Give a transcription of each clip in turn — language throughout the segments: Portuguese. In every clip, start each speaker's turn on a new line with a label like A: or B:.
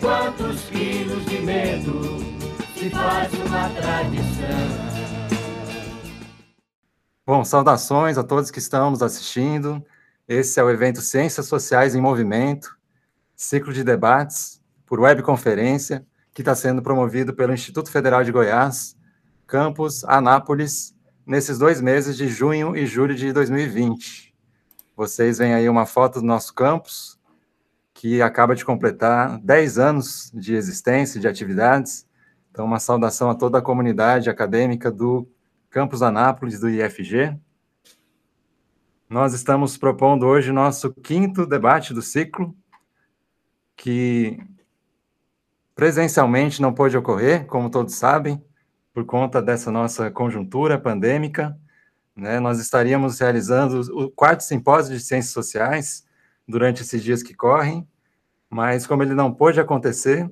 A: Quantos quilos de medo se faz uma tradição.
B: Bom, saudações a todos que estão nos assistindo. Esse é o evento Ciências Sociais em Movimento, ciclo de debates por webconferência, que está sendo promovido pelo Instituto Federal de Goiás, campus Anápolis, nesses dois meses de junho e julho de 2020. Vocês veem aí uma foto do nosso campus, que acaba de completar 10 anos de existência, de atividades. Então, uma saudação a toda a comunidade acadêmica do Campus Anápolis do IFG. Nós estamos propondo hoje nosso quinto debate do ciclo, que presencialmente não pôde ocorrer, como todos sabem, por conta dessa nossa conjuntura pandêmica. Né? Nós estaríamos realizando o quarto simpósio de ciências sociais durante esses dias que correm, mas como ele não pôde acontecer,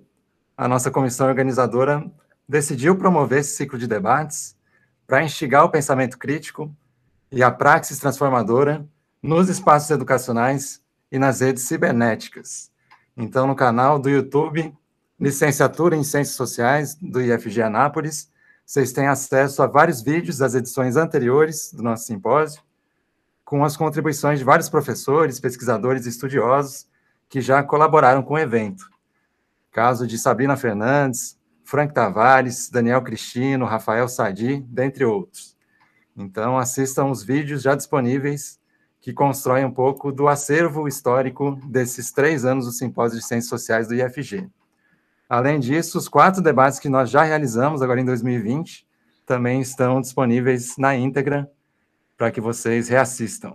B: a nossa comissão organizadora decidiu promover esse ciclo de debates para instigar o pensamento crítico e a praxis transformadora nos espaços educacionais e nas redes cibernéticas. Então, no canal do YouTube, Licenciatura em Ciências Sociais, do IFG Anápolis, vocês têm acesso a vários vídeos das edições anteriores do nosso simpósio, com as contribuições de vários professores, pesquisadores e estudiosos que já colaboraram com o evento. Caso de Sabrina Fernandes, Frank Tavares, Daniel Cristino, Rafael Sadi, dentre outros. Então, assistam os vídeos já disponíveis que constroem um pouco do acervo histórico desses três anos do Simpósio de Ciências Sociais do IFG. Além disso, os quatro debates que nós já realizamos agora em 2020 também estão disponíveis na íntegra para que vocês reassistam.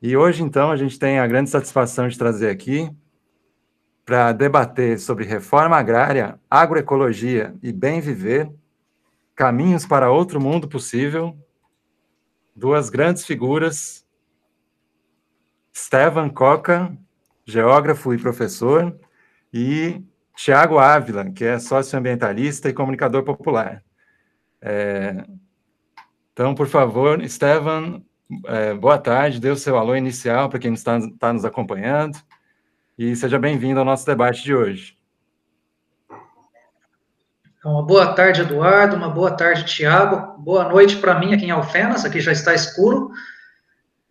B: E hoje, então, a gente tem a grande satisfação de trazer aqui para debater sobre reforma agrária, agroecologia e bem viver, caminhos para outro mundo possível, duas grandes figuras, Stefan Coca, geógrafo e professor, e Tiago Ávila, que é socioambientalista e comunicador popular. É, então, por favor, Estevam, é, boa tarde, dê o seu alô inicial para quem está, está nos acompanhando e seja bem-vindo ao nosso debate de hoje.
C: Então, uma boa tarde, Eduardo, uma boa tarde, Tiago, boa noite para mim aqui em Alfenas, aqui já está escuro.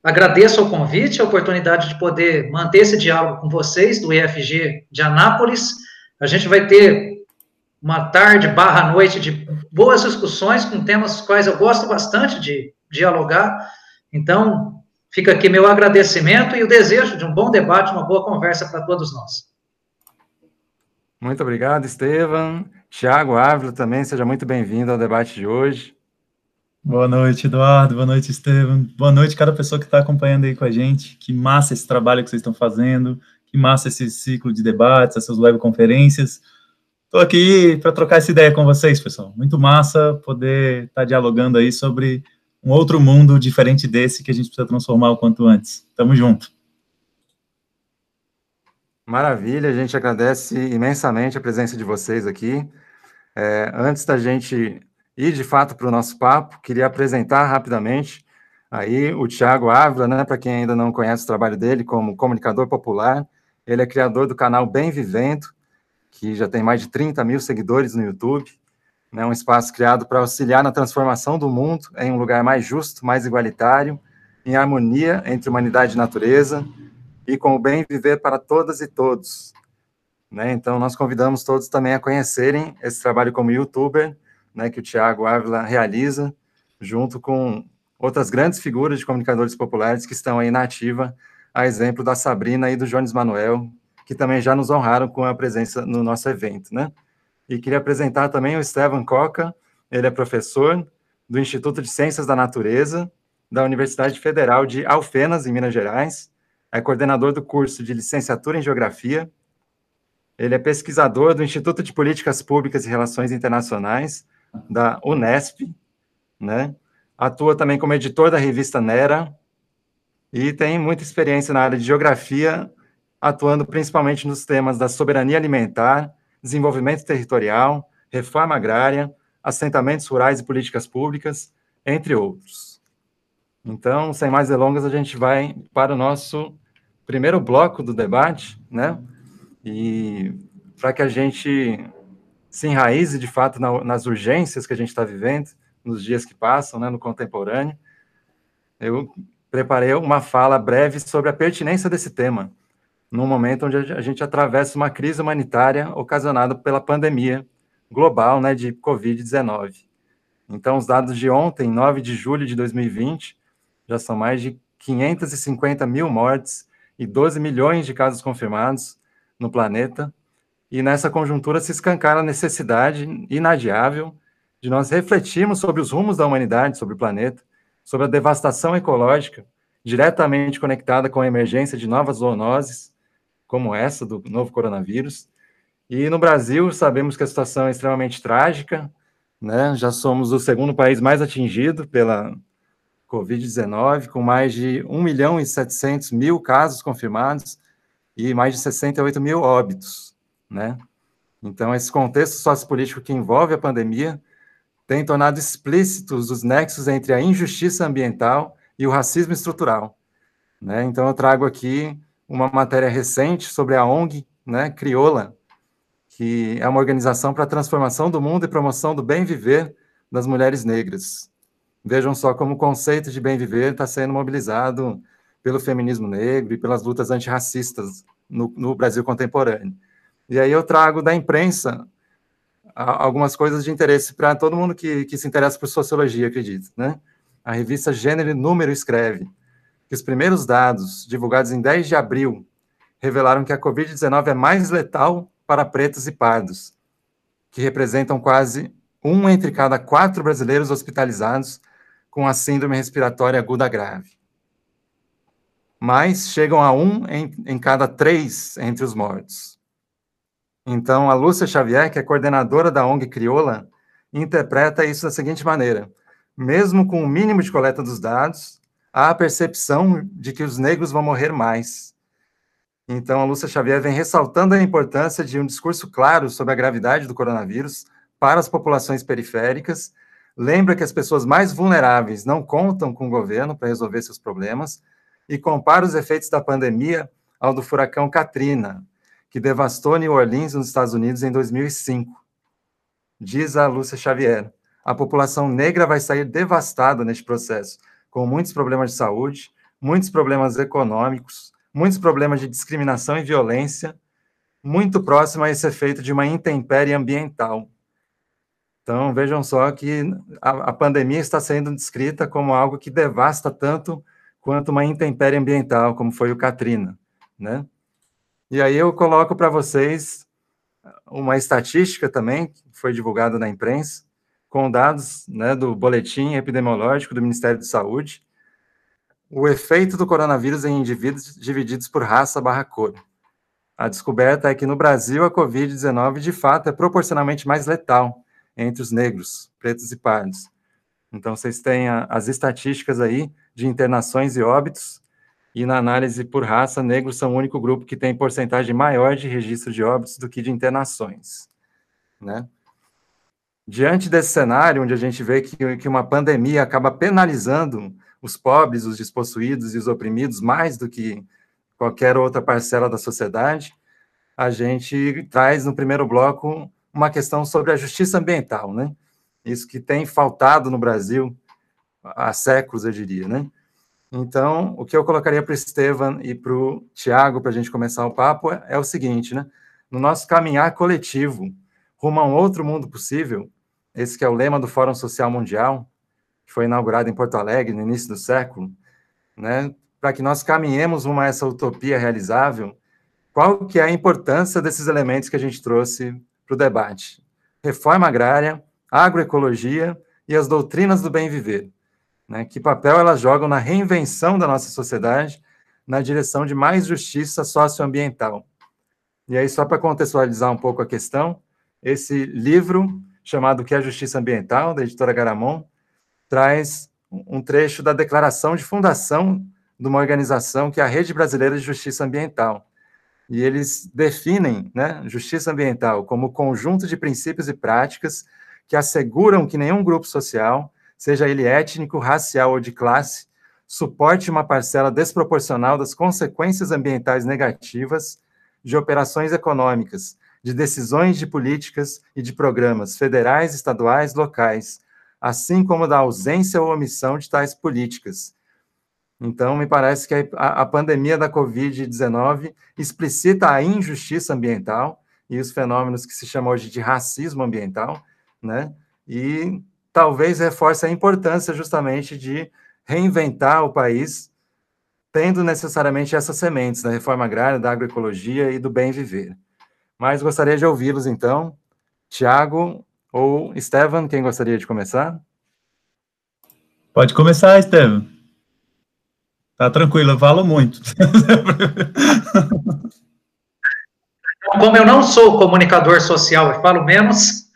C: Agradeço o convite, a oportunidade de poder manter esse diálogo com vocês do IFG de Anápolis. A gente vai ter uma tarde barra noite de boas discussões com temas quais eu gosto bastante de dialogar. Então, Fica aqui meu agradecimento e o desejo de um bom debate, uma boa conversa para todos nós.
B: Muito obrigado, Estevam. Tiago Ávila também, seja muito bem-vindo ao debate de hoje.
D: Boa noite, Eduardo. Boa noite, Estevam. Boa noite, cada pessoa que está acompanhando aí com a gente. Que massa esse trabalho que vocês estão fazendo. Que massa esse ciclo de debates, essas webconferências. Estou aqui para trocar essa ideia com vocês, pessoal. Muito massa poder estar tá dialogando aí sobre um outro mundo diferente desse que a gente precisa transformar o quanto antes. Tamo junto.
B: Maravilha, a gente agradece imensamente a presença de vocês aqui. É, antes da gente ir de fato para o nosso papo, queria apresentar rapidamente aí o Tiago Ávila, né, para quem ainda não conhece o trabalho dele como comunicador popular. Ele é criador do canal Bem Vivendo, que já tem mais de 30 mil seguidores no YouTube né, um espaço criado para auxiliar na transformação do mundo em um lugar mais justo, mais igualitário, em harmonia entre humanidade e natureza, e com o bem viver para todas e todos. Né, então, nós convidamos todos também a conhecerem esse trabalho como youtuber, né, que o Tiago Ávila realiza, junto com outras grandes figuras de comunicadores populares que estão aí na ativa, a exemplo da Sabrina e do Jones Manuel, que também já nos honraram com a presença no nosso evento, né? E queria apresentar também o Estevam Coca, ele é professor do Instituto de Ciências da Natureza da Universidade Federal de Alfenas, em Minas Gerais, é coordenador do curso de licenciatura em Geografia, ele é pesquisador do Instituto de Políticas Públicas e Relações Internacionais da Unesp, né? Atua também como editor da revista Nera e tem muita experiência na área de geografia, atuando principalmente nos temas da soberania alimentar, desenvolvimento territorial, reforma agrária, assentamentos rurais e políticas públicas, entre outros. Então, sem mais delongas, a gente vai para o nosso primeiro bloco do debate, né? E para que a gente se enraize de fato na, nas urgências que a gente está vivendo, nos dias que passam, né, no contemporâneo, eu preparei uma fala breve sobre a pertinência desse tema, num momento onde a gente atravessa uma crise humanitária ocasionada pela pandemia global né, de Covid-19. Então, os dados de ontem, 9 de julho de 2020, já são mais de 550 mil mortes e 12 milhões de casos confirmados no planeta. E nessa conjuntura se escancara a necessidade inadiável de nós refletirmos sobre os rumos da humanidade, sobre o planeta, sobre a devastação ecológica diretamente conectada com a emergência de novas zoonoses, como essa do novo coronavírus. E no Brasil, sabemos que a situação é extremamente trágica, né? Já somos o segundo país mais atingido pela Covid-19, com mais de 1 milhão e 700 mil casos confirmados e mais de 68 mil óbitos, né? Então, esse contexto sociopolítico que envolve a pandemia tem tornado explícitos os nexos entre a injustiça ambiental e o racismo estrutural. Né? Então, eu trago aqui uma matéria recente sobre a ONG né, Crioula, que é uma organização para a transformação do mundo e promoção do bem viver das mulheres negras. Vejam só como o conceito de bem viver está sendo mobilizado pelo feminismo negro e pelas lutas antirracistas no, no Brasil contemporâneo. E aí eu trago da imprensa algumas coisas de interesse para todo mundo que, que se interessa por sociologia, acredito. Né? A revista Gênero e Número escreve que os primeiros dados, divulgados em 10 de abril, revelaram que a Covid-19 é mais letal para pretos e pardos, que representam quase um entre cada quatro brasileiros hospitalizados com a síndrome respiratória aguda grave. Mas chegam a um em, em cada três entre os mortos. Então, a Lúcia Xavier, que é coordenadora da ONG Crioula, interpreta isso da seguinte maneira: mesmo com o mínimo de coleta dos dados, há a percepção de que os negros vão morrer mais. Então, a Lúcia Xavier vem ressaltando a importância de um discurso claro sobre a gravidade do coronavírus para as populações periféricas, lembra que as pessoas mais vulneráveis não contam com o governo para resolver seus problemas e compara os efeitos da pandemia ao do furacão Katrina, que devastou New Orleans, nos Estados Unidos, em 2005. Diz a Lúcia Xavier: a população negra vai sair devastada neste processo, com muitos problemas de saúde, muitos problemas econômicos, muitos problemas de discriminação e violência, muito próximo a esse efeito de uma intempérie ambiental. Então, vejam só que a, a pandemia está sendo descrita como algo que devasta tanto quanto uma intempérie ambiental, como foi o Katrina, né? E aí eu coloco para vocês uma estatística também, que foi divulgada na imprensa, com dados né, do boletim epidemiológico do Ministério de Saúde, o efeito do coronavírus em indivíduos divididos por raça barra cor. A descoberta é que no Brasil a Covid-19 de fato é proporcionalmente mais letal entre os negros, pretos e pardos. Então vocês têm a, as estatísticas aí de internações e óbitos e na análise por raça, negros são o único grupo que tem porcentagem maior de registro de óbitos do que de internações, né? Diante desse cenário, onde a gente vê que, que uma pandemia acaba penalizando os pobres, os despossuídos e os oprimidos mais do que qualquer outra parcela da sociedade, a gente traz no primeiro bloco uma questão sobre a justiça ambiental, né? Isso que tem faltado no Brasil há séculos, eu diria, né? Então, o que eu colocaria para o Estevam e para o Tiago, para a gente começar o papo, é, é, o seguinte, né? No nosso caminhar coletivo rumo a um outro mundo possível, esse que é o lema do Fórum Social Mundial, que foi inaugurado em Porto Alegre no início do século, né? Para que nós caminhemos rumo a essa utopia realizável, qual que é a importância desses elementos que a gente trouxe para o debate? Reforma agrária, agroecologia e as doutrinas do bem viver né? Que papel elas jogam na reinvenção da nossa sociedade na direção de mais justiça socioambiental? E aí, só para contextualizar um pouco a questão, esse livro, chamado Que é Justiça Ambiental, da editora Garamond, traz um trecho da declaração de fundação de uma organização que é a Rede Brasileira de Justiça Ambiental. E eles definem né, justiça ambiental como conjunto de princípios e práticas que asseguram que nenhum grupo social, seja ele étnico, racial ou de classe, suporte uma parcela desproporcional das consequências ambientais negativas de operações econômicas de decisões de políticas e de programas federais, estaduais, locais, assim como da ausência ou omissão de tais políticas. Então, me parece que a, a pandemia da Covid-19 explicita a injustiça ambiental e os fenômenos que se chamam hoje de racismo ambiental, né? E talvez reforce a importância justamente de reinventar o país, tendo necessariamente essas sementes da reforma agrária, da agroecologia e do bem viver. Mas gostaria de ouvi-los, então. Tiago ou Estevam, quem gostaria de começar?
D: Pode começar, Estevam. Tá tranquilo, eu falo muito.
C: Como eu não sou comunicador social e falo menos,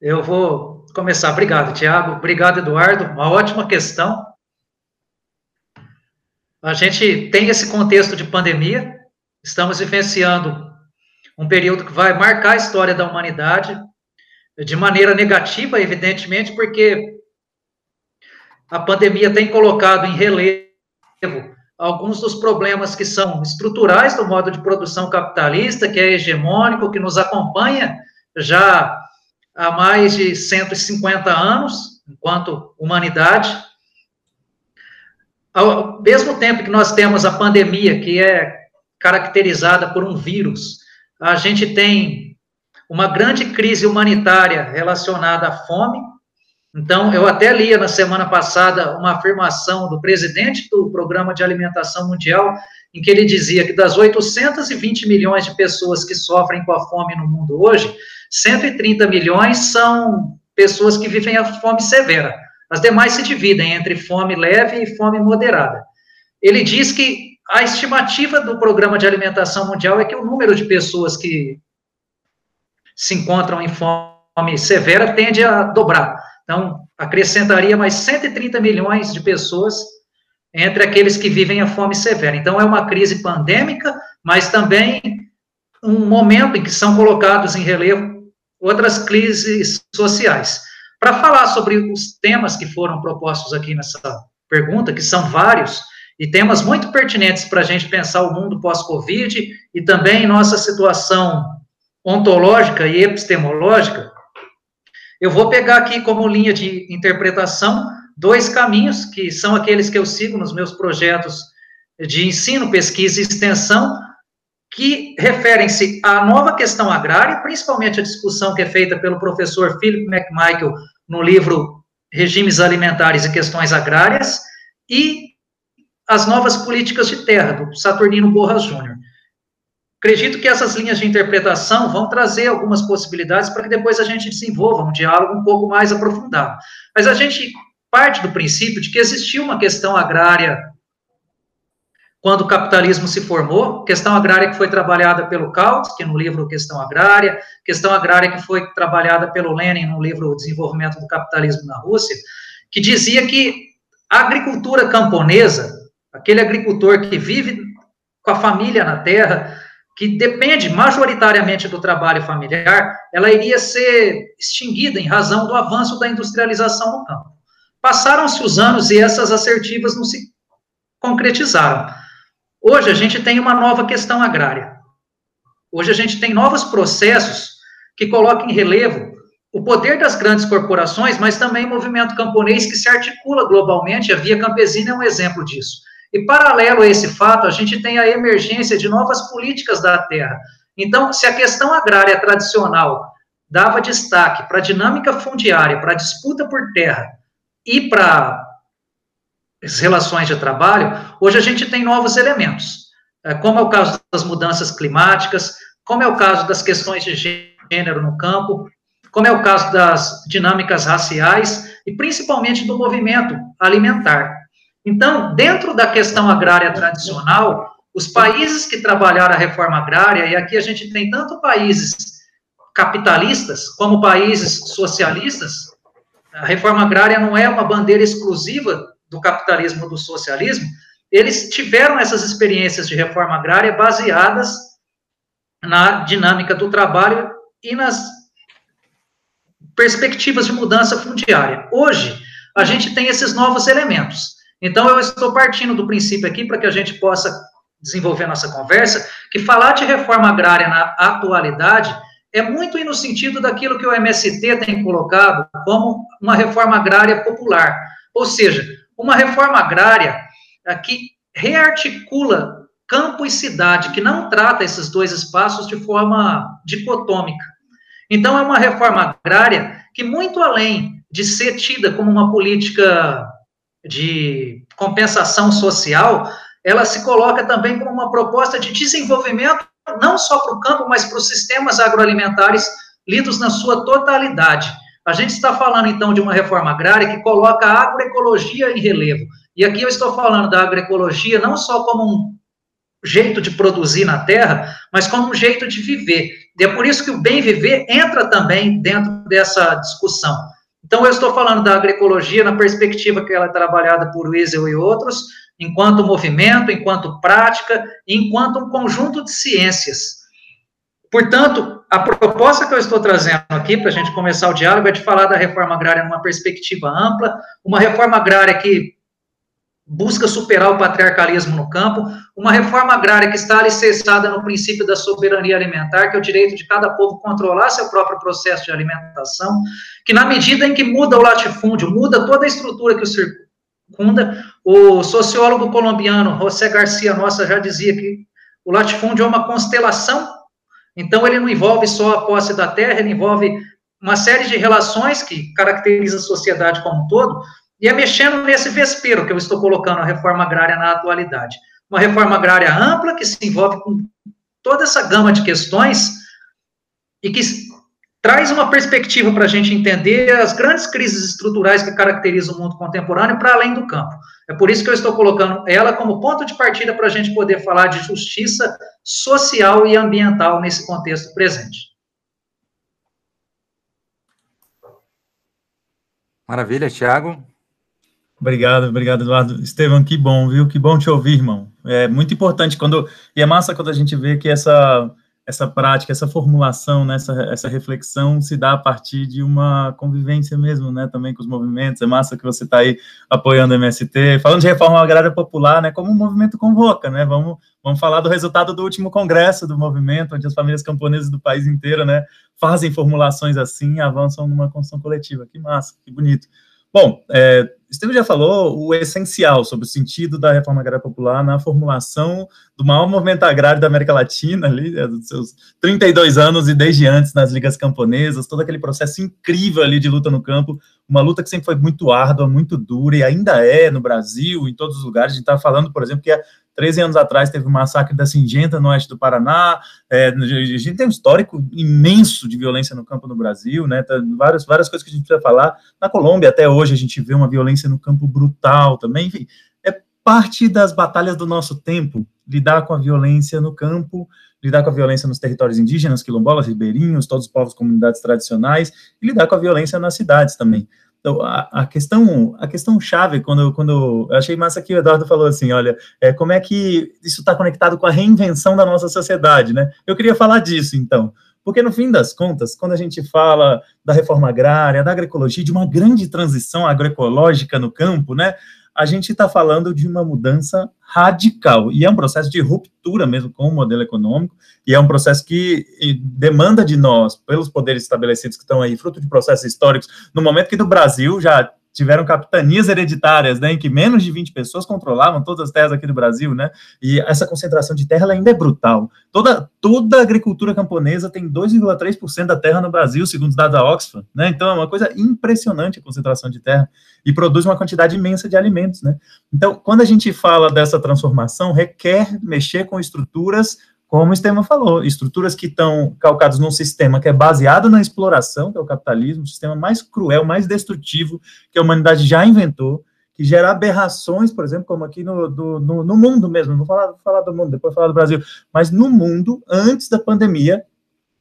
C: eu vou começar. Obrigado, Tiago. Obrigado, Eduardo. Uma ótima questão. A gente tem esse contexto de pandemia, estamos vivenciando um período que vai marcar a história da humanidade de maneira negativa, evidentemente, porque a pandemia tem colocado em relevo alguns dos problemas que são estruturais do modo de produção capitalista, que é hegemônico, que nos acompanha já há mais de 150 anos, enquanto humanidade. Ao mesmo tempo que nós temos a pandemia, que é caracterizada por um vírus, a gente tem uma grande crise humanitária relacionada à fome, então, eu até lia na semana passada uma afirmação do presidente do Programa de Alimentação Mundial, em que ele dizia que das 820 milhões de pessoas que sofrem com a fome no mundo hoje, 130 milhões são pessoas que vivem a fome severa. As demais se dividem entre fome leve e fome moderada. Ele diz que a estimativa do Programa de Alimentação Mundial é que o número de pessoas que se encontram em fome severa tende a dobrar. Então, acrescentaria mais 130 milhões de pessoas entre aqueles que vivem a fome severa. Então, é uma crise pandêmica, mas também um momento em que são colocados em relevo outras crises sociais. Para falar sobre os temas que foram propostos aqui nessa pergunta, que são vários, e temas muito pertinentes para a gente pensar o mundo pós-Covid e também nossa situação ontológica e epistemológica, eu vou pegar aqui como linha de interpretação dois caminhos, que são aqueles que eu sigo nos meus projetos de ensino, pesquisa e extensão, que referem-se à nova questão agrária, principalmente a discussão que é feita pelo professor Philip McMichael no livro Regimes Alimentares e Questões Agrárias, e as novas políticas de terra, do Saturnino Borras Júnior. Acredito que essas linhas de interpretação vão trazer algumas possibilidades para que depois a gente desenvolva um diálogo um pouco mais aprofundado. Mas a gente parte do princípio de que existia uma questão agrária quando o capitalismo se formou, questão agrária que foi trabalhada pelo Kautsky no livro Questão Agrária, questão agrária que foi trabalhada pelo Lenin no livro Desenvolvimento do Capitalismo na Rússia, que dizia que a agricultura camponesa, aquele agricultor que vive com a família na terra, que depende majoritariamente do trabalho familiar, ela iria ser extinguida em razão do avanço da industrialização no campo. Passaram-se os anos e essas assertivas não se concretizaram. Hoje a gente tem uma nova questão agrária. Hoje a gente tem novos processos que colocam em relevo o poder das grandes corporações, mas também o movimento camponês que se articula globalmente. A Via Campesina é um exemplo disso. E, paralelo a esse fato, a gente tem a emergência de novas políticas da terra. Então, se a questão agrária tradicional dava destaque para a dinâmica fundiária, para a disputa por terra e para as relações de trabalho, hoje a gente tem novos elementos, é, como é o caso das mudanças climáticas, como é o caso das questões de gênero no campo, como é o caso das dinâmicas raciais e principalmente do movimento alimentar. Então, dentro da questão agrária tradicional, os países que trabalharam a reforma agrária, e aqui a gente tem tanto países capitalistas como países socialistas, a reforma agrária não é uma bandeira exclusiva do capitalismo ou do socialismo, eles tiveram essas experiências de reforma agrária baseadas na dinâmica do trabalho e nas perspectivas de mudança fundiária. Hoje, a gente tem esses novos elementos. Então, eu estou partindo do princípio aqui para que a gente possa desenvolver nossa conversa, que falar de reforma agrária na atualidade é muito no sentido daquilo que o MST tem colocado como uma reforma agrária popular. Ou seja, uma reforma agrária que rearticula campo e cidade, que não trata esses dois espaços de forma dicotômica. Então, é uma reforma agrária que, muito além de ser tida como uma política de compensação social, ela se coloca também como uma proposta de desenvolvimento, não só para o campo, mas para os sistemas agroalimentares lidos na sua totalidade. A gente está falando, então, de uma reforma agrária que coloca a agroecologia em relevo. E aqui eu estou falando da agroecologia não só como um jeito de produzir na terra, mas como um jeito de viver. E é por isso que o bem viver entra também dentro dessa discussão. Então, eu estou falando da agroecologia na perspectiva que ela é trabalhada por Wiesel e outros, enquanto movimento, enquanto prática, enquanto um conjunto de ciências. Portanto, a proposta que eu estou trazendo aqui para a gente começar o diálogo é de falar da reforma agrária numa perspectiva ampla, uma reforma agrária que busca superar o patriarcalismo no campo, uma reforma agrária que está alicerçada no princípio da soberania alimentar, que é o direito de cada povo controlar seu próprio processo de alimentação, que na medida em que muda o latifúndio, muda toda a estrutura que o circunda, o sociólogo colombiano José Garcia Nossa já dizia que o latifúndio é uma constelação, então ele não envolve só a posse da terra, ele envolve uma série de relações que caracteriza a sociedade como um todo, e é mexendo nesse vespeiro que eu estou colocando a reforma agrária na atualidade. Uma reforma agrária ampla, que se envolve com toda essa gama de questões e que traz uma perspectiva para a gente entender as grandes crises estruturais que caracterizam o mundo contemporâneo para além do campo. É por isso que eu estou colocando ela como ponto de partida para a gente poder falar de justiça social e ambiental nesse contexto presente.
B: Maravilha, Tiago.
D: Obrigado, obrigado, Eduardo. Estevam, que bom, viu? Que bom te ouvir, irmão. É muito importante quando. E é massa quando a gente vê que essa, essa prática, essa formulação, né, essa, essa reflexão se dá a partir de uma convivência mesmo, né? Também com os movimentos. É massa que você está aí apoiando o MST. Falando de reforma agrária popular, né? Como o movimento convoca, né? Vamos, vamos falar do resultado do último congresso do movimento, onde as famílias camponesas do país inteiro, né? Fazem formulações assim avançam numa construção coletiva. Que massa, que bonito. Bom, é, Estevam já falou o essencial sobre o sentido da reforma agrária popular na formulação do maior movimento agrário da América Latina, ali, é, dos seus 32 anos e desde antes nas ligas camponesas, todo aquele processo incrível ali de luta no campo, uma luta que sempre foi muito árdua, muito dura e ainda é no Brasil, em todos os lugares. A gente está falando, por exemplo, que a 13 anos atrás teve o massacre da Singenta, no oeste do Paraná. É, a gente tem um histórico imenso de violência no campo no Brasil, né? Tá, várias, várias coisas que a gente precisa falar. Na Colômbia, até hoje, a gente vê uma violência no campo brutal também. Enfim, é parte das batalhas do nosso tempo lidar com a violência no campo, lidar com a violência nos territórios indígenas, quilombolas, ribeirinhos, todos os povos, comunidades tradicionais, e lidar com a violência nas cidades também. Então, a, a, questão, a questão chave, quando, quando eu achei massa que o Eduardo falou assim, olha, é, como é que isso está conectado com a reinvenção da nossa sociedade, né? Eu queria falar disso, então, porque no fim das contas, quando a gente fala da reforma agrária, da agroecologia, de uma grande transição agroecológica no campo, né? A gente está falando de uma mudança radical, e é um processo de ruptura mesmo com o modelo econômico, e é um processo que demanda de nós, pelos poderes estabelecidos que estão aí, fruto de processos históricos, no momento que no Brasil já tiveram capitanias hereditárias, né, em que menos de 20 pessoas controlavam todas as terras aqui do Brasil, né, e essa concentração de terra ainda é brutal. Toda, toda a agricultura camponesa tem 2,3% da terra no Brasil, segundo os dados da Oxfam, né, então é uma coisa impressionante a concentração de terra, e produz uma quantidade imensa de alimentos, né. Então, quando a gente fala dessa transformação, requer mexer com estruturas como o Estevam falou, estruturas que estão calcadas num sistema que é baseado na exploração, que é o capitalismo, o sistema mais cruel, mais destrutivo que a humanidade já inventou, que gera aberrações, por exemplo, como aqui no, do, no, no, mundo mesmo, não vou falar, falar do mundo, depois falar do Brasil, mas no mundo, antes da pandemia,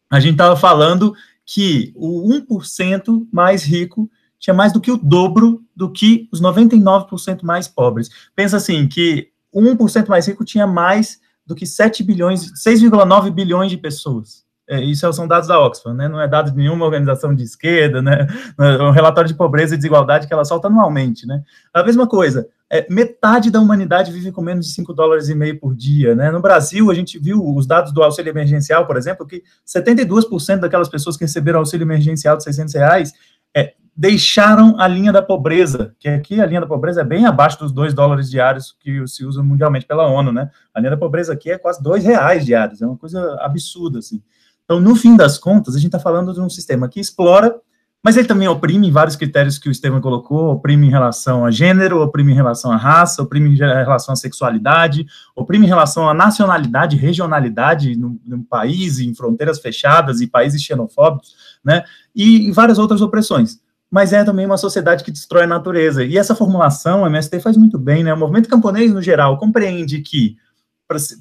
D: a gente estava falando que o 1% mais rico tinha mais do que o dobro do que os 99% mais pobres. Pensa assim, que o 1% mais rico tinha mais do que 7 bilhões, 6,9 bilhões de pessoas. é, isso são dados da Oxford, né? Não é dado de nenhuma organização de esquerda, né? É um relatório de pobreza e desigualdade que ela solta anualmente, né? A mesma coisa, é, metade da humanidade vive com menos de 5 dólares e meio por dia, né? No Brasil, a gente viu os dados do auxílio emergencial, por exemplo, que 72% daquelas pessoas que receberam auxílio emergencial de 600 reais é, deixaram a linha da pobreza, que aqui a linha da pobreza é bem abaixo dos 2 dólares diários que se usa mundialmente pela ONU, né? A linha da pobreza aqui é quase 2 reais diários, é uma coisa absurda, assim. Então, no fim das contas, a gente está falando de um sistema que explora, mas ele também oprime em vários critérios que o Estevam colocou, oprime em relação a gênero, oprime em relação à raça, oprime em relação à sexualidade, oprime em relação à nacionalidade, regionalidade no país, em fronteiras fechadas e países xenofóbicos, né, e, e várias outras opressões mas é também uma sociedade que destrói a natureza. E essa formulação, o MST faz muito bem, né? O movimento camponês, no geral, compreende que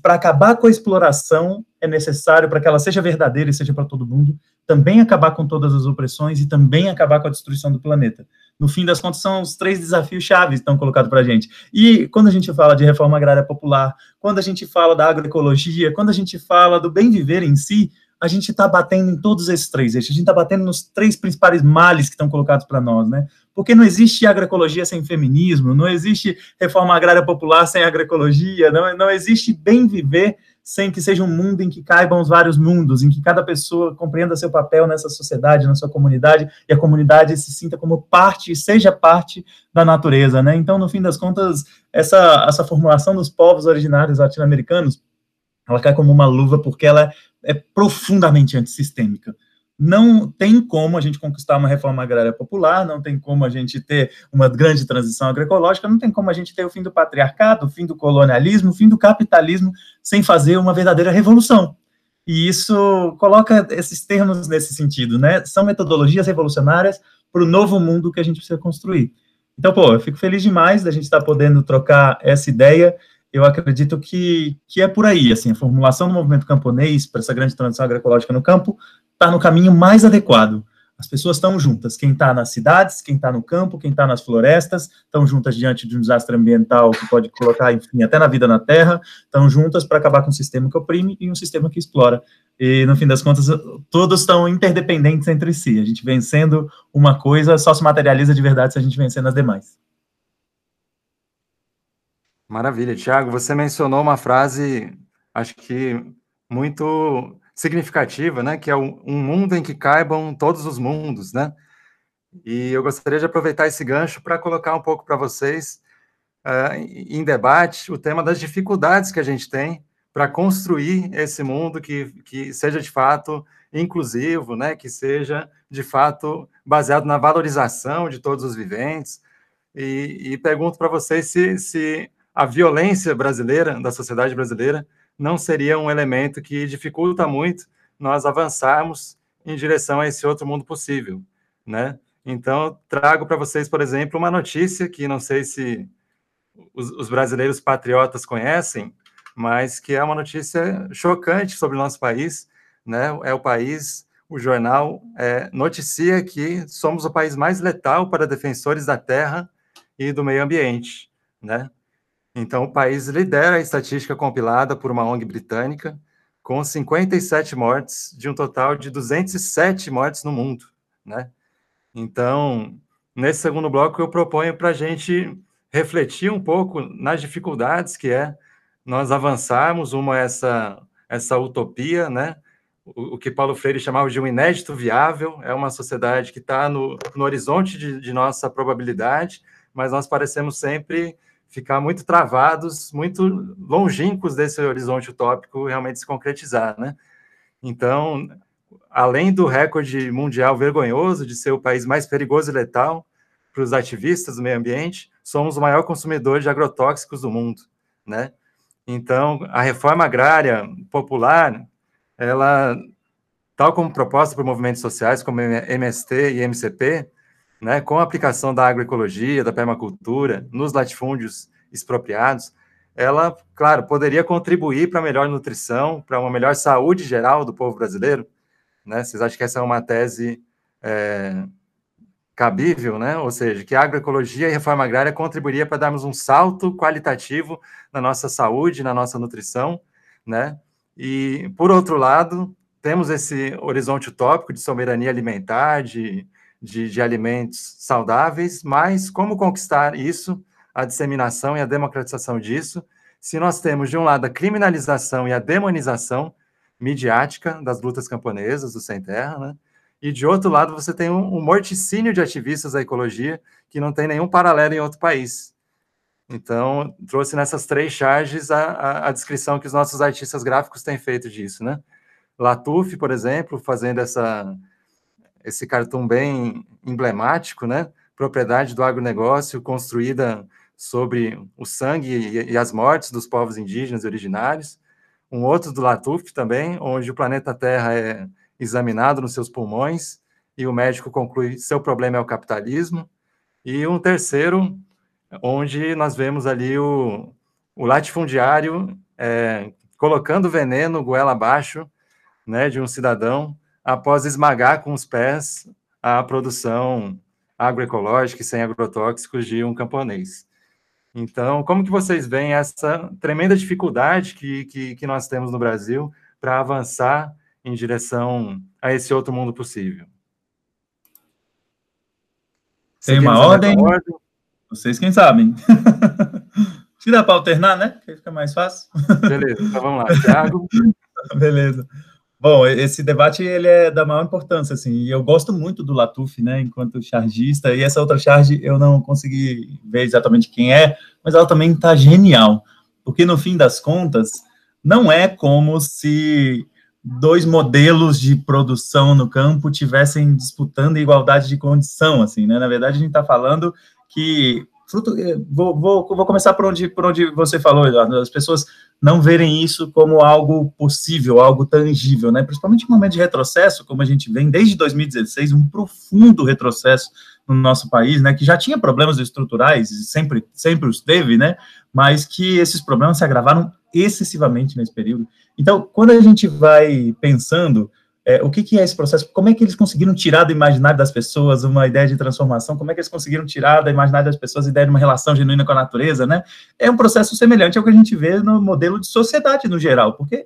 D: para acabar com a exploração é necessário, para que ela seja verdadeira e seja para todo mundo, também acabar com todas as opressões e também acabar com a destruição do planeta. No fim das contas, são os três desafios chaves que estão colocados para a gente. E quando a gente fala de reforma agrária popular, quando a gente fala da agroecologia, quando a gente fala do bem viver em si, a gente está batendo em todos esses três eixos, a gente está batendo nos três principais males que estão colocados para nós, né? Porque não existe agroecologia sem feminismo, não existe reforma agrária popular sem agroecologia, não, não existe bem viver sem que seja um mundo em que caibam os vários mundos, em que cada pessoa compreenda seu papel nessa sociedade, na sua comunidade, e a comunidade se sinta como parte, seja parte da natureza, né? Então, no fim das contas, essa, essa formulação dos povos originários latino-americanos, ela cai como uma luva porque ela é profundamente antissistêmica. Não tem como a gente conquistar uma reforma agrária popular, não tem como a gente ter uma grande transição agroecológica, não tem como a gente ter o fim do patriarcado, o fim do colonialismo, o fim do capitalismo, sem fazer uma verdadeira revolução. E isso coloca esses termos nesse sentido, né? São metodologias revolucionárias para o novo mundo que a gente precisa construir. Então, pô, eu fico feliz demais da gente estar podendo trocar essa ideia eu acredito que, que é por aí, assim, a formulação do movimento camponês para essa grande transição agroecológica no campo está no caminho mais adequado. As pessoas estão juntas, quem está nas cidades, quem está no campo, quem está nas florestas, estão juntas diante de um desastre ambiental que pode colocar, enfim, até na vida na terra, estão juntas para acabar com um sistema que oprime e um sistema que explora. E, no fim das contas, todos estão interdependentes entre si. A gente vencendo uma coisa só se materializa de verdade se a gente vencer nas demais.
B: Maravilha, Tiago. Você mencionou uma frase, acho que muito significativa, né? Que é um mundo em que caibam todos os mundos, né? E eu gostaria de aproveitar esse gancho para colocar um pouco para vocês uh, em debate o tema das dificuldades que a gente tem para construir esse mundo que, que seja de fato inclusivo, né? Que seja de fato baseado na valorização de todos os viventes. E, e pergunto para vocês se, se a violência brasileira, da sociedade brasileira, não seria um elemento que dificulta muito nós avançarmos em direção a esse outro mundo possível, né? Então, trago para vocês, por exemplo, uma notícia que não sei se os, os, brasileiros patriotas conhecem, mas que é uma notícia chocante sobre o nosso país, né? É o país, o jornal é, noticia que somos o país mais letal para defensores da terra e do meio ambiente, né? Então, o país lidera a estatística compilada por uma ONG britânica, com 57 mortes, de um total de 207 mortes no mundo, né? Então, nesse segundo bloco, eu proponho para a gente refletir um pouco nas dificuldades que é nós avançarmos uma essa essa utopia, né? O, o que Paulo Freire chamava de um inédito viável, é uma sociedade que está no, no horizonte de, de nossa probabilidade, mas nós parecemos sempre ficar muito travados, muito longínquos desse horizonte utópico realmente se concretizar, né? Então, além do recorde mundial vergonhoso de ser o país mais perigoso e letal para os ativistas do meio ambiente, somos o maior consumidor de agrotóxicos do mundo, né? Então, a reforma agrária popular, ela, tal como proposta por movimentos sociais como MST e MCP, né, com a aplicação da agroecologia, da permacultura, nos latifúndios expropriados, ela, claro, poderia contribuir para a melhor nutrição, para uma melhor saúde geral do povo brasileiro. Né? Vocês acham que essa é uma tese é, cabível, né? Ou seja, que a agroecologia e reforma agrária contribuiria para darmos um salto qualitativo na nossa saúde, na nossa nutrição, né? E, por outro lado, temos esse horizonte utópico de soberania alimentar, de, de, de alimentos saudáveis, mas como conquistar isso, a disseminação e a democratização disso, se nós temos, de um lado, a criminalização e a demonização midiática das lutas camponesas do Sem Terra, né? e de outro lado você tem um, um, morticínio de ativistas da ecologia que não tem nenhum paralelo em outro país. Então, trouxe nessas três charges a, a, a descrição que os nossos artistas gráficos têm feito disso, né? Latuf, por exemplo, fazendo essa, esse cartoon bem emblemático, né? Propriedade do agronegócio construída sobre o sangue e, e as mortes dos povos indígenas originários. Um outro do Latuf também, onde o planeta Terra é examinado nos seus pulmões e o médico conclui seu problema é o capitalismo. E um terceiro, onde nós vemos ali o, o latifundiário é, colocando veneno goela abaixo né, de um cidadão após esmagar com os pés a produção agroecológica e sem agrotóxicos de um camponês. Então, como que vocês veem essa tremenda dificuldade que, que, que nós temos no Brasil para avançar em direção a esse outro mundo possível?
D: Tem uma ordem? ordem? Vocês quem sabem. Se dá para alternar, né? Que fica mais fácil.
B: Beleza, então vamos lá. Thiago?
D: Beleza. Bom, esse debate ele é da maior importância, assim, e eu gosto muito do Latuf, né, enquanto chargista, e essa outra charge eu não consegui ver exatamente quem é, mas ela também está genial, porque no fim das contas, não é como se dois modelos de produção no campo tivessem disputando igualdade de condição, assim, né, na verdade a gente está falando que fruto, eh, vou, vou, vou começar por onde, por onde você falou, Eduardo, as pessoas não verem isso como algo possível, algo tangível, né? Principalmente um momento de retrocesso, como a gente vem desde 2016, um profundo retrocesso no nosso país, né? Que já tinha problemas estruturais, sempre, sempre os teve, né? Mas que esses problemas se agravaram excessivamente nesse período. Então, quando a gente vai pensando é, o que, que, é esse processo? Como é que eles conseguiram tirar do imaginário das pessoas uma ideia de transformação? Como é que eles conseguiram tirar do imaginário das pessoas a ideia de uma relação genuína com a natureza, né? É um processo semelhante ao que a gente vê no modelo de sociedade no geral, porque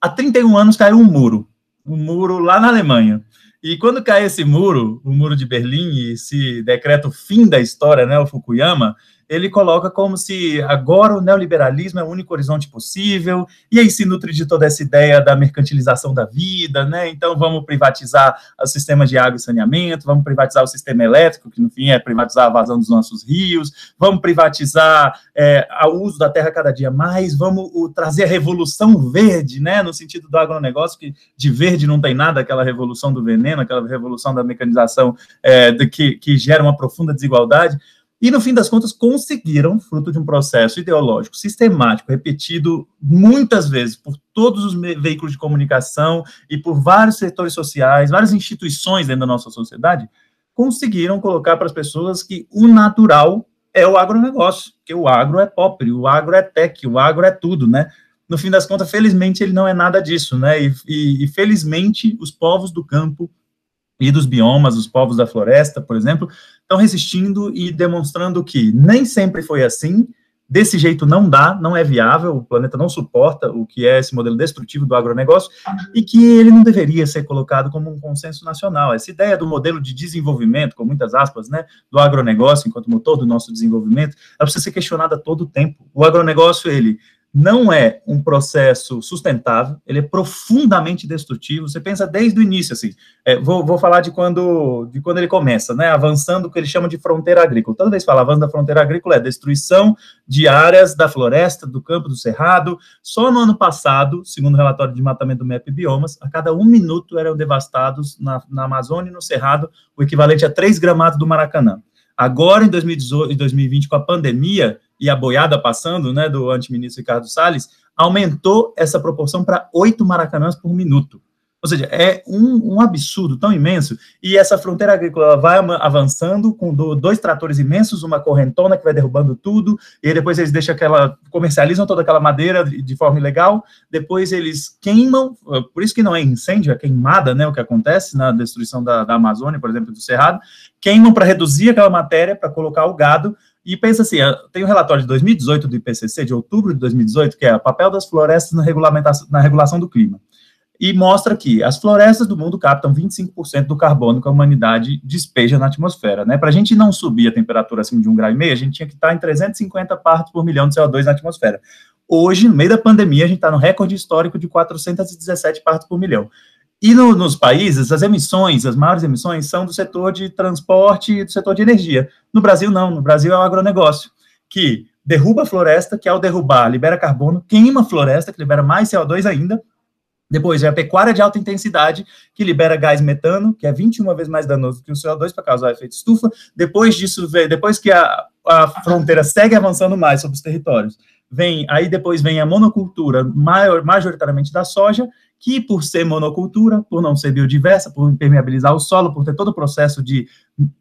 D: há 31 anos caiu um muro, um muro lá na Alemanha. E quando cai esse muro, o muro de Berlim, e esse decreto fim da história, né, o Fukuyama, ele coloca como se agora o neoliberalismo é o único horizonte possível, e aí se nutre de toda essa ideia da mercantilização da vida, né? Então vamos privatizar o sistema de água e saneamento, vamos privatizar o sistema elétrico, que no fim é privatizar a vazão dos nossos rios, vamos privatizar é, o uso da terra cada dia mais, vamos o, trazer a revolução verde, né? No sentido do agronegócio, que de verde não tem nada, aquela revolução do veneno, aquela revolução da mecanização é, de, que, que gera uma profunda desigualdade. E, no fim das contas, conseguiram, fruto de um processo ideológico sistemático, repetido muitas vezes por todos os veículos de comunicação e por vários setores sociais, várias instituições dentro da nossa sociedade, conseguiram colocar para as pessoas que o natural é o agronegócio, que o agro é pop, o agro é tech, o agro é tudo, né? No fim das contas, felizmente, ele não é nada disso, né? E, e, e felizmente, os povos do campo e dos biomas, os povos da floresta, por exemplo, estão resistindo e demonstrando que nem sempre foi assim, desse jeito não dá, não é viável, o planeta não suporta o que é esse modelo destrutivo do agronegócio e que ele não deveria ser colocado como um consenso nacional. Essa ideia do modelo de desenvolvimento, com muitas aspas, né, do agronegócio enquanto motor do nosso desenvolvimento, ela precisa ser questionada todo o tempo. O agronegócio, ele não é um processo sustentável, ele é profundamente destrutivo. Você pensa desde o início, assim, é, vou, vou, falar de quando, de quando ele começa, né, avançando o que ele chama de fronteira agrícola. Toda vez que fala avanço da fronteira agrícola é destruição de áreas da floresta, do campo, do cerrado. Só no ano passado, segundo o relatório de matamento do MEP Biomas, a cada um minuto eram devastados na, na Amazônia e no cerrado o equivalente a três gramados do Maracanã. Agora, em 2018 e 2020, com a pandemia, e a boiada passando, né, do antiministro Ricardo Salles, aumentou essa proporção para oito maracanãs por minuto. Ou seja, é um, um, absurdo tão imenso. E essa fronteira agrícola vai avançando com do, dois tratores imensos, uma correntona que vai derrubando tudo, e depois eles deixam aquela. comercializam toda aquela madeira de, forma ilegal, depois eles queimam, por isso que não é incêndio, é queimada, né? O que acontece na destruição da, da Amazônia, por exemplo, do Cerrado, queimam para reduzir aquela matéria, para colocar o gado, e pensa assim, tem o um relatório de 2018 do IPCC, de outubro de 2018, que é o papel das florestas na, regulamentação, na regulação do clima. e mostra que as florestas do mundo captam 25% do carbono que a humanidade despeja na atmosfera, né? Para a gente não subir a temperatura acima de um grau e meio, a gente tinha que estar em 350 partes por milhão de CO2 na atmosfera. Hoje, no meio da pandemia, a gente está no recorde histórico de 417 partes por milhão. E no, nos países, as emissões, as maiores emissões, são do setor de transporte e do setor de energia. No Brasil, não. No Brasil é o agronegócio, que derruba a floresta, que ao derrubar libera carbono, queima a floresta, que libera mais CO2 ainda, depois, é a pecuária de alta intensidade, que libera gás metano, que é 21 vezes mais danoso que o CO2 para causar efeito estufa. Depois disso, depois que a, a fronteira segue avançando mais sobre os territórios, vem aí depois vem a monocultura, maior, majoritariamente da soja, que por ser monocultura, por não ser biodiversa, por impermeabilizar o solo, por ter todo o processo de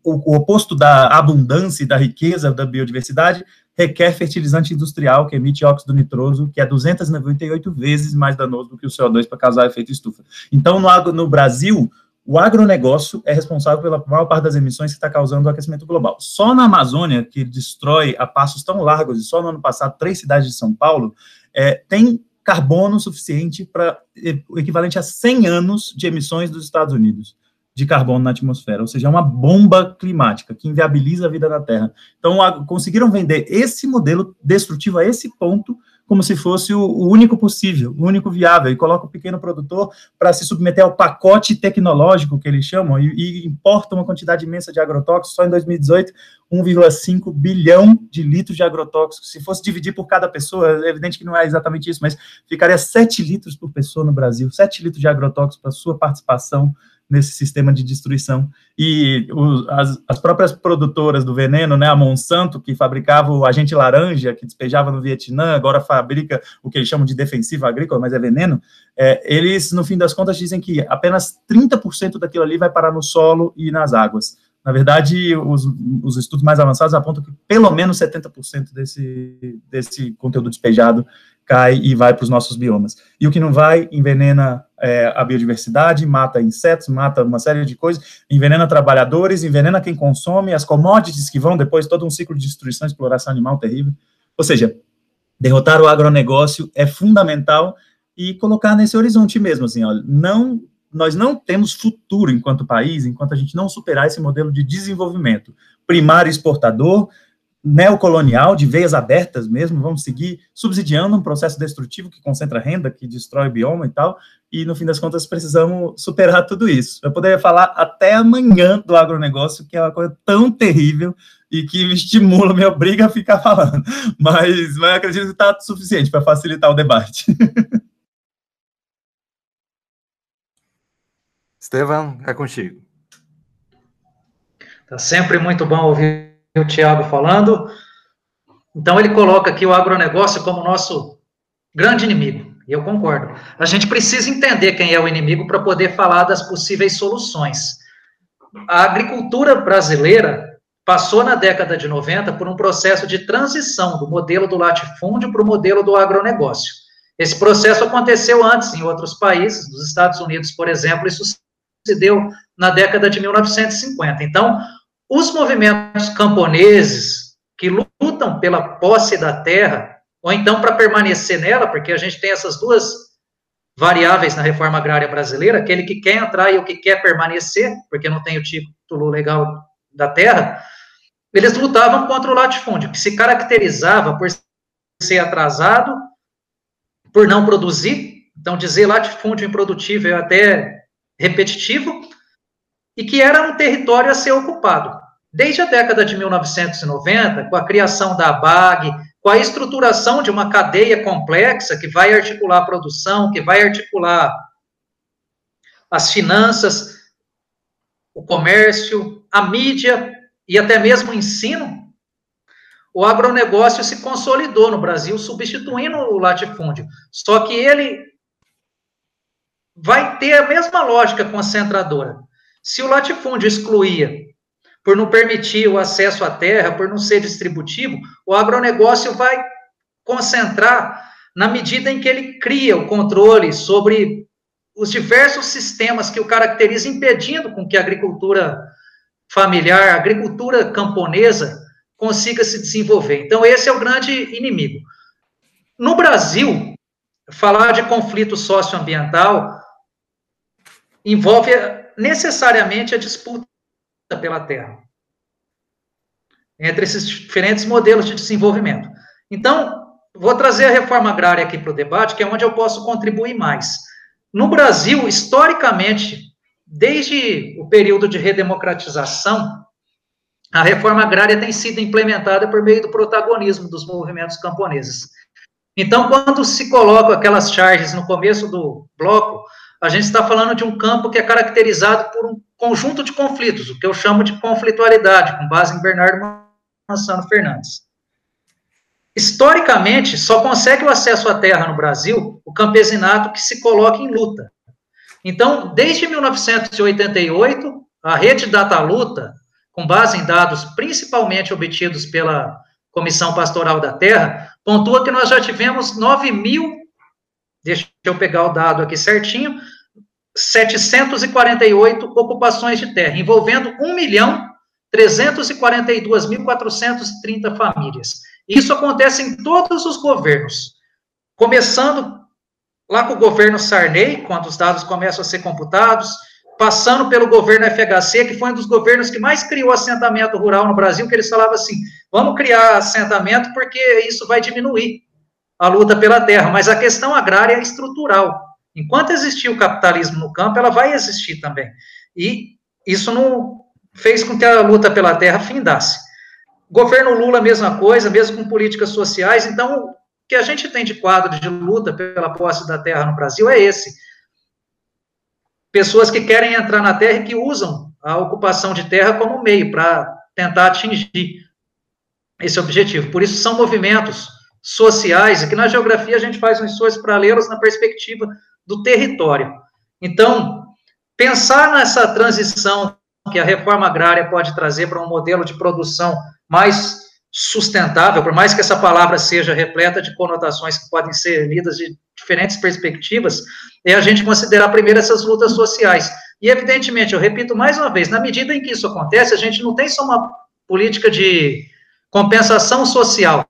D: o, o oposto da abundância e da riqueza da biodiversidade, requer fertilizante industrial que emite óxido nitroso, que é 298 vezes mais danoso do que o CO2 para causar efeito estufa. Então, no, no Brasil, o agronegócio é responsável pela maior parte das emissões que está causando o aquecimento global. Só na Amazônia, que destrói a passos tão largos, e só no ano passado, três cidades de São Paulo, é, tem carbono suficiente para o equivalente a 100 anos de emissões dos Estados Unidos de carbono na atmosfera, ou seja, é uma bomba climática que inviabiliza a vida na Terra. Então, a, conseguiram vender esse modelo destrutivo a esse ponto como se fosse o, único possível, o único viável, e coloca o pequeno produtor para se submeter ao pacote tecnológico que eles chamam, e, e importa uma quantidade imensa de agrotóxicos, só em 2018, 1,5 bilhão de litros de agrotóxicos. Se fosse dividir por cada pessoa, é evidente que não é exatamente isso, mas ficaria 7 litros por pessoa no Brasil, 7 litros de agrotóxicos para sua participação nesse sistema de destruição. E as, as, próprias produtoras do veneno, né, a Monsanto, que fabricava o agente laranja, que despejava no Vietnã, agora fabrica o que eles chamam de defensivo agrícola, mas é veneno, é, eles, no fim das contas, dizem que apenas 30% daquilo ali vai parar no solo e nas águas. Na verdade, os, os estudos mais avançados apontam que pelo menos 70% desse, desse conteúdo despejado cai e vai para os nossos biomas. E o que não vai, envenena é, a biodiversidade, mata insetos, mata uma série de coisas, envenena trabalhadores, envenena quem consome, as commodities que vão depois, todo um ciclo de destruição, exploração animal terrível. Ou seja, derrotar o agronegócio é fundamental e colocar nesse horizonte mesmo, assim, olha, não, nós não temos futuro enquanto país, enquanto a gente não superar esse modelo de desenvolvimento primário exportador, neocolonial, de veias abertas mesmo, vamos seguir subsidiando um processo destrutivo que concentra renda, que destrói o bioma e tal, e no fim das contas precisamos superar tudo isso. Eu poderia falar até amanhã do agronegócio, que é uma coisa tão terrível e que me estimula, me obriga a ficar falando, mas, mas acredito que está suficiente para facilitar o debate.
B: Estevam, é contigo.
C: Tá sempre muito bom ouvir o Tiago falando. Então, ele coloca aqui o agronegócio como nosso grande inimigo, e eu concordo. A gente precisa entender quem é o inimigo para poder falar das possíveis soluções. A agricultura brasileira passou na década de 90 por um processo de transição do modelo do latifúndio para o modelo do agronegócio. Esse processo aconteceu antes em outros países, nos Estados Unidos, por exemplo, isso se deu na década de 1950. Então, os movimentos camponeses que lutam pela posse da terra, ou então para permanecer nela, porque a gente tem essas duas variáveis na reforma agrária brasileira, aquele que quer entrar e o que quer permanecer, porque não tem o título legal da terra, eles lutavam contra o latifúndio, que se caracterizava por ser atrasado, por não produzir, então dizer latifúndio improdutivo é até repetitivo, e que era um território a ser ocupado. Desde a década de 1990, com a criação da BAG, com a estruturação de uma cadeia complexa que vai articular a produção, que vai articular as finanças, o comércio, a mídia e até mesmo o ensino, o agronegócio se consolidou no Brasil, substituindo o latifúndio. Só que ele vai ter a mesma lógica concentradora. Se o latifúndio excluía por não permitir o acesso à terra, por não ser distributivo, o agronegócio vai concentrar na medida em que ele cria o controle sobre os diversos sistemas que o caracterizam, impedindo com que a agricultura familiar, a agricultura camponesa consiga se desenvolver. Então, esse é o grande inimigo. No Brasil, falar de conflito socioambiental envolve necessariamente a disputa pela terra entre esses diferentes modelos de desenvolvimento. Então, vou trazer a reforma agrária aqui para o debate, que é onde eu posso contribuir mais. No Brasil, historicamente, desde o período de redemocratização, a reforma agrária tem sido implementada por meio do protagonismo dos movimentos camponeses. Então, quando se colocam aquelas charges no começo do bloco, a gente está falando de um campo que é caracterizado por um conjunto de conflitos, o que eu chamo de conflitualidade, com base em Bernardo Mansano Fernandes. Historicamente, só consegue o acesso à terra no Brasil o campesinato que se coloca em luta. Então, desde 1988, a rede Data Luta, com base em dados principalmente obtidos pela Comissão Pastoral da Terra, pontua que nós já tivemos 9 mil, deixa eu pegar o dado aqui certinho, 748 ocupações de terra, envolvendo 1 milhão 342.430 famílias. Isso acontece em todos os governos, começando lá com o governo Sarney, quando os dados começam a ser computados, passando pelo governo FHC, que foi um dos governos que mais criou assentamento rural no Brasil, que eles falavam assim, vamos criar assentamento porque isso vai diminuir a luta pela terra, mas a questão agrária é estrutural. Enquanto existir o capitalismo no campo, ela vai existir também. E isso não fez com que a luta pela terra findasse. Governo Lula, mesma coisa, mesmo com políticas sociais. Então, o que a gente tem de quadro de luta pela posse da terra no Brasil é esse. Pessoas que querem entrar na terra e que usam a ocupação de terra como meio para tentar atingir esse objetivo. Por isso, são movimentos sociais, e que na geografia a gente faz um esforço para lê-los na perspectiva do território. Então, pensar nessa transição que a reforma agrária pode trazer para um modelo de produção mais sustentável, por mais que essa palavra seja repleta de conotações que podem ser lidas de diferentes perspectivas, é a gente considerar primeiro essas lutas sociais. E, evidentemente, eu repito mais uma vez, na medida em que isso acontece, a gente não tem só uma política de compensação social,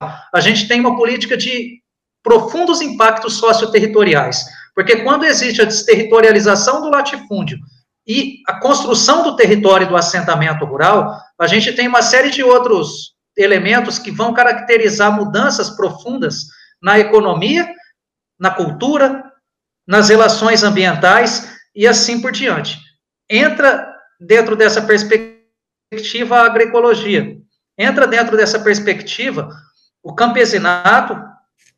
C: a gente tem uma política de profundos impactos socioterritoriais. Porque quando existe a desterritorialização do latifúndio e a construção do território do assentamento rural, a gente tem uma série de outros elementos que vão caracterizar mudanças profundas na economia, na cultura, nas relações ambientais e assim por diante. Entra dentro dessa perspectiva a agroecologia. Entra dentro dessa perspectiva o campesinato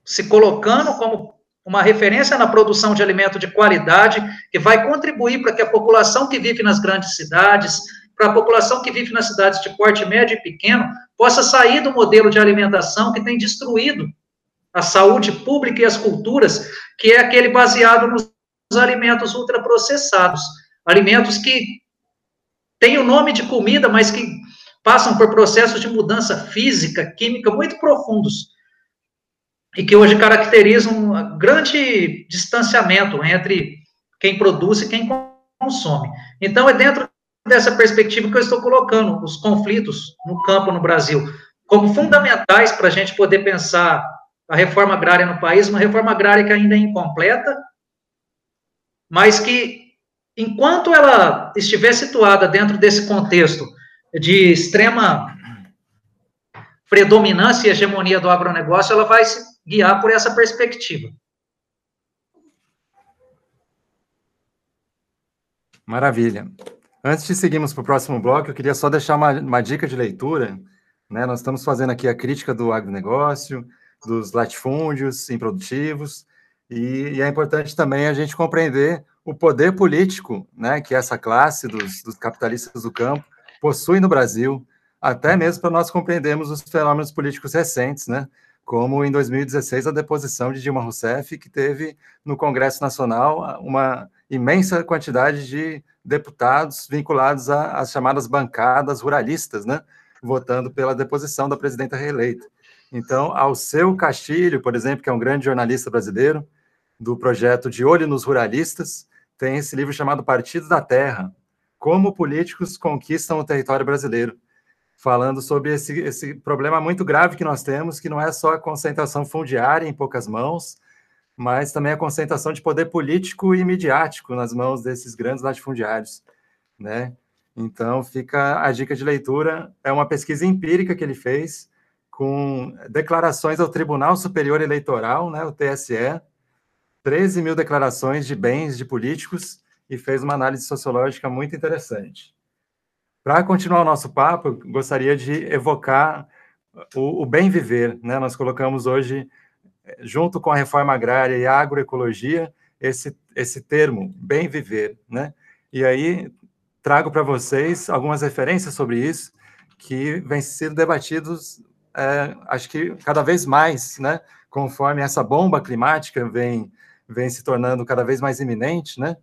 C: se colocando como uma referência na produção de alimento de qualidade, que vai contribuir para que a população que vive nas grandes cidades, para a população que vive nas cidades de porte médio e pequeno, possa sair do modelo de alimentação que tem destruído a saúde pública e as culturas, que é aquele baseado nos alimentos ultraprocessados, alimentos que têm o nome de comida, mas que passam por processos de mudança física, química muito profundos e que hoje caracterizam um grande distanciamento entre quem produz e quem consome. Então, é dentro dessa perspectiva que eu estou colocando os conflitos no campo no Brasil como fundamentais para a gente poder pensar a reforma agrária no país, uma reforma agrária que ainda é incompleta, mas que, enquanto ela estiver situada dentro desse contexto de extrema predominância e hegemonia do agronegócio, ela vai se guiar por essa perspectiva.
B: Maravilha. Antes de seguirmos para o próximo bloco, eu queria só deixar uma, uma dica de leitura. Né? Nós estamos fazendo aqui a crítica do agronegócio, dos latifúndios improdutivos, e, e, é importante também a gente compreender o poder político né, que essa classe dos, dos capitalistas do campo possui no Brasil, até mesmo para nós compreendermos os fenômenos políticos recentes, né? como em 2016 a deposição de Dilma Rousseff, que teve no Congresso Nacional uma imensa quantidade de deputados vinculados às chamadas bancadas ruralistas, né, votando pela deposição da presidenta reeleita. Então, ao seu Castilho, por exemplo, que é um grande jornalista brasileiro, do projeto De Olho nos Ruralistas, tem esse livro chamado Partido da Terra, Como Políticos Conquistam o Território Brasileiro falando sobre esse, esse problema muito grave que nós temos, que não é só a concentração fundiária em poucas mãos, mas também a concentração de poder político e midiático nas mãos desses grandes latifundiários, né? Então, fica a dica de leitura, é uma pesquisa empírica que ele fez, com declarações ao Tribunal Superior Eleitoral, né, o TSE, 13 mil declarações de bens de políticos, e fez uma análise sociológica muito interessante. Para continuar o nosso papo, gostaria de evocar o, o bem viver. Né? Nós colocamos hoje, junto com a reforma agrária e a agroecologia, esse, esse termo, bem viver. Né? E aí trago para vocês algumas referências sobre isso, que vêm sendo debatidos, é, acho que cada vez mais, né? conforme essa bomba climática vem, vem se tornando cada vez mais iminente, né?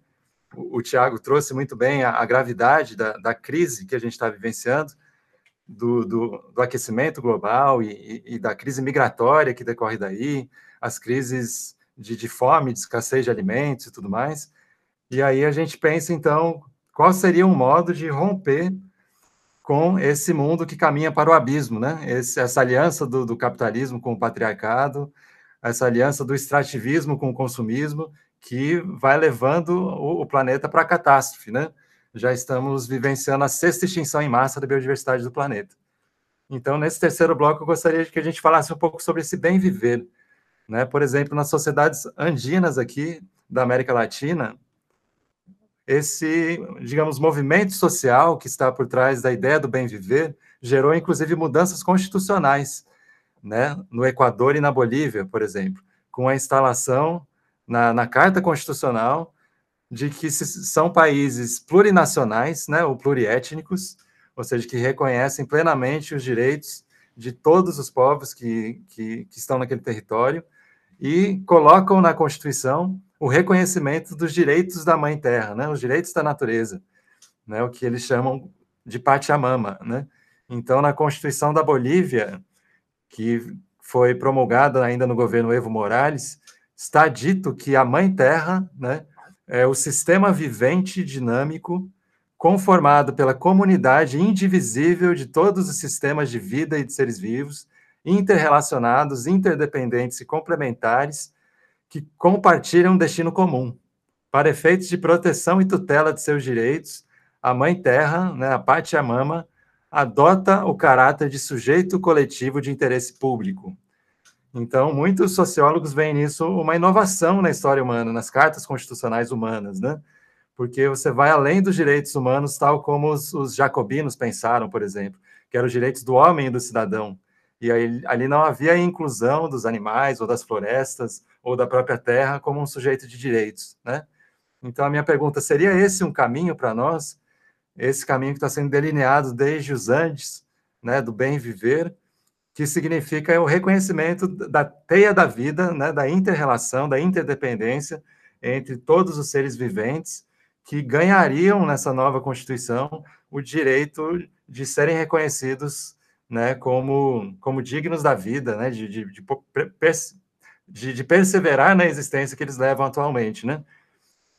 B: O, Tiago trouxe muito bem a, a gravidade da, da, crise que a gente está vivenciando, do, do, do, aquecimento global e, e, e, da crise migratória que decorre daí, as crises de, de fome, de escassez de alimentos e tudo mais. E aí a gente pensa, então, qual seria um modo de romper com esse mundo que caminha para o abismo, né? Esse, essa aliança do, do, capitalismo com o patriarcado, essa aliança do extrativismo com o consumismo que vai levando o, o planeta para a catástrofe, né? Já estamos vivenciando a sexta extinção em massa da biodiversidade do planeta. Então, nesse terceiro bloco, eu gostaria que a gente falasse um pouco sobre esse bem viver. Né? Por exemplo, nas sociedades andinas aqui da América Latina, esse, digamos, movimento social que está por trás da ideia do bem viver gerou, inclusive, mudanças constitucionais, né? no Equador e na Bolívia, por exemplo, com a instalação na, na Carta Constitucional de que são países plurinacionais, né, ou pluriétnicos, ou seja, que reconhecem plenamente os direitos de todos os povos que, que, que estão naquele território e colocam na Constituição o reconhecimento dos direitos da Mãe Terra, né, os direitos da natureza, né, o que eles chamam de Pachamama. Né? Então, na Constituição da Bolívia, que foi promulgada ainda no governo Evo Morales, está dito que a Mãe Terra né, é o sistema vivente dinâmico conformado pela comunidade indivisível de todos os sistemas de vida e de seres vivos, interrelacionados, interdependentes e complementares, que compartilham um destino comum. Para efeitos de proteção e tutela de seus direitos, a Mãe Terra, né, a Pachamama, adota o caráter de sujeito coletivo de interesse público, então, muitos sociólogos veem nisso uma inovação na história humana, nas cartas constitucionais humanas, né? Porque você vai além dos direitos humanos, tal como os, os jacobinos pensaram, por exemplo, que eram os direitos do homem e do cidadão. E aí, ali não havia inclusão dos animais, ou das florestas, ou da própria terra como um sujeito de direitos, né? Então, a minha pergunta, seria esse um caminho para nós? Esse caminho que está sendo delineado desde os Andes, né, do bem viver, que significa o reconhecimento da teia da vida, né, da interrelação, da interdependência entre todos os seres viventes, que ganhariam nessa nova Constituição o direito de serem reconhecidos né, como, como dignos da vida, né, de, de, de, de, perseverar na existência que eles levam atualmente. Né?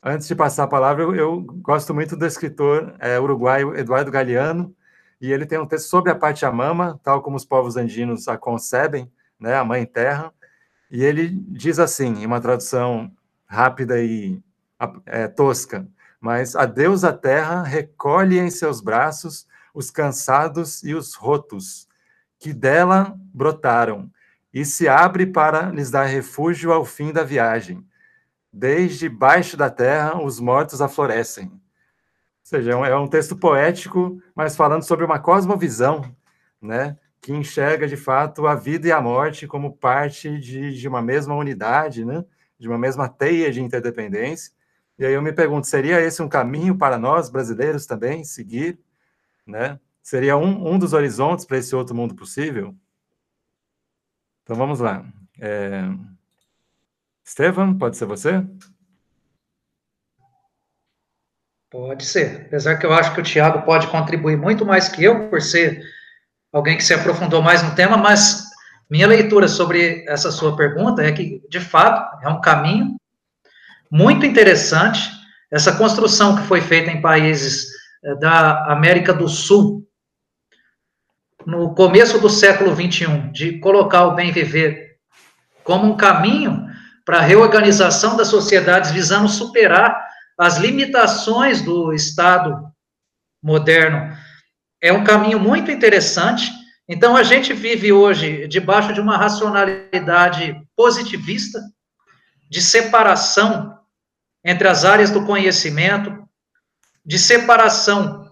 B: Antes de passar a palavra, eu, eu gosto muito do escritor é, uruguaio Eduardo Galeano, e ele tem um texto sobre a Pachamama, tal como os povos andinos a concebem, né, a Mãe Terra, e ele diz assim, em uma tradução rápida e é, tosca, mas a deusa Terra recolhe em seus braços os cansados e os rotos, que dela brotaram, e se abre para lhes dar refúgio ao fim da viagem. Desde baixo da terra os mortos aflorescem seja, é, é um texto poético, mas falando sobre uma cosmovisão, né, que enxerga de fato a vida e a morte como parte de, de uma mesma unidade, né, de uma mesma teia de interdependência. E aí eu me pergunto, seria esse um caminho para nós brasileiros também seguir, né? Seria um, um dos horizontes para esse outro mundo possível? Então vamos lá. É... Estevam, pode ser você?
C: Pode ser. Apesar que eu acho que o Tiago pode contribuir muito mais que eu, por ser alguém que se aprofundou mais no tema, mas minha leitura sobre essa sua pergunta é que, de fato, é um caminho muito interessante. Essa construção que foi feita em países eh, da América do Sul, no começo do século XXI, de colocar o bem viver como um caminho para a reorganização das sociedades visando superar as limitações do Estado moderno. É um caminho muito interessante. Então, a gente vive hoje debaixo de uma racionalidade positivista, de separação entre as áreas do conhecimento, de separação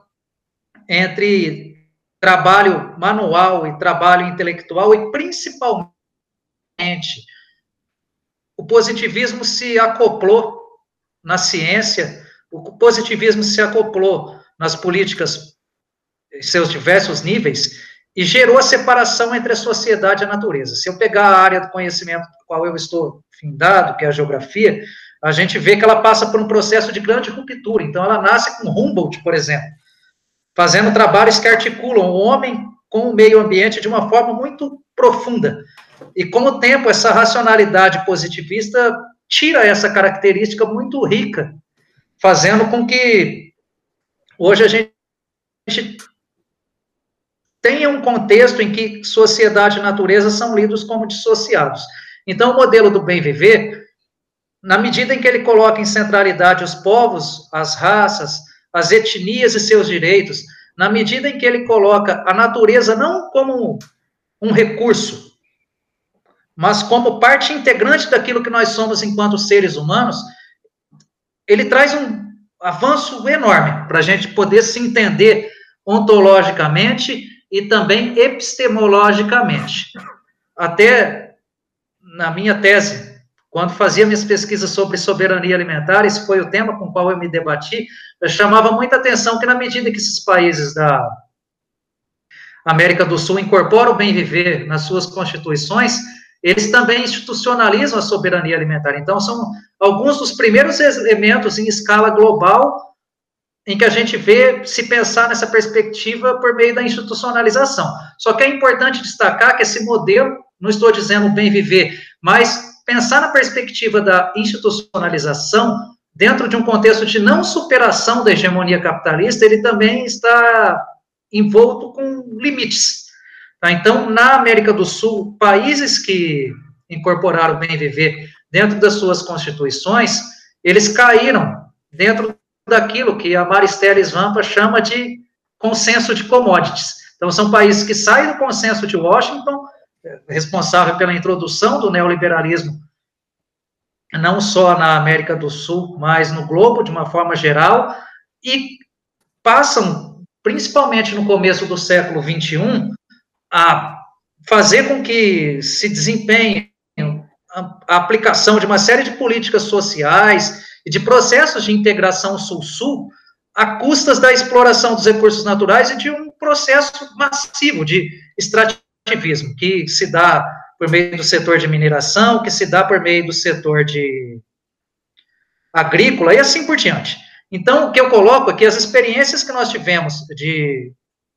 C: entre trabalho manual e trabalho intelectual, e principalmente o positivismo se acoplou na ciência, o positivismo se acoplou nas políticas em seus diversos níveis e gerou a separação entre a sociedade e a natureza. Se eu pegar a área do conhecimento do qual eu estou findado, que é a geografia, a gente vê que ela passa por um processo de grande ruptura. Então, ela nasce com Humboldt, por exemplo, fazendo trabalhos que articulam o homem com o meio ambiente de uma forma muito profunda. E com o tempo, essa racionalidade positivista tira essa característica muito rica, fazendo com que hoje a gente tenha um contexto em que sociedade e natureza são lidos como dissociados. Então, o modelo do bem viver, na medida em que ele coloca em centralidade os povos, as raças, as etnias e seus direitos, na medida em que ele coloca a natureza não como um recurso, mas como parte integrante daquilo que nós somos enquanto seres humanos, ele traz um avanço enorme para a gente poder se entender ontologicamente e também epistemologicamente. Até na minha tese, quando fazia minhas pesquisas sobre soberania alimentar, esse foi o tema com o qual eu me debati, eu chamava muita atenção que na medida que esses países da América do Sul incorporam o bem viver nas suas constituições, eles também institucionalizam a soberania alimentar. Então, são alguns dos primeiros elementos em escala global em que a gente vê se pensar nessa perspectiva por meio da institucionalização. Só que é importante destacar que esse modelo, não estou dizendo bem viver, mas pensar na perspectiva da institucionalização dentro de um contexto de não superação da hegemonia capitalista, ele também está envolto com limites. Tá? Então, na América do Sul, países que incorporaram o bem viver dentro das suas constituições, eles caíram dentro daquilo que a Maristeles Vampa chama de consenso de commodities. Então, são países que saem do consenso de Washington, responsável pela introdução do neoliberalismo, não só na América do Sul, mas no globo, de uma forma geral, e passam, principalmente no começo do século XXI, a fazer com que se desempenhe a aplicação de uma série de políticas sociais e de processos de integração sul-sul a custas da exploração dos recursos naturais e de um processo massivo de extrativismo que se dá por meio do setor de mineração, que se dá por meio do setor de agrícola e assim por diante. Então, o que eu coloco aqui, as experiências que nós tivemos de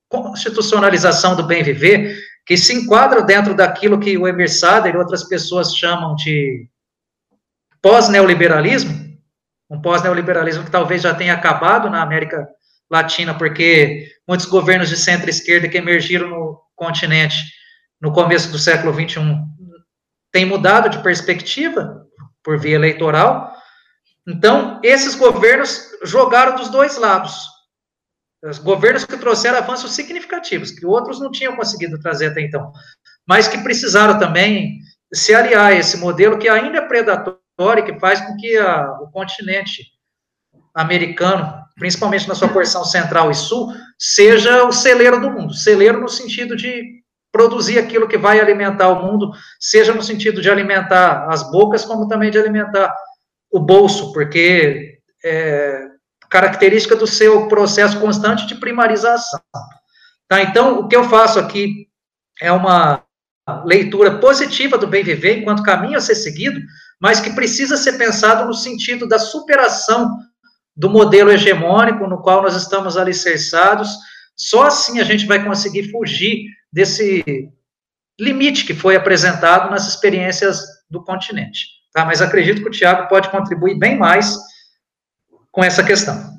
C: constitucionalização do bem viver, que se enquadra dentro daquilo que o Emir Sader e outras pessoas chamam de pós-neoliberalismo, um pós-neoliberalismo que talvez já tenha acabado na América Latina, porque muitos governos de centro-esquerda que emergiram no continente no começo do século XXI têm mudado de perspectiva por via eleitoral. Então, esses governos jogaram dos dois lados. Os governos que trouxeram avanços significativos, que outros não tinham conseguido trazer até então, mas que precisaram também se aliar a esse modelo que ainda é predatório, que faz com que a, o continente americano, principalmente na sua porção central e sul, seja o celeiro do mundo. Celeiro no sentido de produzir aquilo que vai alimentar o mundo, seja no sentido de alimentar as bocas, como também de alimentar o bolso, porque é, característica do seu processo constante de primarização. Tá? Então, o que eu faço aqui é uma leitura positiva do bem viver enquanto caminho a ser seguido, mas que precisa ser pensado no sentido da superação do modelo hegemônico no qual nós estamos alicerçados. Só assim a gente vai conseguir fugir desse limite que foi apresentado nas experiências do continente. Tá? Mas acredito que o Tiago pode contribuir bem mais com essa questão.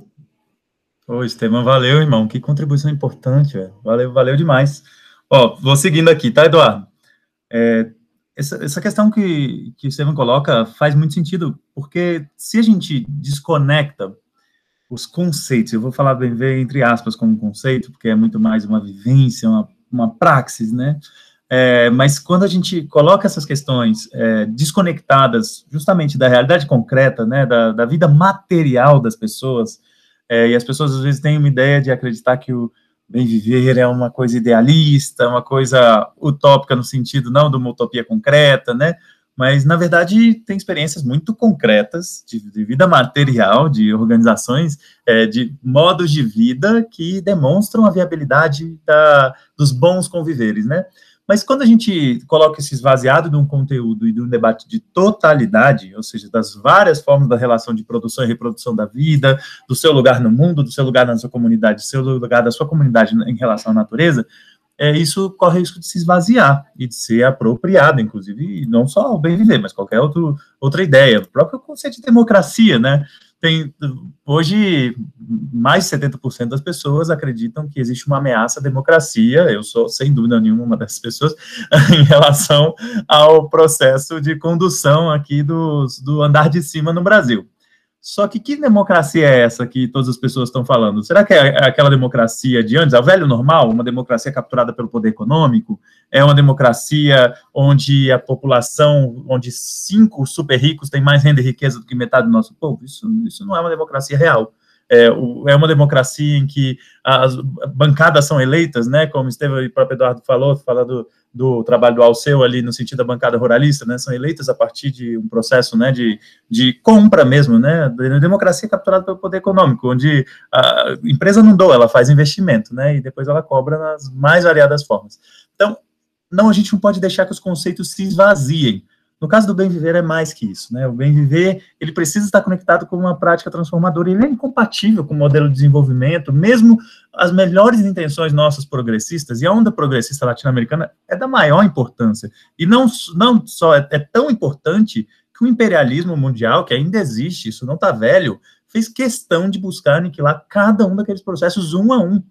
D: Ô, Estevam, valeu, irmão. Que contribuição importante, velho. Valeu, valeu demais. Ó, vou seguindo aqui, tá, Eduardo? É, essa, essa questão que, que o Estevam coloca faz muito sentido, porque se a gente desconecta os conceitos, eu vou falar bem entre aspas como conceito, porque é muito mais uma vivência, uma, uma praxis, né? É, mas quando a gente coloca essas questões é, desconectadas justamente da realidade concreta, né, da, da vida material das pessoas, é, e as pessoas às vezes têm uma ideia de acreditar que o, bem viver é uma coisa idealista, uma coisa utópica no sentido não de uma utopia concreta, né? Mas, na verdade, tem experiências muito concretas de, de vida material, de organizações, é, de modos de vida que demonstram a viabilidade da, dos bons conviveres, né? Mas quando a gente coloca esse esvaziado de um conteúdo e de um debate de totalidade, ou seja, das várias formas da relação de produção e reprodução da vida, do seu lugar no mundo, do seu lugar na sua comunidade, do seu lugar da sua comunidade em relação à natureza, é, isso corre risco de se esvaziar e de ser apropriado, inclusive, não só o bem viver, mas qualquer outro, outra ideia. O próprio conceito de democracia, né? Tem hoje mais de 70% das pessoas acreditam que existe uma ameaça à democracia. Eu sou sem dúvida nenhuma uma dessas pessoas em relação ao processo de condução aqui dos, do andar de cima no Brasil. Só que que democracia é essa que todas as pessoas estão falando? Será que é aquela democracia de antes, a velho normal, uma democracia capturada pelo poder econômico? É uma democracia onde a população, onde cinco super ricos têm mais renda e riqueza do que metade do nosso povo? Isso, isso não é uma democracia real. É, é, uma democracia em que as bancadas são eleitas, né, como esteve o próprio Eduardo falou, falando do trabalho do Alceu ali no sentido da bancada ruralista, né, são eleitas a partir de um processo, né, de, de compra mesmo, né, de democracia capturada pelo poder econômico, onde a empresa não doa, ela faz investimento, né, e depois ela cobra nas mais variadas formas. Então, não, a gente não pode deixar que os conceitos se esvaziem, no caso do bem viver é mais que isso, né? O bem viver, ele precisa estar conectado com uma prática transformadora, ele é incompatível com o modelo de desenvolvimento, mesmo as melhores intenções nossas progressistas, e a onda progressista latino-americana é da maior importância, e não, não só é, é tão importante que o imperialismo mundial, que ainda existe, isso não está velho, fez questão de buscar aniquilar cada um daqueles processos um a um,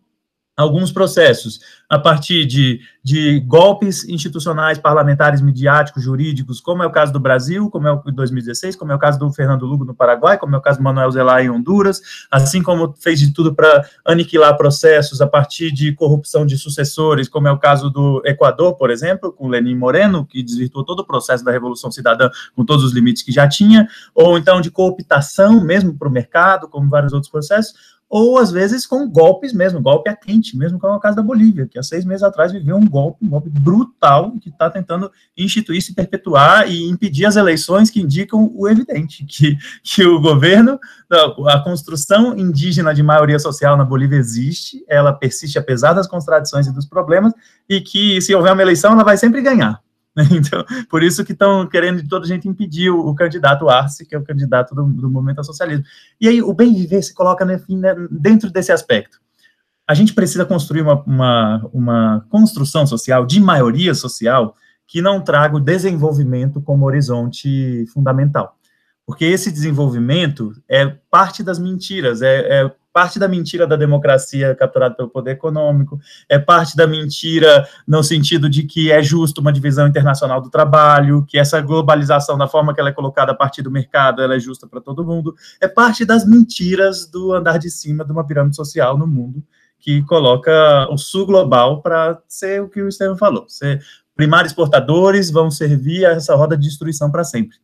D: alguns processos a partir de, de golpes institucionais, parlamentares, midiáticos, jurídicos, como é o caso do Brasil, como é o de 2016, como é o caso do Fernando Lugo no Paraguai, como é o caso do Manuel Zelay em Honduras, assim como fez de tudo para aniquilar processos a partir de corrupção de sucessores, como é o caso do Equador, por exemplo, com Lenin Moreno, que desvirtuou todo o processo da Revolução Cidadã com todos os limites que já tinha, ou então de cooptação mesmo para o mercado, como vários outros processos, ou às vezes com golpes mesmo, golpe a quente, mesmo como é o caso da Bolívia, que há seis meses atrás viveu um golpe, um golpe brutal, que está tentando instituir, se perpetuar e impedir as eleições que indicam o evidente, que, que o governo, a construção indígena de maioria social na Bolívia existe, ela persiste apesar das contradições e dos problemas, e que se houver uma eleição, ela vai sempre ganhar. Então, por isso que estão querendo de toda gente impedir o, o candidato Arce, que é o candidato do, do movimento ao socialismo. E aí o bem viver se coloca né, dentro desse aspecto. A gente precisa construir uma, uma, uma construção social, de maioria social, que não traga o desenvolvimento como horizonte fundamental. Porque esse desenvolvimento é parte das mentiras, é, é parte da mentira da democracia capturada pelo poder econômico, é parte da mentira no sentido de que é justo uma divisão internacional do trabalho, que essa globalização, da forma que ela é colocada a partir do mercado, ela é justa para todo mundo, é parte das mentiras do andar de cima de uma pirâmide social no mundo, que coloca o sul global para ser o que o Estevam falou, ser primários exportadores vão servir a essa roda de destruição para sempre.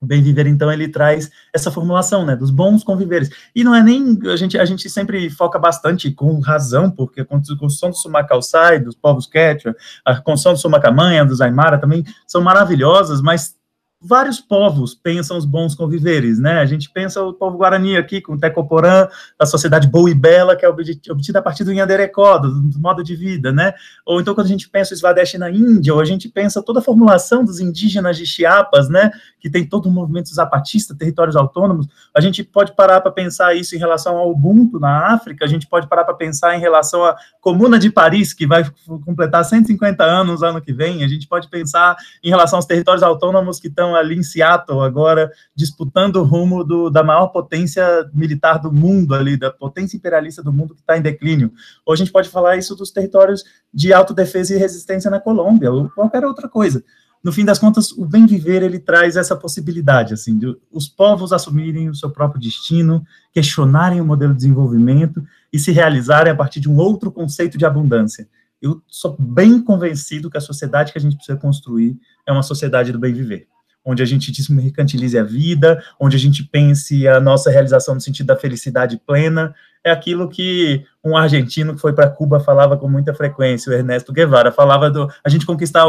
D: O bem viver, então, ele traz essa formulação, né, dos bons conviveres. E não é nem, a gente, a gente sempre foca bastante, com razão, porque a construção do Sumacalçai, dos povos Quechua, a construção do Sumacamanha, dos Aymara também são maravilhosas, mas vários povos pensam os bons conviveres, né? A gente pensa o povo guarani aqui com o Tecoporã, a sociedade boa e bela, que é obtida a partir do Inhaderecó, do, do, modo de vida, né? Ou então quando a gente pensa o Swadesh na Índia, ou a gente pensa toda a formulação dos indígenas de Chiapas, né? Que tem todo o movimento zapatista, territórios autônomos, a gente pode parar para pensar isso em relação ao Ubuntu na África, a gente pode parar para pensar em relação à Comuna de Paris, que vai completar 150 anos ano que vem, a gente pode pensar em relação aos territórios autônomos que estão estão ali em Seattle agora disputando o rumo do, da maior potência militar do mundo ali, da potência imperialista do mundo que está em declínio. Ou a gente pode falar isso dos territórios de autodefesa e resistência na Colômbia, ou qualquer outra coisa. no fim das contas, o bem viver ele traz essa possibilidade, assim, de os povos assumirem o seu próprio destino, questionarem o modelo de desenvolvimento e se realizarem a partir de um outro conceito de abundância. Eu sou bem convencido que a sociedade que a gente precisa construir é uma sociedade do bem viver onde a gente desmercantilize a vida, onde a gente pense a nossa realização no sentido da felicidade plena, é aquilo que um argentino que foi para Cuba falava com muita frequência, o Ernesto Guevara, falava do a gente conquistar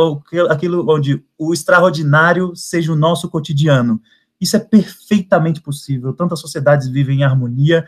D: aquilo onde o extraordinário seja o nosso cotidiano. Isso é perfeitamente possível. Tantas sociedades vivem em harmonia,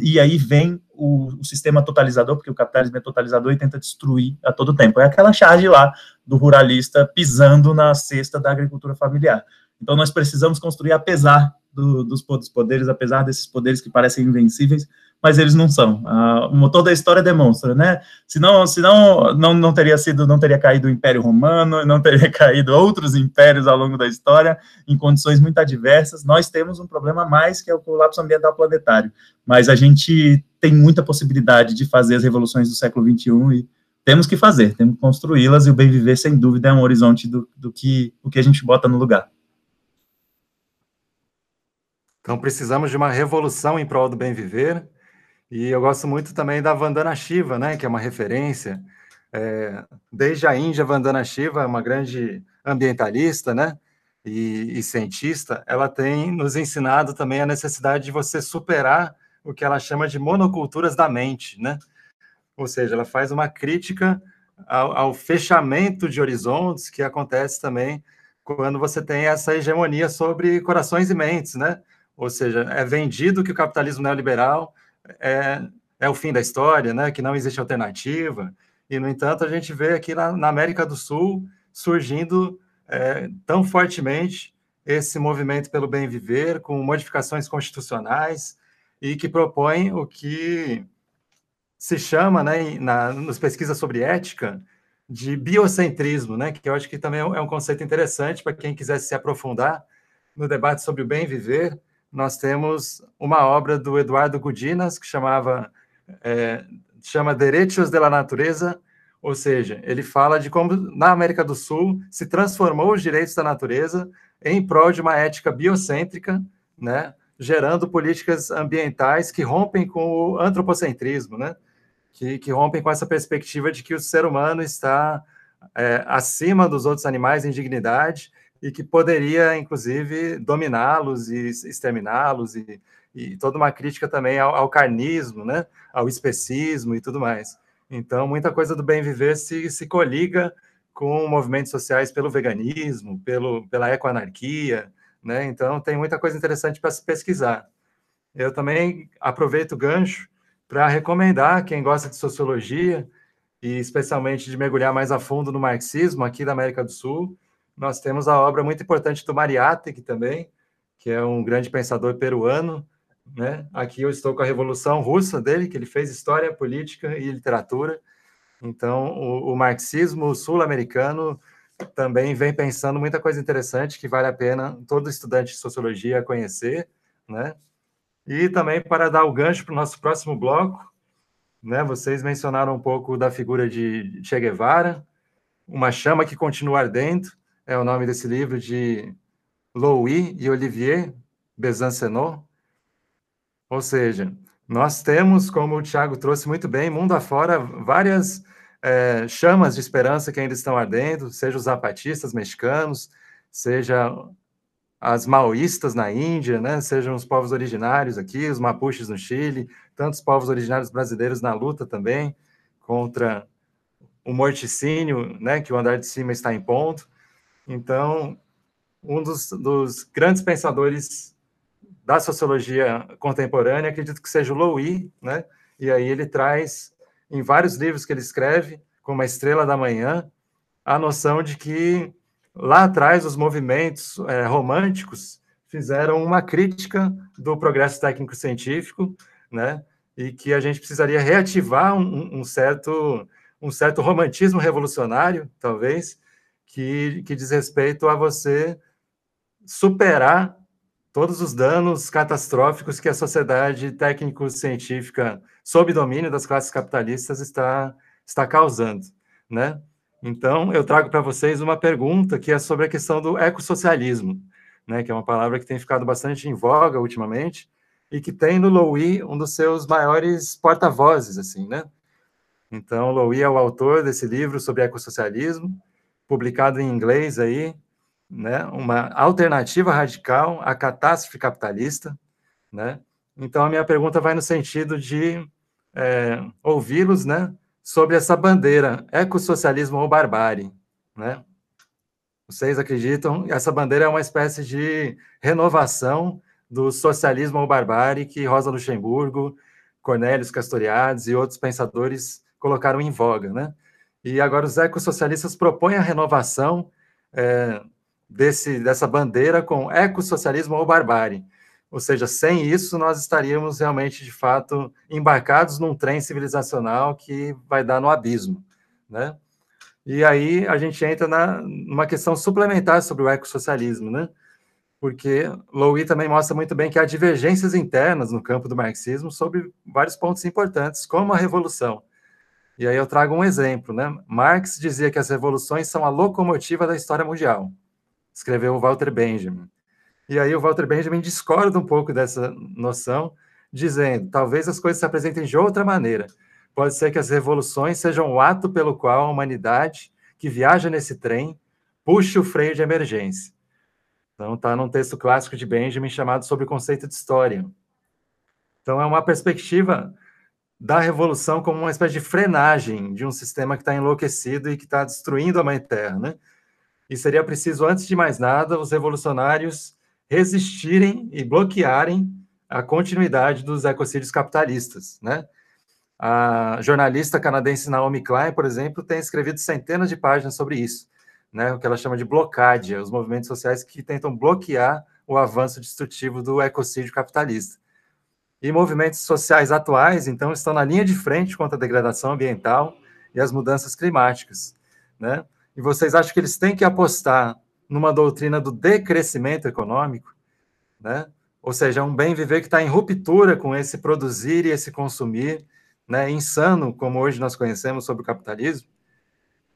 D: e aí vem o, o, sistema totalizador, porque o capitalismo é totalizador e tenta destruir a todo tempo. É aquela charge lá do ruralista pisando na cesta da agricultura familiar. Então, nós precisamos construir, apesar do, dos poderes, apesar desses poderes que parecem invencíveis, mas eles não são. Ah, o motor da história demonstra, né? Senão, senão não, não teria sido, não teria caído o Império Romano, não teria caído outros impérios ao longo da história em condições muito adversas. Nós temos um problema mais que é o colapso ambiental planetário, mas a gente tem muita possibilidade de fazer as revoluções do século XXI e temos que fazer, temos que construí-las e o bem viver, sem dúvida, é um horizonte do, do que o que a gente bota no lugar.
B: Então precisamos de uma revolução em prol do bem viver e eu gosto muito também da Vandana Shiva, né, que é uma referência. É, desde a Índia, Vandana Shiva é uma grande ambientalista, né, e, e, cientista. Ela tem nos ensinado também a necessidade de você superar o que ela chama de monoculturas da mente, né? Ou seja, ela faz uma crítica ao, ao fechamento de horizontes que acontece também quando você tem essa hegemonia sobre corações e mentes, né? Ou seja, é vendido que o capitalismo neoliberal é, é o fim da história, né? que não existe alternativa. E, no entanto, a gente vê aqui na, na América do Sul surgindo é, tão fortemente esse movimento pelo bem viver, com modificações constitucionais, e que propõe o que se chama, né, na, nas pesquisas sobre ética, de biocentrismo, né, que eu acho que também é um é conceito interessante para quem quiser se aprofundar no debate sobre o bem viver, nós temos uma obra do Eduardo Gudinas que chamava é, chama Derechos de la Natureza, ou seja, ele fala de como na América do Sul se transformou os direitos da natureza em prol de uma ética biocêntrica, né, gerando políticas ambientais que rompem com o antropocentrismo, né, que, que rompem com essa perspectiva de que o ser humano está é, acima dos outros animais em dignidade e que poderia, inclusive, dominá-los e exterminá-los, e, e, toda uma crítica também ao, ao, carnismo, né? ao especismo e tudo mais. Então, muita coisa do bem viver se, se coliga com movimentos sociais pelo veganismo, pelo, pela ecoanarquia, né? Então, tem muita coisa interessante para se pesquisar. Eu também aproveito o gancho para recomendar quem gosta de sociologia, e especialmente de mergulhar mais a fundo no marxismo aqui da América do Sul, nós temos a obra muito importante do Mariátegui também, que é um grande pensador peruano. Né? Aqui eu estou com a Revolução Russa dele, que ele fez História, Política e Literatura. Então, o, o marxismo sul-americano também vem pensando muita coisa interessante que vale a pena todo estudante de sociologia conhecer, né? E também para dar o gancho para o nosso próximo bloco, né? Vocês mencionaram um pouco da figura de Che Guevara, uma chama que continua ardendo é o nome desse livro de Louis e Olivier Besancenot. Ou seja, nós temos, como o Tiago trouxe muito bem, mundo afora, várias é, chamas de esperança que ainda estão ardendo, seja os zapatistas mexicanos, seja as maoístas na Índia, né, sejam os povos originários aqui, os mapuches no Chile, tantos povos originários brasileiros na luta também contra o morticínio, né, que o andar de cima está em ponto. Então, um dos, dos, grandes pensadores da sociologia contemporânea, acredito que seja o Louis, né? E aí ele traz, em vários livros que ele escreve, como A Estrela da Manhã, a noção de que lá atrás os movimentos é, românticos fizeram uma crítica do progresso técnico-científico, né? E que a gente precisaria reativar um, um certo um certo romantismo revolucionário, talvez, que, que diz respeito a você superar todos os danos catastróficos que a sociedade técnico-científica, sob domínio das classes capitalistas, está, está causando, né? Então, eu trago para vocês uma pergunta que é sobre a questão do ecossocialismo, né, que é uma palavra que tem ficado bastante em voga ultimamente e que tem no Louis um dos seus maiores porta-vozes, assim, né? Então, Louis é o autor desse livro sobre ecossocialismo, publicado em inglês aí, né? Uma alternativa radical à catástrofe capitalista, né? Então, a minha pergunta vai no sentido de é, ouvi-los, né? Sobre essa bandeira, ecossocialismo ou barbárie, né? Vocês acreditam? Essa bandeira é uma espécie de renovação do socialismo ou barbárie que Rosa Luxemburgo, Cornelius Castoriadis e outros pensadores colocaram em voga, né? E agora os ecossocialistas propõem a renovação é, desse, dessa bandeira com ecossocialismo ou barbárie. Ou seja, sem isso, nós estaríamos realmente, de fato, embarcados num trem civilizacional que vai dar no abismo, né? E aí a gente entra na, numa questão suplementar sobre o ecossocialismo, né? Porque Louis também mostra muito bem que há divergências internas no campo do marxismo sobre vários pontos importantes, como a revolução. E aí eu trago um exemplo, né? Marx dizia que as revoluções são a locomotiva da história mundial, escreveu o Walter Benjamin. E aí o Walter Benjamin discorda um pouco dessa noção, dizendo, talvez as coisas se apresentem de outra maneira. Pode ser que as revoluções sejam o ato pelo qual a humanidade que viaja nesse trem puxe o freio de emergência. Então está num texto clássico de Benjamin chamado Sobre o Conceito de História. Então é uma perspectiva da revolução como uma espécie de frenagem de um sistema que está enlouquecido e que está destruindo a Mãe Terra, né? E seria preciso, antes de mais nada, os revolucionários resistirem e bloquearem a continuidade dos ecocídios capitalistas, né? A jornalista canadense Naomi Klein, por exemplo, tem escrevido centenas de páginas sobre isso, né? O que ela chama de blocádia, os movimentos sociais que tentam bloquear o avanço destrutivo do ecocídio capitalista. E movimentos sociais atuais, então, estão na linha de frente contra a degradação ambiental e as mudanças climáticas, né? E vocês acham que eles têm que apostar numa doutrina do decrescimento econômico, né? Ou seja, um bem viver que está em ruptura com esse produzir e esse consumir, né? Insano, como hoje nós conhecemos sobre o capitalismo.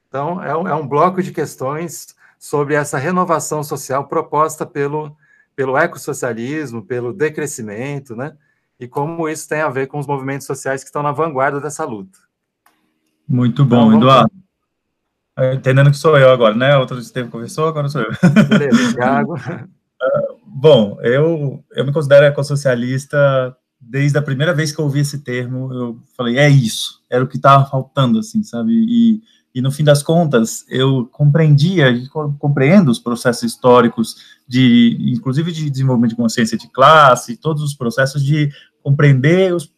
B: Então, é um, é um bloco de questões sobre essa renovação social proposta pelo, pelo ecossocialismo, pelo decrescimento, né? E como isso tem a ver com os movimentos sociais que estão na vanguarda dessa luta.
D: Muito bom, então, Eduardo. É, entendendo que sou eu agora, né? Outro tempo conversou, agora sou eu. Beleza, Thiago. Uh, bom, eu, eu me considero ecossocialista desde a primeira vez que eu ouvi esse termo, eu falei, é isso, era o que estava faltando, assim, sabe? E, e no fim das contas, eu compreendia, compreendo os processos históricos de, inclusive de desenvolvimento de consciência de classe, todos os processos de compreender os,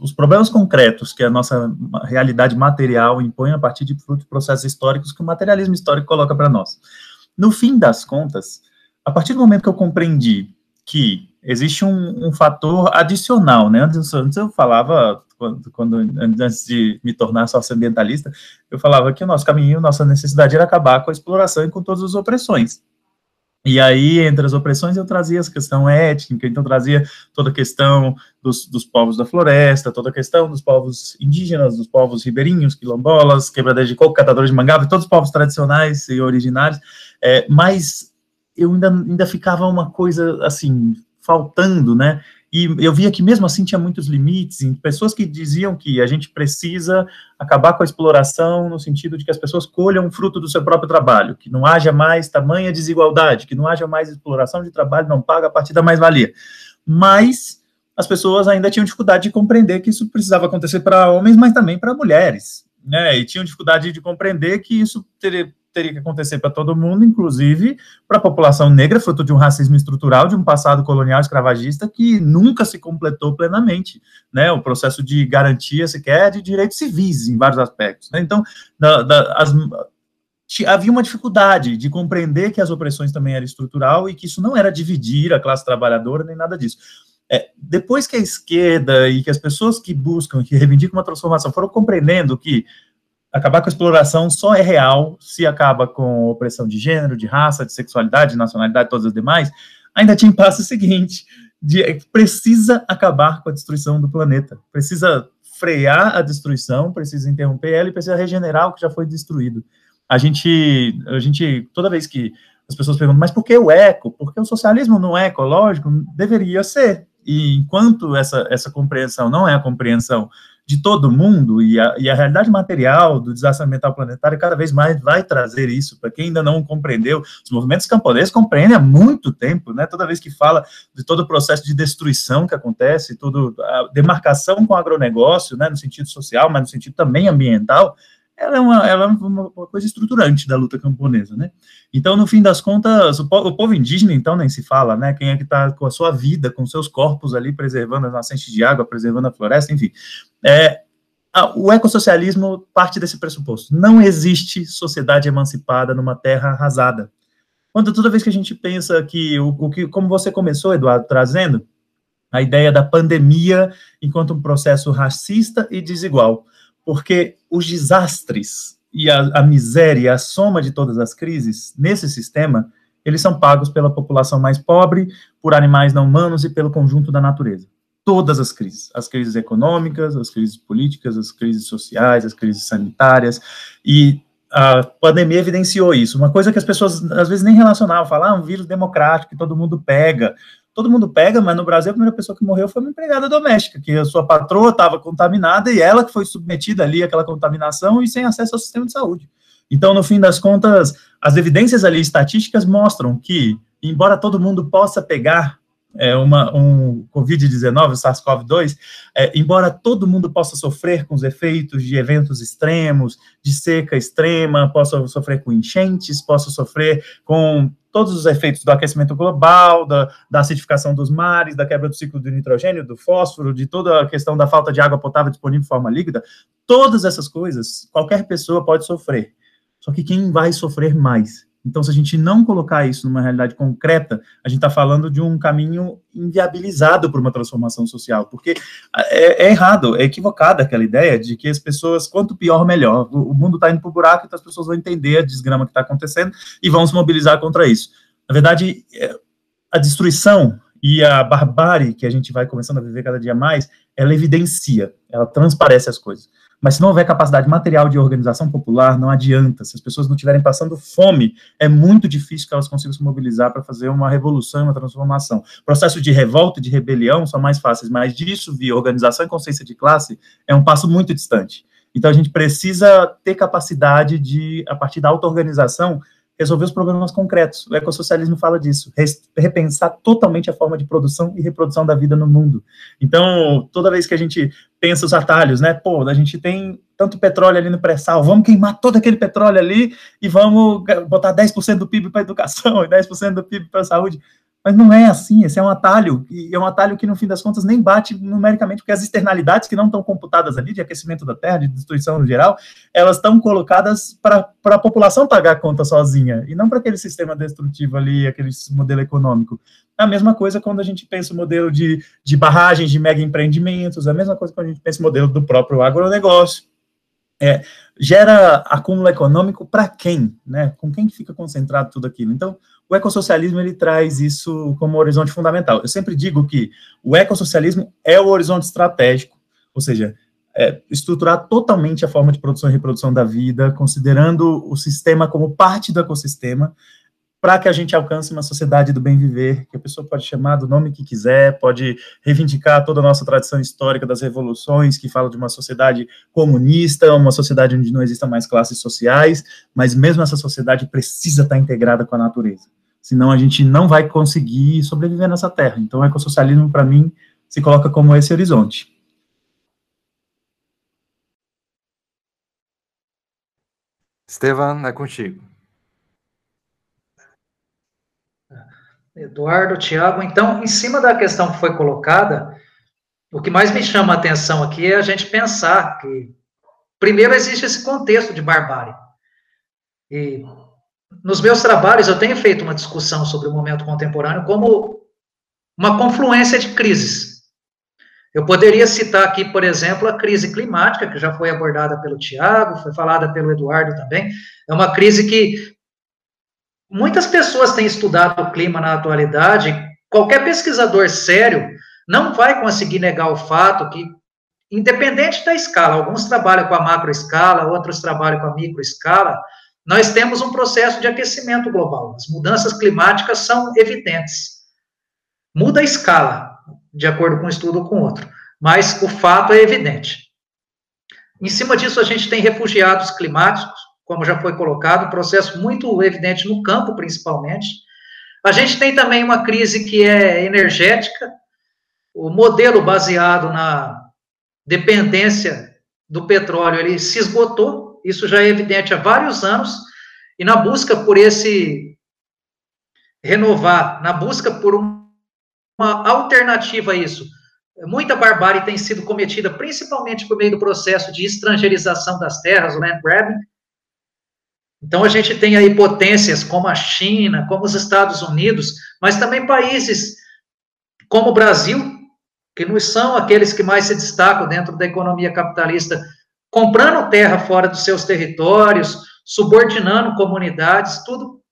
D: os problemas concretos que a nossa realidade material impõe a partir de processos históricos que o materialismo histórico coloca para nós. No fim das contas, a partir do momento que eu compreendi que existe um, um fator adicional, né? Antes, antes eu falava, quando, quando, antes de me tornar socioambientalista, eu falava que o nosso caminho, nossa necessidade era acabar com a exploração e com todas as opressões. E aí, entre as opressões, eu trazia essa questão étnica, então trazia toda a questão dos, dos, povos da floresta, toda a questão dos povos indígenas, dos povos ribeirinhos, quilombolas, quebradeiros de coco, catadores de mangaba, todos os povos tradicionais e originários, é, mas eu ainda, ainda ficava uma coisa, assim, faltando, né? E eu via que mesmo assim tinha muitos limites, pessoas que diziam que a gente precisa acabar com a exploração no sentido de que as pessoas colham fruto do seu próprio trabalho, que não haja mais tamanha desigualdade, que não haja mais exploração de trabalho não paga a partir da mais-valia. Mas as pessoas ainda tinham dificuldade de compreender que isso precisava acontecer para homens, mas também para mulheres, né? E tinham dificuldade de compreender que isso teria teria que acontecer para todo mundo, inclusive para a população negra, fruto de um racismo estrutural, de um passado colonial escravagista que nunca se completou plenamente, né? O processo de garantia sequer de direitos civis em vários aspectos. Né? Então, da, da, as, havia uma dificuldade de compreender que as opressões também eram estrutural e que isso não era dividir a classe trabalhadora nem nada disso. É, depois que a esquerda e que as pessoas que buscam, que reivindicam uma transformação, foram compreendendo que acabar com a exploração só é real se acaba com opressão de gênero, de raça, de sexualidade, de nacionalidade, todas as demais, ainda tinha passo seguinte, de, é precisa acabar com a destruição do planeta, precisa frear a destruição, precisa interromper ela e precisa regenerar o que já foi destruído. a gente, a gente, toda vez que as pessoas perguntam, mas por que o eco? Porque o socialismo não é ecológico? Deveria ser. E enquanto essa, essa compreensão não é a compreensão de todo mundo, e a, e a realidade material do desastre ambiental planetário cada vez mais vai trazer isso, para quem ainda não compreendeu, os movimentos camponeses compreendem há muito tempo, né, toda vez que fala de todo o processo de destruição que acontece, toda a demarcação com o agronegócio, né, no sentido social, mas no sentido também ambiental, ela é uma, ela é uma, coisa estruturante da luta camponesa, né? Então, no fim das contas, o, povo, o povo indígena, então, nem se fala, né? Quem é que está com a sua vida, com seus corpos ali, preservando as nascentes de água, preservando a floresta, enfim. É, a, o ecossocialismo parte desse pressuposto. Não existe sociedade emancipada numa terra arrasada. Quando toda vez que a gente pensa que, o, o que como você começou, Eduardo, trazendo, a ideia da pandemia enquanto um processo racista e desigual porque os desastres e a, a miséria, a soma de todas as crises nesse sistema, eles são pagos pela população mais pobre, por animais não humanos e pelo conjunto da natureza. Todas as crises, as crises econômicas, as crises políticas, as crises sociais, as crises sanitárias, e a pandemia evidenciou isso. Uma coisa que as pessoas às vezes nem relacionavam, falar, ah, um vírus democrático que todo mundo pega todo mundo pega, mas no Brasil a primeira pessoa que morreu foi uma empregada doméstica, que a sua patroa estava contaminada e ela que foi submetida ali àquela contaminação e sem acesso ao sistema de saúde. Então, no fim das contas, as evidências ali estatísticas mostram que, embora todo mundo possa pegar é, uma, um Covid-19, o SARS-CoV-2, é, embora todo mundo possa sofrer com os efeitos de eventos extremos, de seca extrema, possa sofrer com enchentes, possa sofrer com todos os efeitos do aquecimento global, da, da acidificação dos mares, da quebra do ciclo do nitrogênio, do fósforo, de toda a questão da falta de água potável disponível de forma líquida, todas essas coisas, qualquer pessoa pode sofrer. Só que quem vai sofrer mais então, se a gente não colocar isso numa realidade concreta, a gente está falando de um caminho inviabilizado para uma transformação social, porque é, é, errado, é equivocada aquela ideia de que as pessoas, quanto pior, melhor. O, o mundo está indo para o buraco, então as pessoas vão entender a desgrama que está acontecendo e vão se mobilizar contra isso. Na verdade, é, a destruição e a barbárie que a gente vai começando a viver cada dia mais, ela evidencia, ela transparece as coisas. Mas se não houver capacidade material de organização popular, não adianta. Se as pessoas não estiverem passando fome, é muito difícil que elas consigam se mobilizar para fazer uma revolução, uma transformação. Processos de revolta e de rebelião são mais fáceis, mas disso, via organização e consciência de classe, é um passo muito distante. Então, a gente precisa ter capacidade de, a partir da auto-organização, resolver os problemas concretos. O ecossocialismo fala disso, repensar totalmente a forma de produção e reprodução da vida no mundo. Então, toda vez que a gente pensa os atalhos, né, pô, a gente tem tanto petróleo ali no pré-sal, vamos queimar todo aquele petróleo ali e vamos botar 10% do PIB para educação e 10% do PIB para saúde. Mas não é assim, esse é um atalho, e é um atalho que, no fim das contas, nem bate numericamente, porque as externalidades que não estão computadas ali, de aquecimento da Terra, de destruição no geral, elas estão colocadas para a população pagar a conta sozinha, e não para aquele sistema destrutivo ali, aquele modelo econômico. A mesma coisa quando a gente pensa o modelo de, de barragens, de mega empreendimentos, a mesma coisa quando a gente pensa o modelo do próprio agronegócio. É, gera acúmulo econômico para quem, né? Com quem fica concentrado tudo aquilo? Então, o ecossocialismo ele traz isso como horizonte fundamental. Eu sempre digo que o ecossocialismo é o horizonte estratégico, ou seja, é, estruturar totalmente a forma de produção e reprodução da vida, considerando o sistema como parte do ecossistema, para que a gente alcance uma sociedade do bem viver, que a pessoa pode chamar do nome que quiser, pode reivindicar toda a nossa tradição histórica das revoluções, que fala de uma sociedade comunista, uma sociedade onde não existam mais classes sociais, mas mesmo essa sociedade precisa estar integrada com a natureza. Senão a gente não vai conseguir sobreviver nessa terra. Então, o ecossocialismo, para mim, se coloca como esse horizonte.
B: Estevam, é contigo.
C: Eduardo, Tiago, então, em cima da questão que foi colocada, o que mais me chama a atenção aqui é a gente pensar que, primeiro, existe esse contexto de barbárie. E nos meus trabalhos eu tenho feito uma discussão sobre o momento contemporâneo como uma confluência de crises. Eu poderia citar aqui, por exemplo, a crise climática, que já foi abordada pelo Tiago, foi falada pelo Eduardo também. É uma crise que muitas pessoas têm estudado o clima na atualidade, qualquer pesquisador sério não vai conseguir negar o fato que, independente da escala, alguns trabalham com a macro escala, outros trabalham com a micro escala, nós temos um processo de aquecimento global. As mudanças climáticas são evidentes. Muda a escala, de acordo com um estudo ou com outro, mas o fato é evidente. Em cima disso, a gente tem refugiados climáticos, como já foi colocado, um processo muito evidente no campo, principalmente. A gente tem também uma crise que é energética, o modelo baseado na dependência do petróleo, ele se esgotou, isso já é evidente há vários anos, e na busca por esse renovar, na busca por um, uma alternativa a isso, muita barbárie tem sido cometida, principalmente por meio do processo de estrangeirização das terras, o land grabbing. Então, a gente tem aí potências como a China, como os Estados Unidos, mas também países como o Brasil, que não são aqueles que mais se destacam dentro da economia capitalista, comprando terra fora dos seus territórios, subordinando comunidades, tudo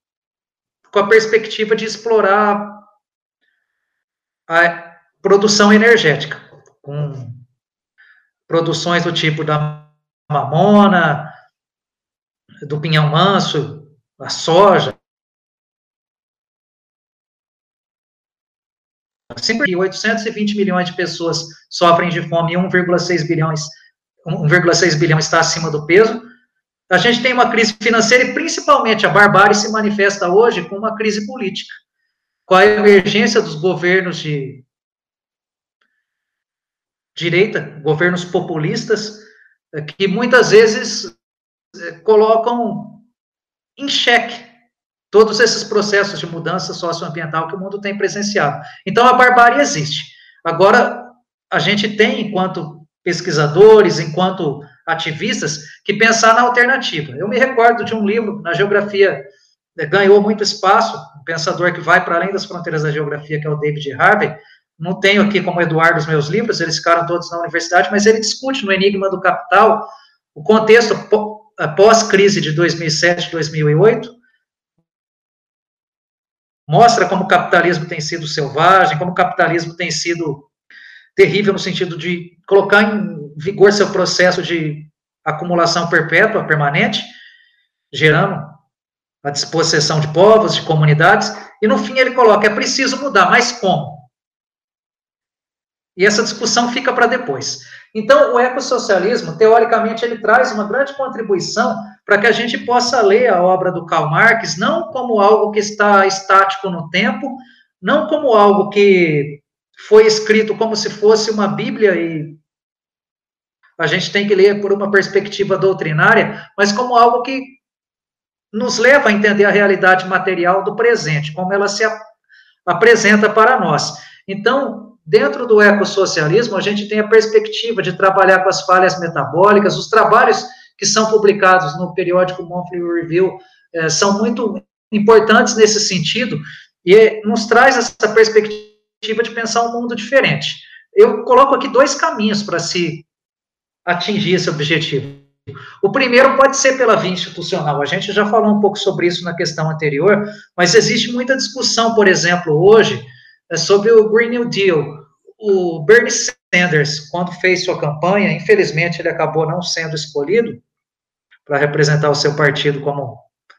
C: com a perspectiva de explorar a produção energética, com produções do tipo da mamona, do pinhão manso, a soja, Sempre 820 milhões de pessoas sofrem de fome e 1,6 bilhões 1,6 bilhão está acima do peso. A gente tem uma crise financeira e principalmente a barbárie se manifesta hoje com uma crise política, com a emergência dos governos de direita, governos populistas, que muitas vezes eh, colocam em xeque todos esses processos de mudança socioambiental que o mundo tem presenciado. Então, a barbárie existe. Agora, a gente tem, enquanto pesquisadores, enquanto ativistas, que pensar na alternativa. Eu me recordo de um livro na geografia, né, ganhou muito espaço, um pensador que vai para além das fronteiras da geografia, que é o David Harvey. Não tenho aqui como Eduardo os meus livros, eles ficaram todos na universidade, mas ele discute no Enigma do Capital o contexto pós-crise de 2007, 2008, mostra como o capitalismo tem sido selvagem, como o capitalismo tem sido terrível no sentido de colocar em vigor seu processo de acumulação perpétua, permanente, gerando a dispossessão de povos, de comunidades, e no fim ele coloca, é preciso mudar, mas como? E essa discussão fica para depois. Então, o ecossocialismo, teoricamente, ele traz uma grande contribuição para que a gente possa ler a obra do Karl Marx não como algo que está estático no tempo, não como algo que foi escrito como se fosse uma Bíblia e a gente tem que ler por uma perspectiva doutrinária, mas como algo que nos leva a entender a realidade material do presente, como ela se apresenta para nós. Então, Dentro do ecossocialismo, a gente tem a perspectiva de trabalhar com as falhas metabólicas, os trabalhos que são publicados no periódico Monthly Review eh, são muito importantes nesse sentido, e nos traz essa perspectiva de pensar um mundo diferente. Eu coloco aqui dois caminhos para se atingir esse objetivo. O primeiro pode ser pela via institucional, a gente já falou um pouco sobre isso na questão anterior, mas existe muita discussão, por exemplo, hoje, sobre o Green New Deal. O Bernie Sanders, quando fez sua campanha, infelizmente ele acabou não sendo escolhido para representar o seu partido como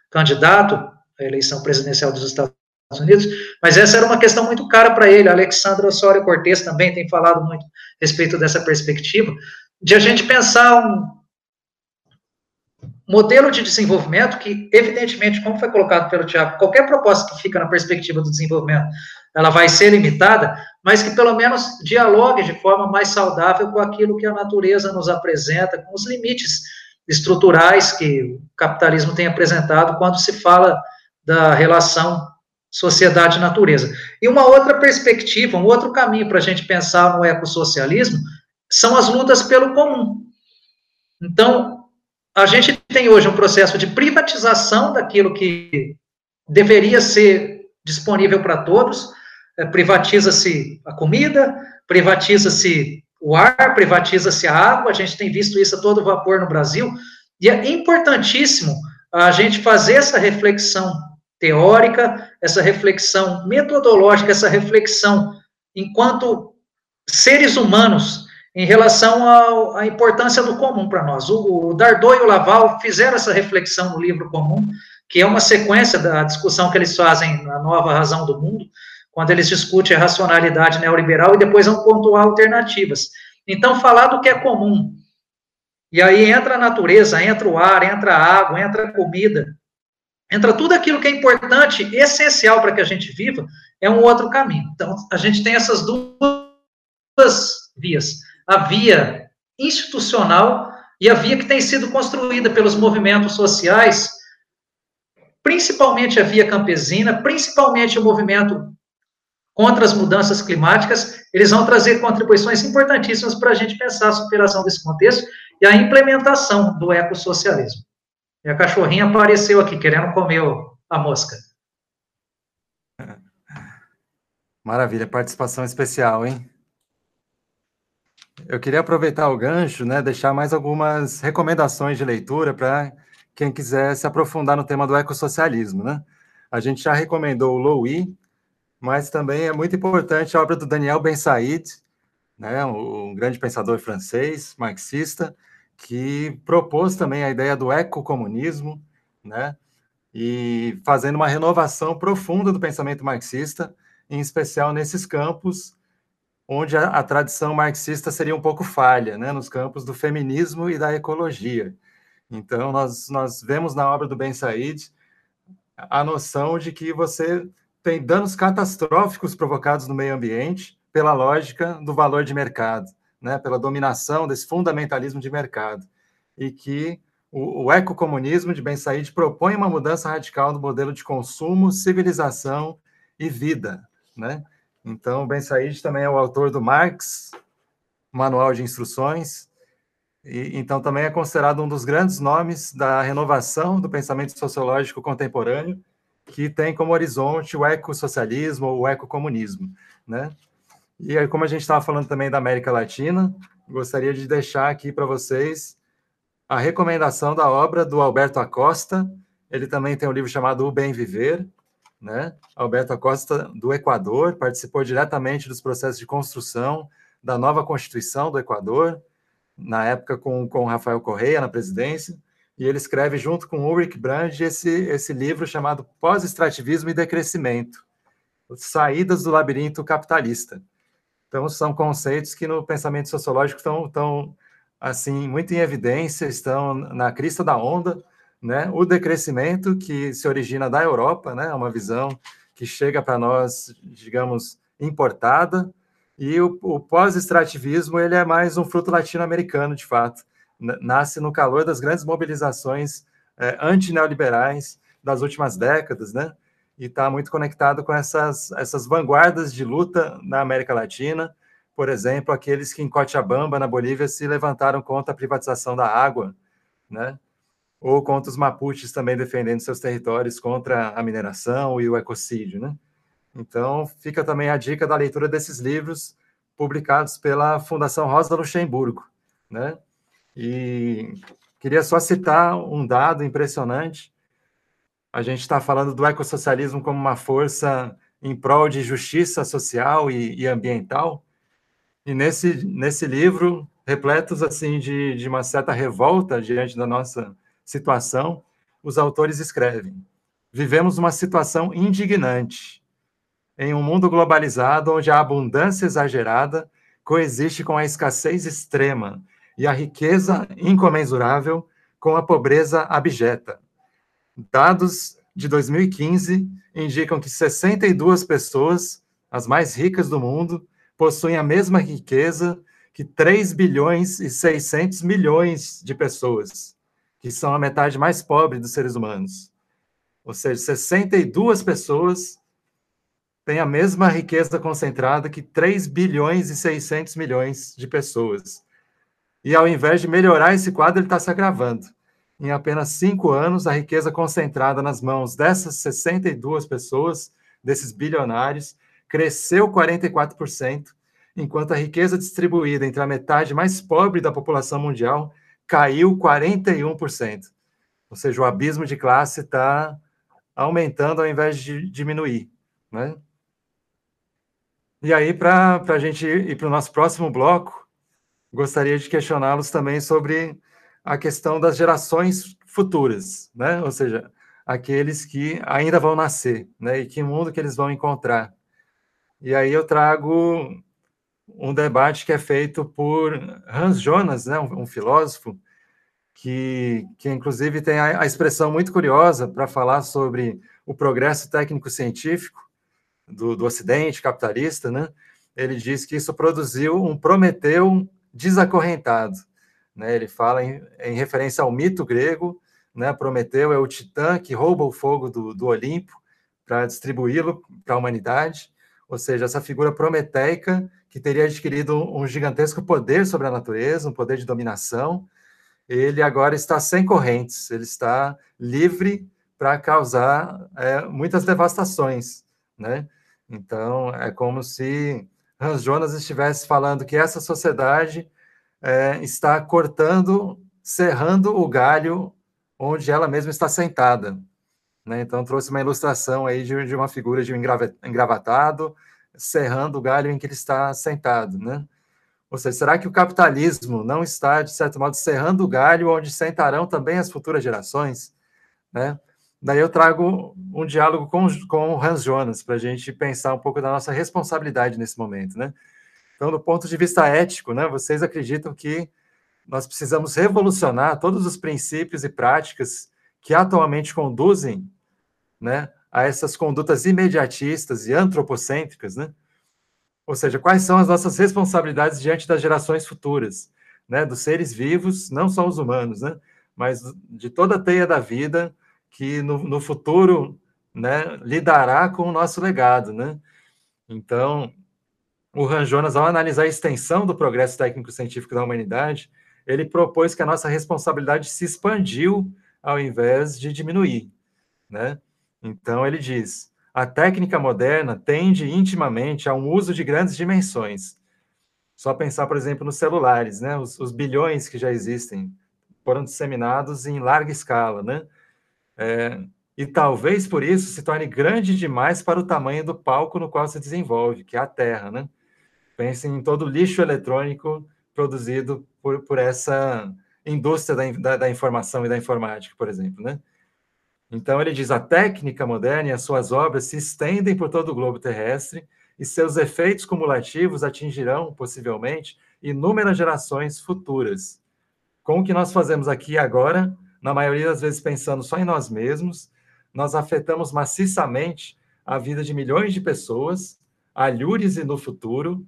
C: candidato à eleição presidencial dos Estados Unidos, mas essa era uma questão muito cara para ele. A Alexandra Osorio Cortez também tem falado muito a respeito dessa perspectiva, de a gente pensar um modelo de desenvolvimento que, evidentemente, como foi colocado pelo Tiago, qualquer proposta que fica na perspectiva do desenvolvimento ela vai ser limitada, mas que pelo menos dialogue de forma mais saudável com aquilo que a natureza nos apresenta, com os limites estruturais que o capitalismo tem apresentado quando se fala da relação sociedade-natureza. E uma outra perspectiva, um outro caminho para a gente pensar no ecossocialismo são as lutas pelo comum. Então, a gente tem hoje um processo de privatização daquilo que deveria ser disponível para todos, privatiza-se a comida, privatiza-se o ar, privatiza-se a água, a gente tem visto isso a todo vapor no Brasil, e é importantíssimo a gente fazer essa reflexão teórica, essa reflexão metodológica, essa reflexão enquanto seres humanos em relação à importância do comum para nós. O, o e o Laval fizeram essa reflexão no livro Comum, que é uma sequência da discussão que eles fazem na Nova Razão do Mundo, quando eles discutem a racionalidade neoliberal e depois vão pontuar alternativas. Então, falar do que é comum, e aí entra a natureza, entra o ar, entra a água, entra a comida, entra tudo aquilo que é importante, essencial para que a gente viva, é um outro caminho. Então, a gente tem essas duas vias a via institucional e a via que tem sido construída pelos movimentos sociais, principalmente a via campesina, principalmente o movimento contra as mudanças climáticas, eles vão trazer contribuições importantíssimas para a gente pensar a superação desse contexto e a implementação do ecossocialismo. E a cachorrinha apareceu aqui, querendo comer a mosca.
B: Maravilha, participação especial, hein? Eu queria aproveitar o gancho, né, deixar mais algumas recomendações de leitura para quem quiser se aprofundar no tema do ecossocialismo, né? A gente já recomendou o Louis, mas também é muito importante a obra do Daniel Ben Said, né, um grande pensador francês, marxista, que propôs também a ideia do ecocomunismo, né, e fazendo uma renovação profunda do pensamento marxista, em especial nesses campos onde a, a, tradição marxista seria um pouco falha, né, nos campos do feminismo e da ecologia. Então, nós, nós vemos na obra do Ben Said a noção de que você tem danos catastróficos provocados no meio ambiente pela lógica do valor de mercado, né, pela dominação desse fundamentalismo de mercado, e que o, o ecocomunismo de Ben Said propõe uma mudança radical do modelo de consumo, civilização e vida, né? Então, Ben Said também é o autor do Marx, Manual de Instruções, e então também é considerado um dos grandes nomes da renovação do pensamento sociológico contemporâneo, que tem como horizonte o ecossocialismo ou o ecocomunismo, né? E aí, como a gente estava falando também da América Latina, gostaria de deixar aqui para vocês a recomendação da obra do Alberto Acosta. Ele também tem um livro chamado O Bem Viver, né? Alberto Acosta, do Equador, participou diretamente dos processos de construção da nova Constituição do Equador, na época com, com Rafael Correia na presidência, e ele escreve junto com Ulrich Brand esse, esse livro chamado Pós-Extrativismo e Decrescimento, Saídas do Labirinto Capitalista. Então, são conceitos que no pensamento sociológico estão, estão assim, muito em evidência, estão na crista da onda, né? O decrescimento que se origina da Europa, né? Uma visão que chega para nós, digamos, importada, e o, o pós-extrativismo ele é mais um fruto latino-americano, de fato. Nasce no calor das grandes mobilizações é, antineoliberais das últimas décadas, né? E está muito conectado com essas, essas vanguardas de luta na América Latina, por exemplo, aqueles que em Cochabamba, na Bolívia, se levantaram contra a privatização da água, né? ou contra os Mapuches também defendendo seus territórios contra a mineração e o ecocídio, né? Então, fica também a dica da leitura desses livros publicados pela Fundação Rosa Luxemburgo, né? E queria só citar um dado impressionante. A gente está falando do ecossocialismo como uma força em prol de justiça social e, e ambiental. E nesse, nesse livro, repletos assim de, de uma certa revolta diante da nossa situação, os autores escrevem: Vivemos uma situação indignante. Em um mundo globalizado onde a abundância exagerada coexiste com a escassez extrema e a riqueza incomensurável com a pobreza abjeta. Dados de 2015 indicam que 62 pessoas, as mais ricas do mundo, possuem a mesma riqueza que 3 bilhões e 600 milhões de pessoas que são a metade mais pobre dos seres humanos. Ou seja, 62 pessoas têm a mesma riqueza concentrada que 3 bilhões e 600 milhões de pessoas. E ao invés de melhorar esse quadro, ele está se agravando. Em apenas cinco anos, a riqueza concentrada nas mãos dessas 62 pessoas, desses bilionários, cresceu 44%, enquanto a riqueza distribuída entre a metade mais pobre da população mundial caiu 41%. Ou seja, o abismo de classe está aumentando ao invés de diminuir. Né? E aí, para a gente ir para o nosso próximo bloco, gostaria de questioná-los também sobre a questão das gerações futuras, né? Ou seja, aqueles que ainda vão nascer, né? E que mundo que eles vão encontrar. E aí eu trago um debate que é feito por Hans Jonas, né? um, um filósofo, que, que inclusive tem a, a expressão muito curiosa para falar sobre o progresso técnico-científico do, do Ocidente capitalista, né? Ele diz que isso produziu um Prometeu desacorrentado. Né? Ele fala em, em referência ao mito grego, né? Prometeu é o titã que rouba o fogo do, do Olimpo para distribuí-lo para a humanidade, ou seja, essa figura prometeica que teria adquirido um gigantesco poder sobre a natureza, um poder de dominação, ele agora está sem correntes, ele está livre para causar é, muitas devastações, né? Então, é como se Hans Jonas estivesse falando que essa sociedade é, está cortando, serrando o galho onde ela mesma está sentada. Né? Então, trouxe uma ilustração aí de, de uma figura de um engravatado serrando o galho em que ele está sentado. Né? Ou seja, será que o capitalismo não está, de certo modo, serrando o galho onde sentarão também as futuras gerações? Né? Daí eu trago um diálogo com, com o Hans Jonas para a gente pensar um pouco da nossa responsabilidade nesse momento. Né? Então, do ponto de vista ético, né, vocês acreditam que nós precisamos revolucionar todos os princípios e práticas que atualmente conduzem né, a essas condutas imediatistas e antropocêntricas, né? Ou seja, quais são as nossas responsabilidades diante das gerações futuras, né? Dos seres vivos, não só os humanos, né? Mas de toda a teia da vida que no, no futuro, né? Lidará com o nosso legado, né? Então, o Ranjonas, ao analisar a extensão do progresso técnico-científico da humanidade, ele propôs que a nossa responsabilidade se expandiu ao invés de diminuir, né? Então ele diz: a técnica moderna tende intimamente a um uso de grandes dimensões. Só pensar, por exemplo, nos celulares, né? Os, os bilhões que já existem foram disseminados em larga escala, né? É, e talvez por isso se torne grande demais para o tamanho do palco no qual se desenvolve, que é a Terra, né? Pensem em todo o lixo eletrônico produzido por, por essa indústria da, da, da informação e da informática, por exemplo, né? Então, ele diz: a técnica moderna e as suas obras se estendem por todo o globo terrestre e seus efeitos cumulativos atingirão, possivelmente, inúmeras gerações futuras. Com o que nós fazemos aqui agora, na maioria das vezes pensando só em nós mesmos, nós afetamos maciçamente a vida de milhões de pessoas, alhures e no futuro,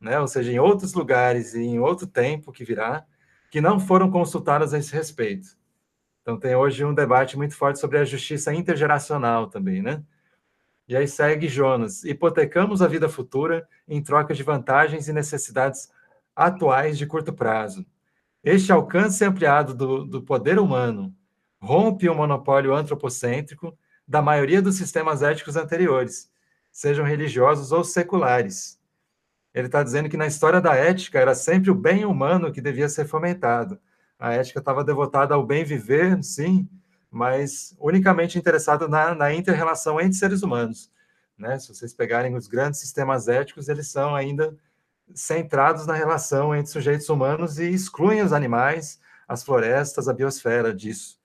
B: né? ou seja, em outros lugares e em outro tempo que virá, que não foram consultadas a esse respeito. Então tem hoje um debate muito forte sobre a justiça intergeracional também, né? E aí segue Jonas: hipotecamos a vida futura em troca de vantagens e necessidades atuais de curto prazo. Este alcance ampliado do, do poder humano rompe o monopólio antropocêntrico da maioria dos sistemas éticos anteriores, sejam religiosos ou seculares. Ele está dizendo que na história da ética era sempre o bem humano que devia ser fomentado, a ética estava devotada ao bem viver, sim, mas unicamente interessada na, na inter-relação entre seres humanos. Né? Se vocês pegarem os grandes sistemas éticos, eles são ainda centrados na relação entre sujeitos humanos e excluem os animais, as florestas, a biosfera disso.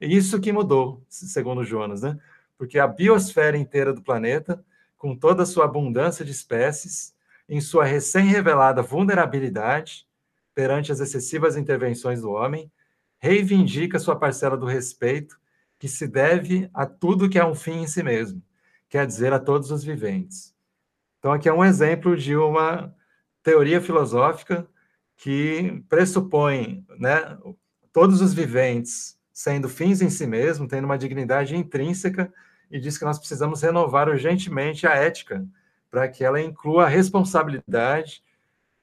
B: E isso que mudou, segundo Jonas, né? Porque a biosfera inteira do planeta, com toda a sua abundância de espécies, em sua recém-revelada vulnerabilidade, perante as excessivas intervenções do homem, reivindica sua parcela do respeito que se deve a tudo que é um fim em si mesmo, quer dizer, a todos os viventes. Então, aqui é um exemplo de uma teoria filosófica que pressupõe né, todos os viventes sendo fins em si mesmo, tendo uma dignidade intrínseca, e diz que nós precisamos renovar urgentemente a ética para que ela inclua a responsabilidade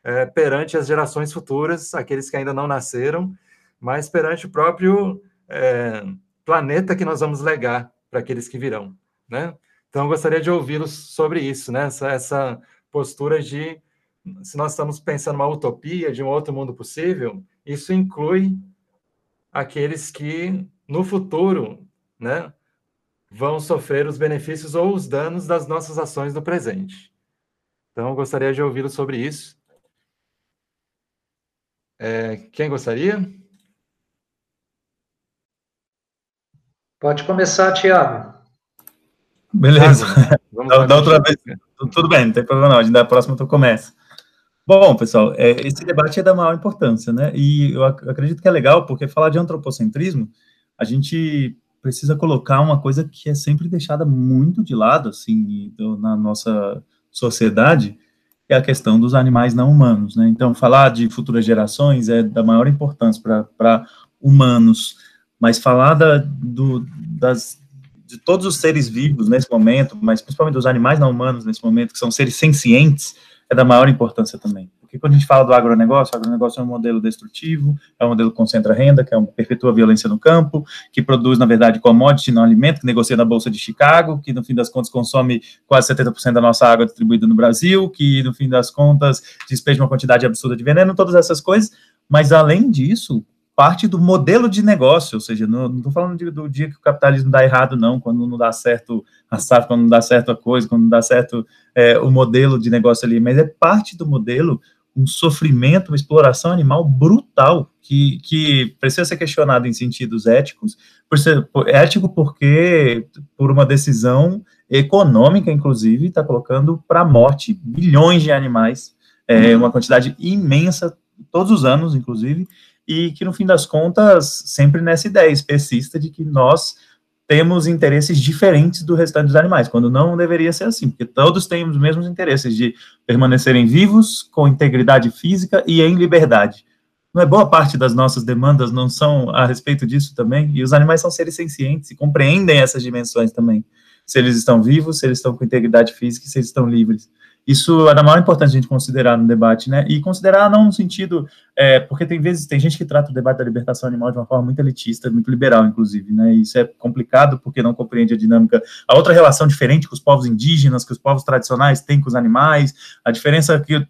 B: é, perante as gerações futuras, aqueles que ainda não nasceram, mas perante o próprio é, planeta que nós vamos legar para aqueles que virão, né? Então, eu gostaria de ouvi-los sobre isso, né? Essa, essa postura de, se nós estamos pensando uma utopia de um outro mundo possível, isso inclui aqueles que, no futuro, né, vão sofrer os benefícios ou os danos das nossas ações no presente. Então, eu gostaria de ouvi-lo sobre isso. É, quem gostaria?
C: Pode começar, Tiago.
D: Beleza. Vamos da, da outra vez. Tudo bem, não tem problema não. Da próxima tu começa. Bom, pessoal, é, esse debate é da maior importância, né? E eu acredito que é legal, porque falar de antropocentrismo, a gente precisa colocar uma coisa que é sempre deixada muito de lado, assim, na nossa sociedade, é a questão dos animais não humanos, né? Então, falar de futuras gerações é da maior importância para humanos, mas falar da, do, das, de todos os seres vivos nesse momento, mas principalmente dos animais não humanos nesse momento, que são seres sencientes, é da maior importância também. Porque quando a gente fala do agronegócio, o agronegócio é um modelo destrutivo, é um modelo que concentra renda, que é um, perpetua violência no campo, que produz, na verdade, commodity, não alimento, que negocia na Bolsa de Chicago, que, no fim das contas, consome quase 70% da nossa água distribuída no Brasil, que, no fim das contas, despeja uma quantidade absurda de veneno, todas essas coisas. Mas, além disso, parte do modelo de negócio, ou seja, não estou falando de, do dia que o capitalismo dá errado, não, quando não dá certo a SAF, quando não dá certo a coisa, quando não dá certo é, o modelo de negócio ali, mas é parte do modelo um sofrimento, uma exploração animal brutal, que, que precisa ser questionado em sentidos éticos, por ser, por, ético porque, por uma decisão econômica, inclusive, está colocando para a morte bilhões de animais, é, uma quantidade imensa, todos os anos, inclusive, e que, no fim das contas, sempre nessa ideia especista de que nós temos interesses diferentes do restante dos animais, quando não deveria ser assim, porque todos têm os mesmos interesses de permanecerem vivos, com integridade física e em liberdade. Não é boa parte das nossas demandas não são a respeito disso também? E os animais são seres sencientes e compreendem essas dimensões também. Se eles estão vivos, se eles estão com integridade física, se eles estão livres. Isso é da maior importância a gente considerar no debate, né? E considerar não no sentido, é, porque tem vezes, tem gente que trata o debate da libertação animal de uma forma muito elitista, muito liberal, inclusive, né? E isso é complicado porque não compreende a dinâmica, a outra relação diferente que os povos indígenas, que os povos tradicionais têm com os animais, a diferença que,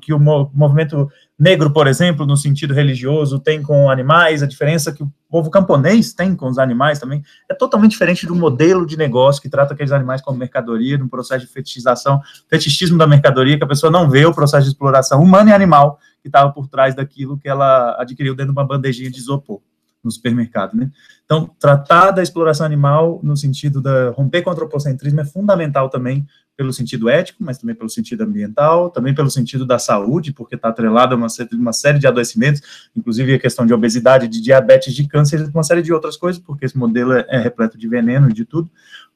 D: que o movimento negro, por exemplo, no sentido religioso, tem com animais, a diferença que o povo camponês tem com os animais também, é totalmente diferente do modelo de negócio que trata aqueles animais como mercadoria, no processo de fetichização, fetichismo da mercadoria, que a pessoa não vê o processo de exploração humana e animal que estava por trás daquilo que ela adquiriu dentro de uma bandejinha de isopor no supermercado, né? Então, tratar da exploração animal no sentido da romper com o antropocentrismo é fundamental também pelo sentido ético, mas também pelo sentido ambiental, também pelo sentido da saúde, porque está atrelado a uma, uma, série de adoecimentos, inclusive a questão de obesidade, de diabetes, de câncer, uma série de outras coisas, porque esse modelo é, é repleto de veneno e de tudo.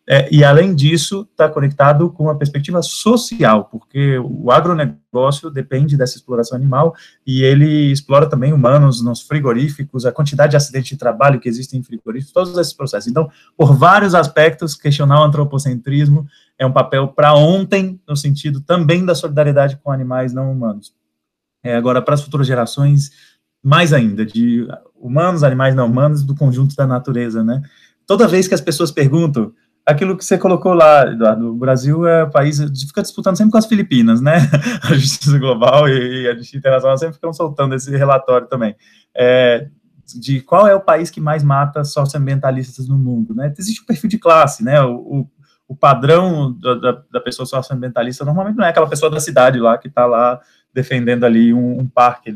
D: É, e, além disso, está conectado com a perspectiva social, porque o agronegócio depende dessa exploração animal e ele explora também humanos nos frigoríficos, a quantidade de acidentes de trabalho que existem em frigoríficos, todos esses processos. Então, por vários aspectos, questionar o antropocentrismo é um papel para ontem, no sentido também da solidariedade com animais não humanos. É, agora, para as futuras gerações, mais ainda, de humanos, animais não humanos, do conjunto da natureza, né? Toda vez que as pessoas perguntam aquilo que você colocou lá, Eduardo, o Brasil é o país, fica disputando sempre com as Filipinas, né? A justiça global e a justiça internacional sempre ficam soltando esse relatório também. É, de qual é o país que mais mata socioambientalistas no mundo, né? Existe um perfil de classe, né? O, o, o padrão da, da, pessoa socioambientalista normalmente não é aquela pessoa da cidade lá que está lá defendendo ali um, um parque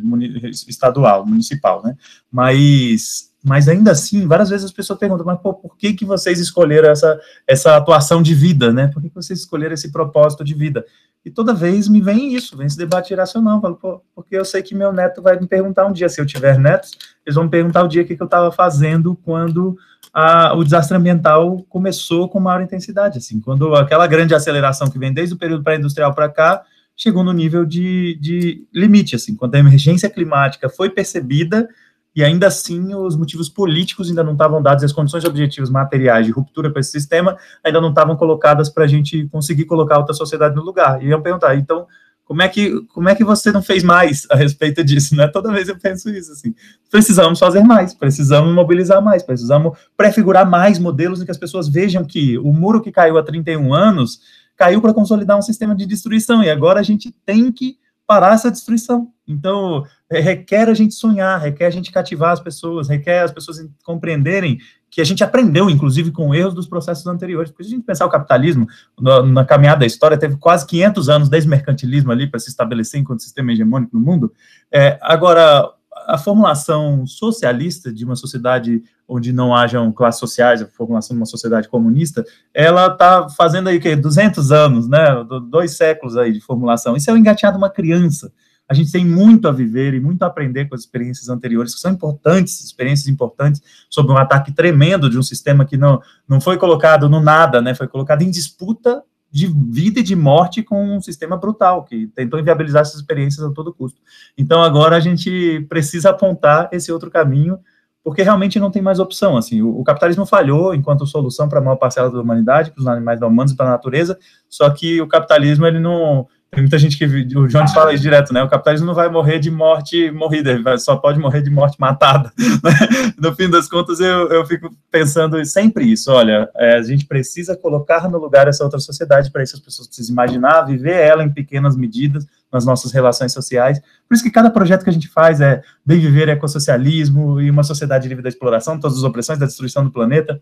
D: estadual, municipal, né? Mas mas ainda assim, várias vezes as pessoas perguntam, mas pô, por que, que vocês escolheram essa, essa atuação de vida, né? Por que, que vocês escolheram esse propósito de vida? E toda vez me vem isso, vem esse debate iracional, falo, pô, porque eu sei que meu neto vai me perguntar um dia, se eu tiver netos, eles vão me perguntar o dia que, que eu estava fazendo quando a, o desastre ambiental começou com maior intensidade, assim, quando aquela grande aceleração que vem desde o período pré-industrial para cá, chegou no nível de, de limite, assim, quando a emergência climática foi percebida, e ainda assim os motivos políticos ainda não estavam dados, as condições objetivas materiais de ruptura com esse sistema ainda não estavam colocadas para a gente conseguir colocar outra sociedade no lugar. E eu perguntar, então, como é que como é que você não fez mais a respeito disso, né? Toda vez eu penso isso assim. Precisamos fazer mais, precisamos mobilizar mais, precisamos prefigurar mais modelos em que as pessoas vejam que o muro que caiu há 31 anos caiu para consolidar um sistema de destruição e agora a gente tem que parar essa destruição. Então, é, requer a gente sonhar, requer a gente cativar as pessoas, requer as pessoas compreenderem que a gente aprendeu, inclusive, com erros dos processos anteriores. Porque se a gente pensar o capitalismo, na, na caminhada da história, teve quase 500 anos desde mercantilismo ali para se estabelecer enquanto sistema hegemônico no mundo. É, agora, a formulação socialista de uma sociedade onde não hajam classes sociais, a formulação de uma sociedade comunista, ela está fazendo aí o quê? 200 anos, né? Dois séculos aí de formulação. Isso é o engateado de uma criança. A gente tem muito a viver e muito a aprender com as experiências anteriores, que são importantes, experiências importantes, sobre um ataque tremendo de um sistema que não, não foi colocado no nada, né? Foi colocado em disputa de vida e de morte com um sistema brutal, que tentou inviabilizar essas experiências a todo custo. Então, agora a gente precisa apontar esse outro caminho, porque realmente não tem mais opção. Assim, o, o capitalismo falhou enquanto solução para a maior parcela da humanidade, para os animais humanos e para a natureza, só que o capitalismo ele não tem muita gente que. O Jones fala isso direto, né? O capitalismo não vai morrer de morte morrida, só pode morrer de morte matada. Né? No fim das contas, eu, eu fico pensando sempre isso: olha, é, a gente precisa colocar no lugar essa outra sociedade, para isso as pessoas precisam imaginar, viver ela em pequenas medidas nas nossas relações sociais. Por isso que cada projeto que a gente faz é bem viver ecossocialismo e uma sociedade livre da exploração, todas as opressões, da destruição do planeta.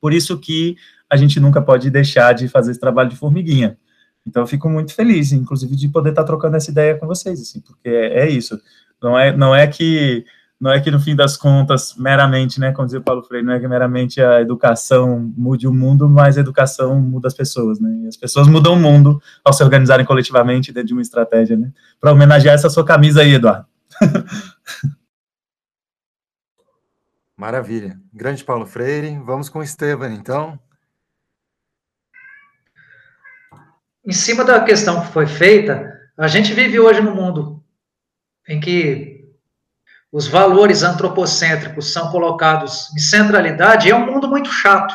D: Por isso que a gente nunca pode deixar de fazer esse trabalho de formiguinha. Então, eu fico muito feliz, inclusive, de poder estar trocando essa ideia com vocês, assim, porque é, é, isso. Não é, não é que não é que no fim das contas, meramente, né, como dizia o Paulo Freire, não é que meramente a educação mude o mundo, mas a educação muda as pessoas, né? E as pessoas mudam o mundo ao se organizarem coletivamente dentro de uma estratégia, né? Para homenagear essa sua camisa aí, Eduardo.
B: Maravilha. Grande Paulo Freire. Vamos com o Estevam, então.
C: Em cima da questão que foi feita, a gente vive hoje num mundo em que os valores antropocêntricos são colocados em centralidade, é um mundo muito chato.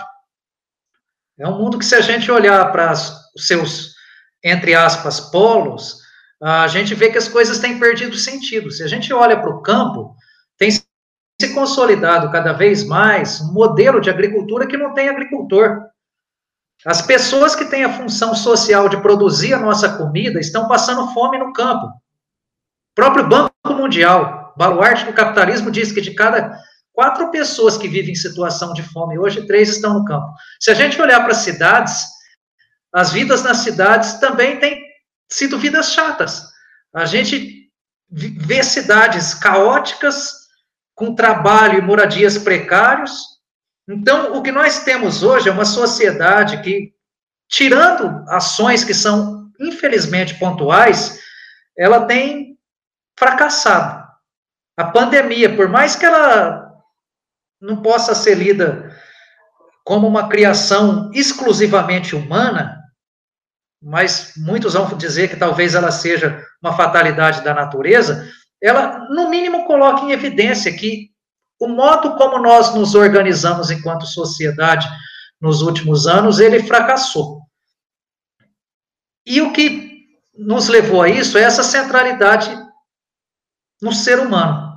C: É um mundo que, se a gente olhar para os seus, entre aspas, polos, a gente vê que as coisas têm perdido sentido. Se a gente olha para o campo, tem se consolidado cada vez mais um modelo de agricultura que não tem agricultor. As pessoas que têm a função social de produzir a nossa comida estão passando fome no campo. O próprio Banco Mundial, baluarte do capitalismo, diz que de cada quatro pessoas que vivem em situação de fome hoje, três estão no campo. Se a gente olhar para as cidades, as vidas nas cidades também têm sido vidas chatas. A gente vê cidades caóticas, com trabalho e moradias precários, então, o que nós temos hoje é uma sociedade que, tirando ações que são, infelizmente, pontuais, ela tem fracassado. A pandemia, por mais que ela não possa ser lida como uma criação exclusivamente humana, mas muitos vão dizer que talvez ela seja uma fatalidade da natureza, ela, no mínimo, coloca em evidência que o modo como nós nos organizamos enquanto sociedade nos últimos anos, ele fracassou. E o que nos levou a isso é essa centralidade no ser humano.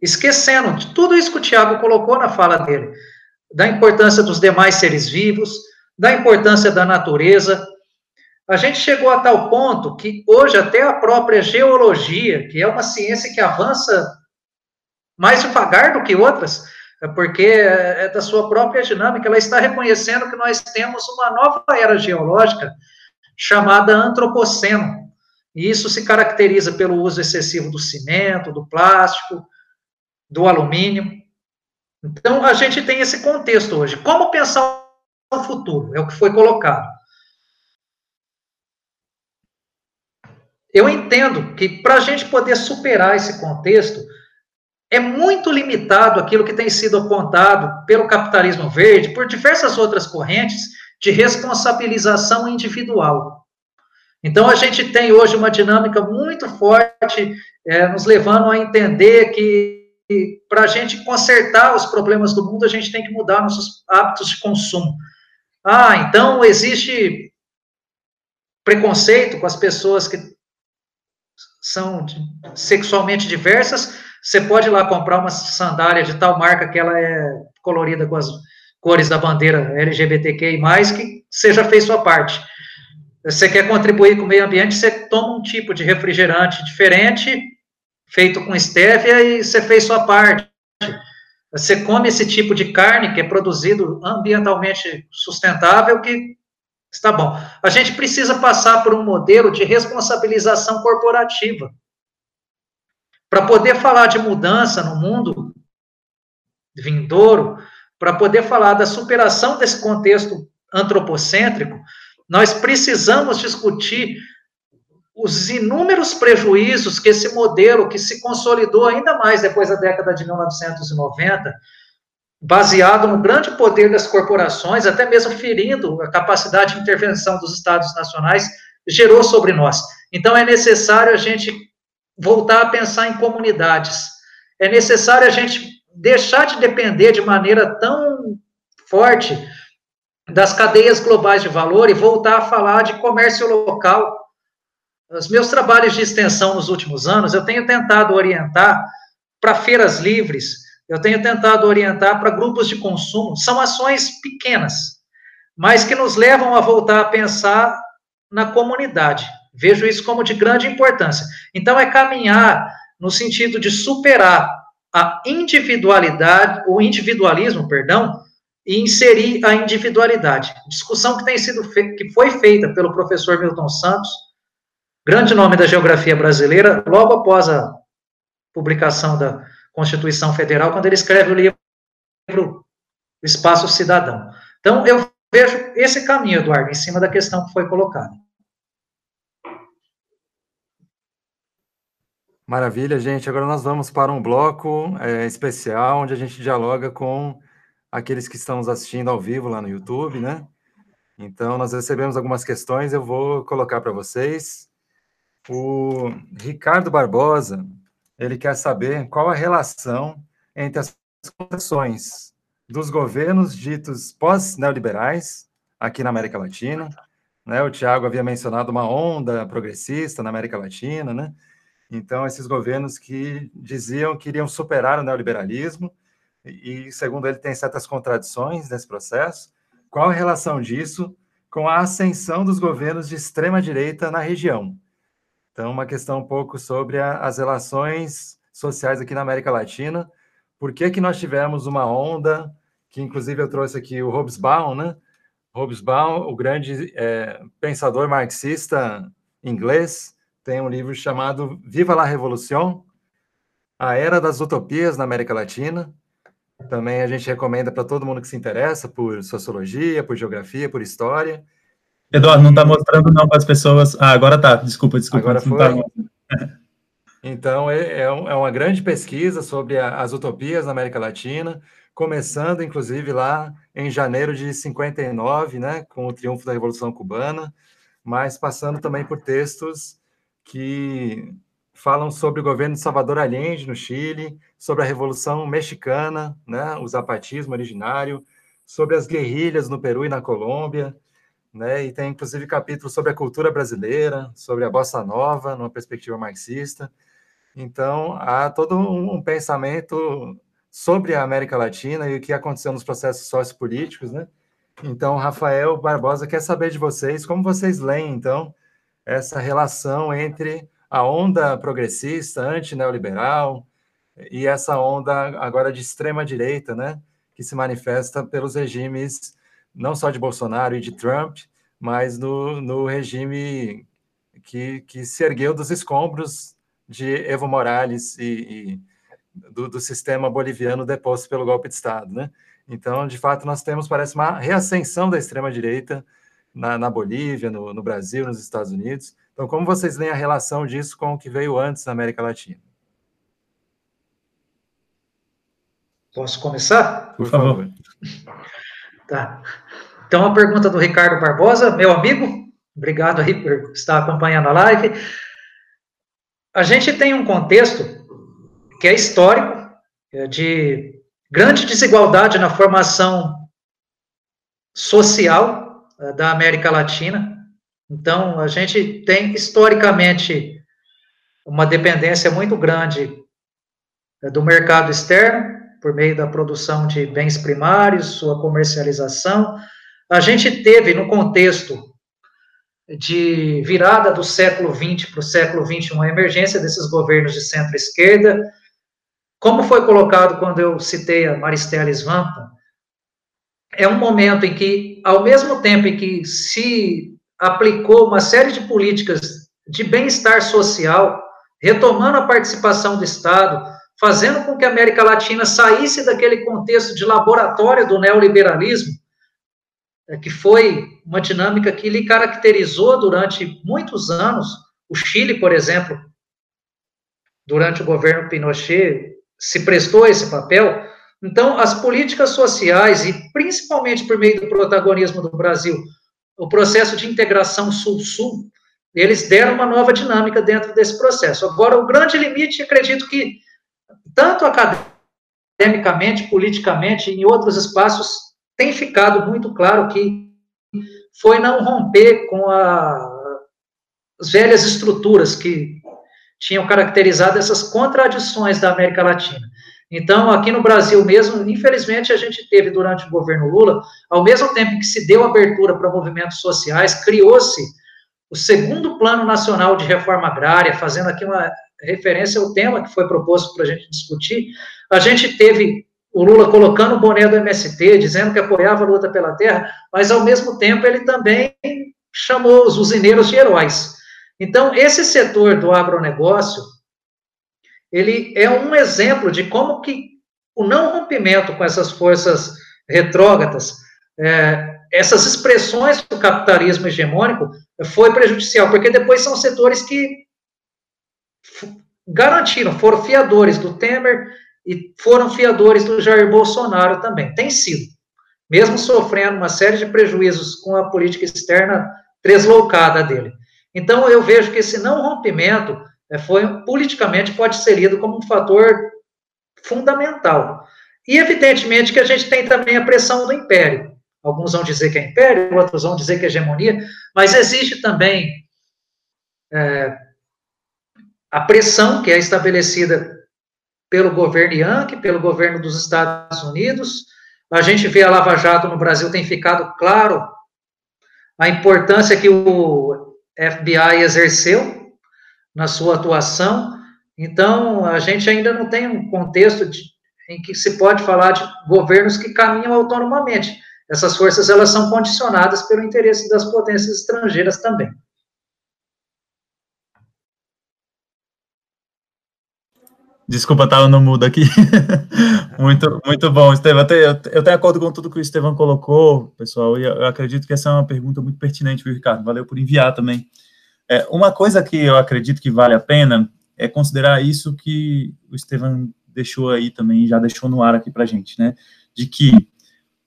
C: Esquecendo de tudo isso que o Tiago colocou na fala dele, da importância dos demais seres vivos, da importância da natureza. A gente chegou a tal ponto que hoje até a própria geologia, que é uma ciência que avança mais devagar do que outras, é porque é da sua própria dinâmica, ela está reconhecendo que nós temos uma nova era geológica chamada antropoceno. E isso se caracteriza pelo uso excessivo do cimento, do plástico, do alumínio. Então, a gente tem esse contexto hoje. Como pensar o futuro? É o que foi colocado. Eu entendo que para a gente poder superar esse contexto, é muito limitado aquilo que tem sido apontado pelo capitalismo verde, por diversas outras correntes de responsabilização individual. Então, a gente tem hoje uma dinâmica muito forte, é, nos levando a entender que, para a gente consertar os problemas do mundo, a gente tem que mudar nossos hábitos de consumo. Ah, então existe preconceito com as pessoas que são sexualmente diversas, você pode ir lá comprar uma sandália de tal marca que ela é colorida com as cores da bandeira LGBTQI+, que você já fez sua parte. Você quer contribuir com o meio ambiente, você toma um tipo de refrigerante diferente, feito com estévia, e você fez sua parte. Você come esse tipo de carne que é produzido ambientalmente sustentável, que está bom. A gente precisa passar por um modelo de responsabilização corporativa. Para poder falar de mudança no mundo vindouro, para poder falar da superação desse contexto antropocêntrico, nós precisamos discutir os inúmeros prejuízos que esse modelo, que se consolidou ainda mais depois da década de 1990, baseado no grande poder das corporações, até mesmo ferindo a capacidade de intervenção dos estados nacionais, gerou sobre nós. Então, é necessário a gente voltar a pensar em comunidades. É necessário a gente deixar de depender de maneira tão forte das cadeias globais de valor e voltar a falar de comércio local. Os meus trabalhos de extensão nos últimos anos, eu tenho tentado orientar para feiras livres, eu tenho tentado orientar para grupos de consumo. São ações pequenas, mas que nos levam a voltar a pensar na comunidade. Vejo isso como de grande importância. Então, é caminhar no sentido de superar a individualidade, o individualismo, perdão, e inserir a individualidade. Discussão que tem sido que foi feita pelo professor Milton Santos, grande nome da geografia brasileira, logo após a publicação da Constituição Federal, quando ele escreve o livro Espaço Cidadão. Então, eu vejo esse caminho, Eduardo, em cima da questão que foi colocada.
B: Maravilha, gente. Agora nós vamos para um bloco é, especial, onde a gente dialoga com aqueles que estão nos assistindo ao vivo lá no YouTube, né? Então, nós recebemos algumas questões, eu vou colocar para vocês. O Ricardo Barbosa, ele quer saber qual a relação entre as concessões dos governos ditos pós-neoliberais aqui na América Latina, né? O Tiago havia mencionado uma onda progressista na América Latina, né? Então, esses governos que diziam que iriam superar o neoliberalismo, e, segundo ele, tem certas contradições nesse processo. Qual a relação disso com a ascensão dos governos de extrema-direita na região? Então, uma questão um pouco sobre a, as relações sociais aqui na América Latina. Por que, que nós tivemos uma onda, que inclusive eu trouxe aqui o Hobsbawm, né? Hobsbawm, o grande é, pensador marxista inglês, tem um livro chamado Viva la Revolução, a Era das Utopias na América Latina. Também a gente recomenda para todo mundo que se interessa por sociologia, por geografia, por história.
D: Eduardo, não está mostrando não para as pessoas. Ah, agora tá. Desculpa, desculpa.
B: Agora foi. Tá... Então, é, é, uma grande pesquisa sobre as utopias na América Latina, começando, inclusive, lá em janeiro de 59, né, com o triunfo da Revolução Cubana, mas passando também por textos que falam sobre o governo de Salvador Allende no Chile, sobre a Revolução Mexicana, né, o zapatismo originário, sobre as guerrilhas no Peru e na Colômbia, né, e tem inclusive capítulos sobre a cultura brasileira, sobre a bossa nova, numa perspectiva marxista. Então, há todo um pensamento sobre a América Latina e o que aconteceu nos processos sociopolíticos, né? Então, Rafael Barbosa quer saber de vocês como vocês leem, então, essa relação entre a onda progressista, anti-neoliberal, e essa onda agora de extrema-direita, né, que se manifesta pelos regimes não só de Bolsonaro e de Trump, mas no, no regime que, que se ergueu dos escombros de Evo Morales e, e do, do, sistema boliviano deposto pelo golpe de Estado. Né? Então, de fato, nós temos, parece, uma reascensão da extrema-direita na, na Bolívia, no, no, Brasil, nos Estados Unidos. Então, como vocês veem a relação disso com o que veio antes na América Latina?
C: Posso começar?
B: Por favor.
C: Tá. Então, a pergunta do Ricardo Barbosa, meu amigo, obrigado aí por estar acompanhando a live. A gente tem um contexto que é histórico, é de grande desigualdade na formação social da América Latina. Então, a gente tem historicamente uma dependência muito grande eh, do mercado externo, por meio da produção de bens primários, sua comercialização. A gente teve, no contexto de virada do século XX para o século XXI, a emergência desses governos de centro-esquerda, como foi colocado quando eu citei a Maristela Svampa, é um momento em que, ao mesmo tempo em que se aplicou uma série de políticas de bem-estar social, retomando a participação do Estado, fazendo com que a América Latina saísse daquele contexto de laboratório do neoliberalismo, é, que foi uma dinâmica que lhe caracterizou durante muitos anos. O Chile, por exemplo, durante o governo Pinochet, se prestou a esse papel. Então, as políticas sociais, e principalmente por meio do protagonismo do Brasil, o processo de integração Sul-Sul, eles deram uma nova dinâmica dentro desse processo. Agora, o grande limite, acredito que, tanto academicamente, politicamente, em outros espaços, tem ficado muito claro que foi não romper com a, as velhas estruturas que tinham caracterizado essas contradições da América Latina. Então, aqui no Brasil mesmo, infelizmente, a gente teve durante o governo Lula, ao mesmo tempo que se deu abertura para movimentos sociais, criou-se o segundo Plano Nacional de Reforma Agrária, fazendo aqui uma referência ao tema que foi proposto para a gente discutir. A gente teve o Lula colocando o boné do MST, dizendo que apoiava a luta pela terra, mas ao mesmo tempo ele também chamou os usineiros de heróis. Então, esse setor do agronegócio, ele é um exemplo de como que o não rompimento com essas forças retrógradas, é, essas expressões do capitalismo hegemônico foi prejudicial, porque depois são setores que garantiram, foram fiadores do Temer e foram fiadores do Jair Bolsonaro também. Tem sido. Mesmo sofrendo uma série de prejuízos com a política externa deslocada dele. Então, eu vejo que esse não rompimento foi politicamente pode ser lido como um fator fundamental. E evidentemente que a gente tem também a pressão do império. Alguns vão dizer que é império, outros vão dizer que é hegemonia, mas existe também é, a pressão que é estabelecida pelo governo Yankee, pelo governo dos Estados Unidos. A gente vê a Lava Jato no Brasil tem ficado claro a importância que o FBI exerceu na sua atuação. Então, a gente ainda não tem um contexto de, em que se pode falar de governos que caminham autonomamente. Essas forças elas são condicionadas pelo interesse das potências estrangeiras também.
D: Desculpa, estava no mudo aqui. muito, muito bom, Estevam. Eu, eu tenho acordo com tudo que o Estevam colocou, pessoal, e eu acredito que essa é uma pergunta muito pertinente, viu, Ricardo? Valeu por enviar também. É, uma coisa que eu acredito que vale a pena é considerar isso que o Estevam deixou aí também, já deixou no ar aqui para gente, né? De que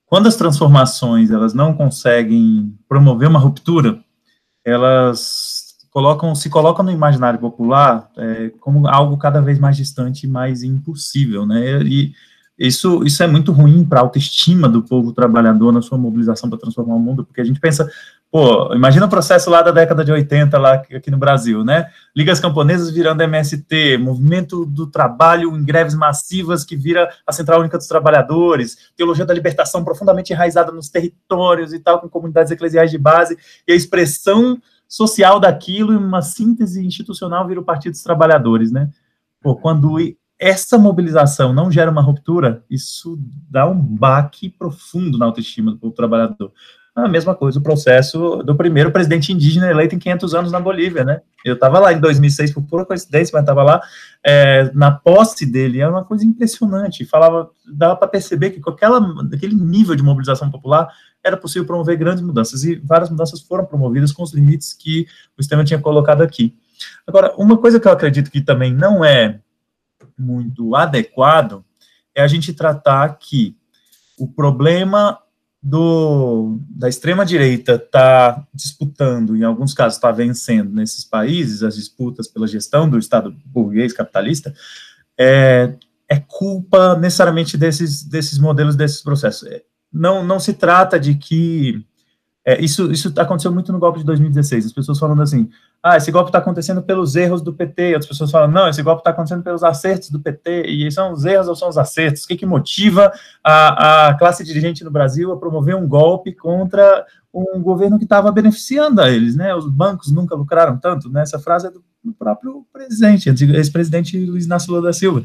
D: quando as transformações elas não conseguem promover uma ruptura, elas colocam, se colocam no imaginário popular é, como algo cada vez mais distante mais impossível, né? E isso, isso é muito ruim para a autoestima do povo trabalhador na sua mobilização para transformar o mundo, porque a gente pensa, pô, imagina o processo lá da década de 80, lá aqui no Brasil, né? Ligas camponesas virando MST, movimento do trabalho em greves massivas que vira a Central Única dos Trabalhadores, teologia da libertação profundamente enraizada nos territórios e tal, com comunidades eclesiais de base, e a expressão social daquilo e uma síntese institucional vira o Partido dos Trabalhadores, né? Pô, quando essa mobilização não gera uma ruptura, isso dá um baque profundo na autoestima do trabalhador. A mesma coisa o processo do primeiro presidente indígena eleito em 500 anos na Bolívia, né? Eu estava lá em 2006 por pura coincidência, mas estava lá é, na posse dele, é uma coisa impressionante. Falava, dava para perceber que com aquela, aquele nível de mobilização popular era possível promover grandes mudanças e várias mudanças foram promovidas com os limites que o sistema tinha colocado aqui. Agora, uma coisa que eu acredito que também não é muito adequado é a gente tratar que o problema do, da extrema-direita está disputando, em alguns casos está vencendo nesses países, as disputas pela gestão do Estado burguês capitalista, é, é culpa necessariamente desses, desses modelos, desses processos. É, não, não se trata de que é, isso, isso aconteceu muito no golpe de 2016, as pessoas falando assim, ah, esse golpe está acontecendo pelos erros do PT, outras pessoas falam, não, esse golpe está acontecendo pelos acertos do PT, e são os erros ou são os acertos? O que, que motiva a, a classe dirigente no Brasil a promover um golpe contra um governo que estava beneficiando a eles, né? Os bancos nunca lucraram tanto, né? Essa frase é do, do próprio presidente, ex-presidente Luiz Inácio Lula da Silva.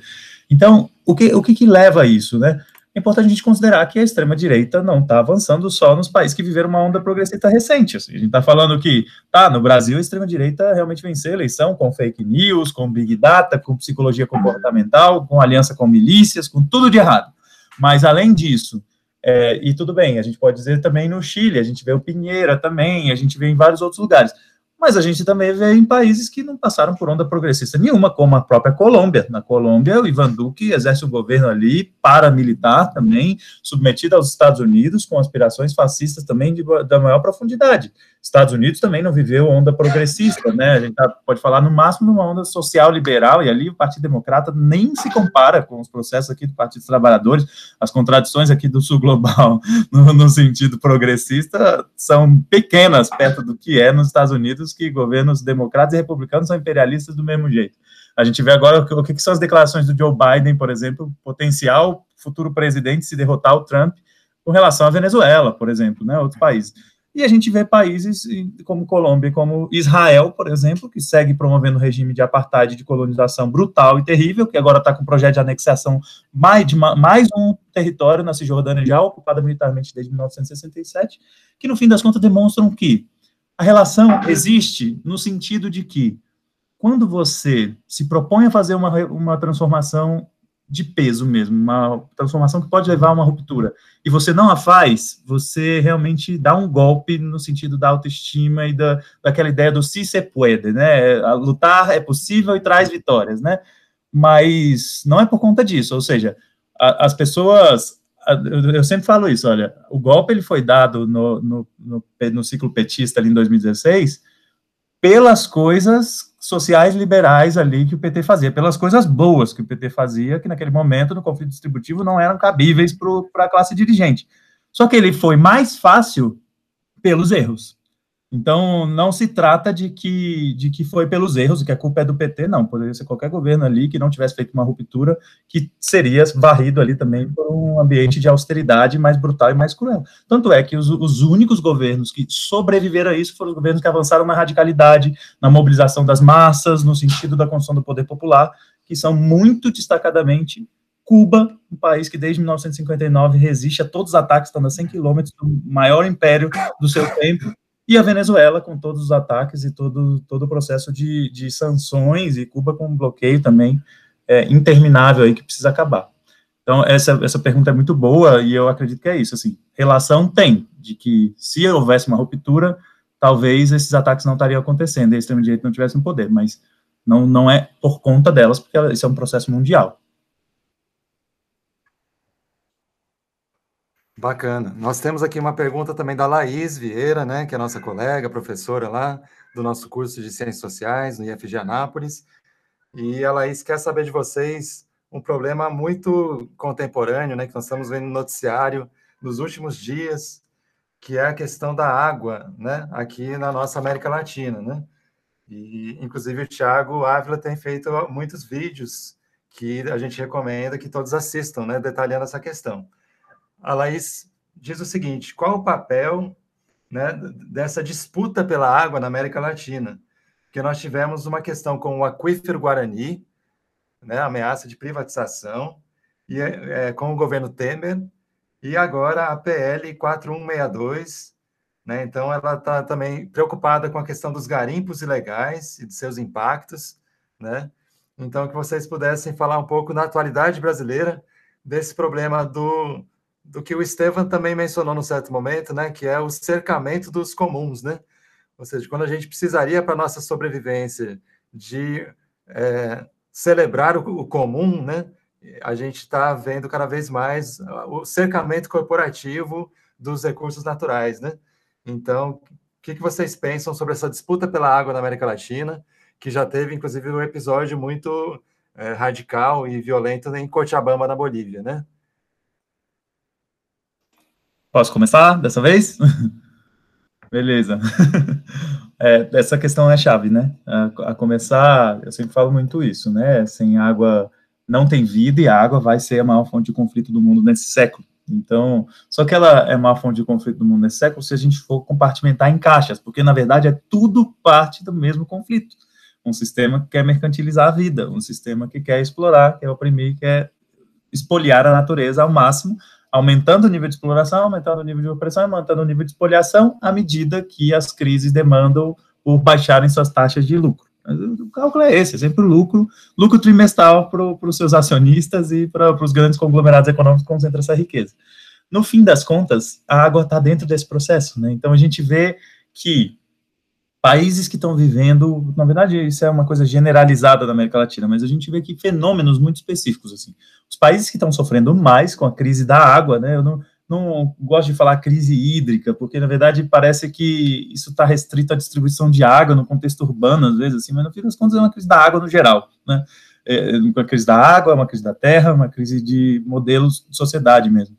D: Então, o que, o que, que leva a isso, né? É importante a gente considerar que a extrema-direita não está avançando só nos países que viveram uma onda progressista recente. Assim, a gente está falando que, tá, no Brasil a extrema-direita realmente venceu a eleição com fake news, com big data, com psicologia comportamental, com aliança com milícias, com tudo de errado. Mas, além disso, é, e tudo bem, a gente pode dizer também no Chile, a gente vê o Pinheira também, a gente vê em vários outros lugares mas a gente também vê em países que não passaram por onda progressista nenhuma, como a própria Colômbia. Na Colômbia, o Ivan Duque exerce um governo ali paramilitar também, submetido aos Estados Unidos, com aspirações fascistas também de, da maior profundidade. Estados Unidos também não viveu onda progressista, né? A gente tá, pode falar no máximo numa onda social liberal, e ali o Partido Democrata nem se compara com os processos aqui do Partido dos Trabalhadores, as contradições aqui do Sul Global no, no sentido progressista são pequenas perto do que é nos Estados Unidos, que governos democratas e republicanos são imperialistas do mesmo jeito. A gente vê agora o que, que são as declarações do Joe Biden, por exemplo, potencial futuro presidente se derrotar o Trump com relação à Venezuela, por exemplo, né, outros países. E a gente vê países como Colômbia, como Israel, por exemplo, que segue promovendo um regime de apartheid, de colonização brutal e terrível, que agora está com um projeto de anexação mais, de mais um território na Cisjordânia já ocupado militarmente desde 1967, que no fim das contas demonstram que a relação existe no sentido de que quando você se propõe a fazer uma, uma transformação de peso mesmo, uma transformação que pode levar a uma ruptura, e você não a faz, você realmente dá um golpe no sentido da autoestima e da, daquela ideia do si se puede, né? Lutar é possível e traz vitórias, né? Mas não é por conta disso, ou seja, a, as pessoas, a, eu sempre falo isso, olha, o golpe ele foi dado no, no, no, no ciclo petista ali em 2016 pelas coisas sociais liberais ali que o PT fazia, pelas coisas boas que o PT fazia, que naquele momento, no conflito distributivo, não eram cabíveis para a classe dirigente. Só que ele foi mais fácil pelos erros. Então, não se trata de que, de que foi pelos erros, que a culpa é do PT, não. Poderia ser qualquer governo ali que não tivesse feito uma ruptura, que seria varrido ali também por um ambiente de austeridade mais brutal e mais cruel. Tanto é que os, os únicos governos que sobreviveram a isso foram os governos que avançaram na radicalidade, na mobilização das massas, no sentido da construção do poder popular, que são muito destacadamente Cuba, um país que desde 1959 resiste a todos os ataques, estando a 100 quilômetros do maior império do seu tempo, e a Venezuela com todos os ataques e todo, todo o processo de, de sanções, e Cuba com um bloqueio também é, interminável aí que precisa acabar. Então, essa, essa pergunta é muito boa, e eu acredito que é isso, assim, relação tem, de que se houvesse uma ruptura, talvez esses ataques não estariam acontecendo, e a extrema-direita não tivesse um poder, mas não, não é por conta delas, porque esse é um processo mundial.
B: Bacana. Nós temos aqui uma pergunta também da Laís Vieira, né, que é nossa colega, professora lá do nosso curso de Ciências Sociais no IFG Anápolis. E a Laís quer saber de vocês um problema muito contemporâneo, né, que nós estamos vendo no noticiário nos últimos dias, que é a questão da água, né, aqui na nossa América Latina, né? E inclusive o Thiago Ávila tem feito muitos vídeos que a gente recomenda que todos assistam, né, detalhando essa questão a Laís diz o seguinte: qual o papel né, dessa disputa pela água na América Latina? Que nós tivemos uma questão com o aquífero Guarani, né, ameaça de privatização, e é, com o governo Temer, e agora a PL 4162. Né, então, ela está também preocupada com a questão dos garimpos ilegais e de seus impactos. Né? Então, que vocês pudessem falar um pouco na atualidade brasileira desse problema do, do que o Estevam também mencionou no certo momento, né, que é o cercamento dos comuns, né? Ou seja, quando a gente precisaria para nossa sobrevivência de é, celebrar o, o, comum, né? A gente está vendo cada vez mais o cercamento corporativo dos recursos naturais, né? Então, o que, que vocês pensam sobre essa disputa pela água na América Latina, que já teve, inclusive, um episódio muito é, radical e violento em Cochabamba, na Bolívia, né?
D: Posso começar dessa vez? Beleza. É, essa questão é chave, né? A, a, começar, eu sempre falo muito isso, né? Sem água não tem vida e a água vai ser a maior fonte de conflito do mundo nesse século. Então, só que ela é a maior fonte de conflito do mundo nesse século se a gente for compartimentar em caixas, porque na verdade é tudo parte do mesmo conflito. Um sistema que quer mercantilizar a vida, um sistema que quer explorar, quer oprimir, quer espoliar a natureza ao máximo, aumentando o nível de exploração, aumentando o nível de opressão, aumentando o nível de espoliação, à medida que as crises demandam por baixarem suas taxas de lucro. O cálculo é esse, é sempre lucro, lucro trimestral para os seus acionistas e para os grandes conglomerados econômicos que concentram essa riqueza. No fim das contas, a água está dentro desse processo, né? Então a gente vê que países que estão vivendo, na verdade, isso é uma coisa generalizada da América Latina, mas a gente vê que fenômenos muito específicos, assim. Países que estão sofrendo mais com a crise da água, né? Eu não, não gosto de falar crise hídrica, porque na verdade parece que isso está restrito à distribuição de água no contexto urbano, às vezes, assim, mas no fim das contas é uma crise da água no geral, né? É uma crise da água, uma crise da terra, uma crise de modelos de sociedade mesmo.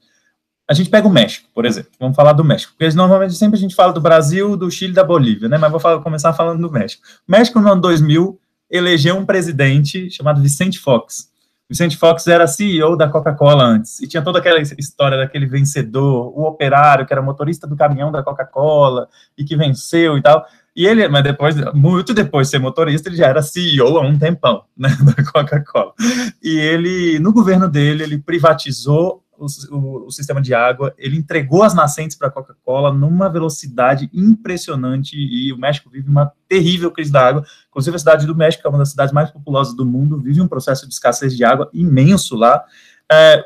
D: A gente pega o México, por exemplo. Vamos falar do México. Porque normalmente sempre a gente fala do Brasil, do Chile, da Bolívia, né? Mas vou falar, começar falando do México. O México, no ano 2000, elegeu um presidente chamado Vicente Fox. Vicente Fox era CEO da Coca-Cola antes, e tinha toda aquela história daquele vencedor, o operário, que era motorista do caminhão da Coca-Cola, e que venceu e tal. E ele, mas depois, muito depois de ser motorista, ele já era CEO há um tempão, né, da Coca-Cola. E ele, no governo dele, ele privatizou o, o, sistema de água, ele entregou as nascentes para a Coca-Cola numa velocidade impressionante e o México vive uma terrível crise da água. Inclusive, a cidade do México é uma das cidades mais populosas do mundo, vive um processo de escassez de água imenso lá. É,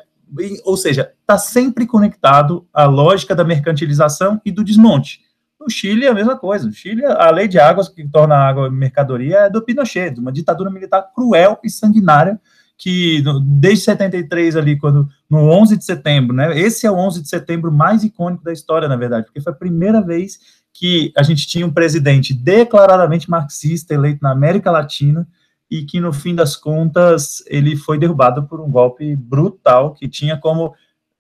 D: ou seja, está sempre conectado à lógica da mercantilização e do desmonte. No Chile é a mesma coisa. No Chile, a lei de águas que torna a água mercadoria é do Pinochet, de uma ditadura militar cruel e sanguinária que desde 73 ali, quando no 11 de setembro, né? Esse é o 11 de setembro mais icônico da história, na verdade, porque foi a primeira vez que a gente tinha um presidente declaradamente marxista eleito na América Latina e que no fim das contas ele foi derrubado por um golpe brutal que tinha como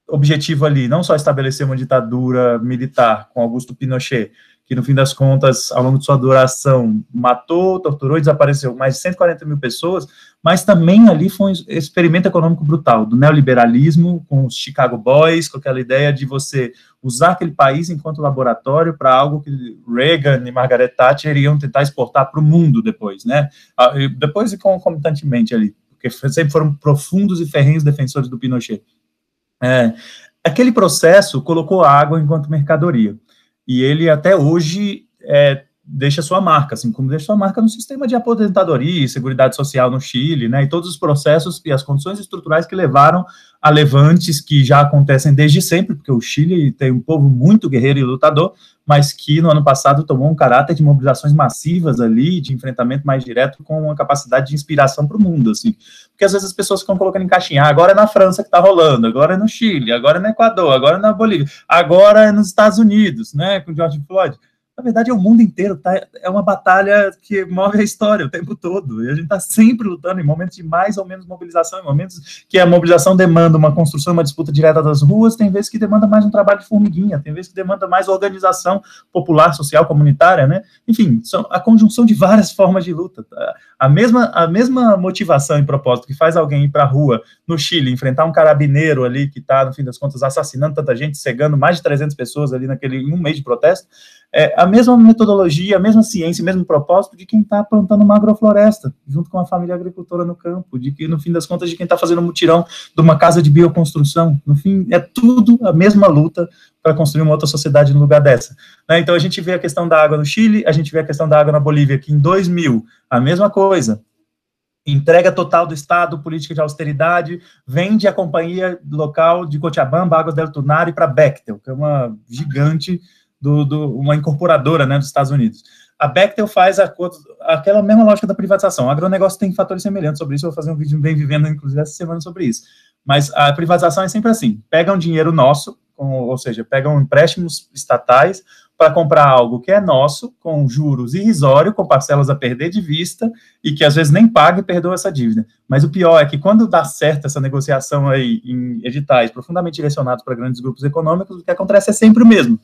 D: objetivo ali não só estabelecer uma ditadura militar com Augusto Pinochet, que no fim das contas, ao longo de sua duração, matou, torturou e desapareceu mais de 140 mil pessoas, mas também ali foi um experimento econômico brutal, do neoliberalismo, com os Chicago Boys, com aquela ideia de você usar aquele país enquanto laboratório para algo que Reagan e Margaret Thatcher iriam tentar exportar para o mundo depois, né? Ah, depois e concomitantemente ali, porque sempre foram profundos e ferrenhos defensores do Pinochet. É, aquele processo colocou água enquanto mercadoria e ele até hoje é, deixa sua marca, assim como deixa sua marca no sistema de aposentadoria e seguridade social no Chile, né, e todos os processos e as condições estruturais que levaram a levantes que já acontecem desde sempre, porque o Chile tem um povo muito guerreiro e lutador, mas que no ano passado tomou um caráter de mobilizações massivas ali, de enfrentamento mais direto, com uma capacidade de inspiração para o mundo, assim, porque às vezes as pessoas ficam colocando em caixinha, ah, agora é na França que está rolando, agora é no Chile, agora é no Equador, agora é na Bolívia, agora é nos Estados Unidos, né, com George Floyd, na verdade, é o mundo inteiro, tá? É uma batalha que move a história o tempo todo. E a gente está sempre lutando em momentos de mais ou menos mobilização, em momentos que a mobilização demanda uma construção, uma disputa direta das ruas, tem vezes que demanda mais um trabalho de formiguinha, tem vezes que demanda mais organização popular, social, comunitária, né? Enfim, são a conjunção de várias formas de luta. Tá? A mesma, a mesma motivação e propósito que faz alguém ir para a rua no Chile, enfrentar um carabineiro ali que está, no fim das contas, assassinando tanta gente, cegando mais de 300 pessoas ali naquele um mês de protesto, é a mesma metodologia, a mesma ciência, o mesmo propósito de quem está plantando uma agrofloresta, junto com a família agricultora no campo, de que, no fim das contas, de quem está fazendo um mutirão de uma casa de bioconstrução. No fim, é tudo a mesma luta para construir uma outra sociedade no lugar dessa. Né? Então, a gente vê a questão da água no Chile, a gente vê a questão da água na Bolívia, que em 2000, a mesma coisa, entrega total do Estado, política de austeridade, vende a companhia local de Cochabamba, Águas del Tunari, para Bechtel, que é uma gigante do, do, uma incorporadora né, dos Estados Unidos. A Bechtel faz a, aquela mesma lógica da privatização. O agronegócio tem fatores semelhantes sobre isso. Eu vou fazer um vídeo bem vivendo, inclusive, essa semana sobre isso. Mas a privatização é sempre assim: pegam dinheiro nosso, ou seja, pegam empréstimos estatais para comprar algo que é nosso, com juros irrisórios, com parcelas a perder de vista, e que às vezes nem paga e perdoa essa dívida. Mas o pior é que quando dá certo essa negociação aí em editais profundamente direcionados para grandes grupos econômicos, o que acontece é sempre o mesmo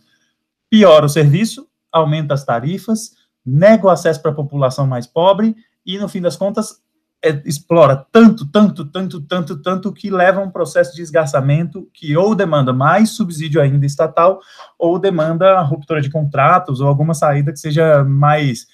D: piora o serviço, aumenta as tarifas, nega o acesso para a população mais pobre e, no fim das contas, é, explora tanto, tanto, tanto, tanto, tanto que leva a um processo de esgarçamento que ou demanda mais subsídio ainda estatal ou demanda ruptura de contratos ou alguma saída que seja mais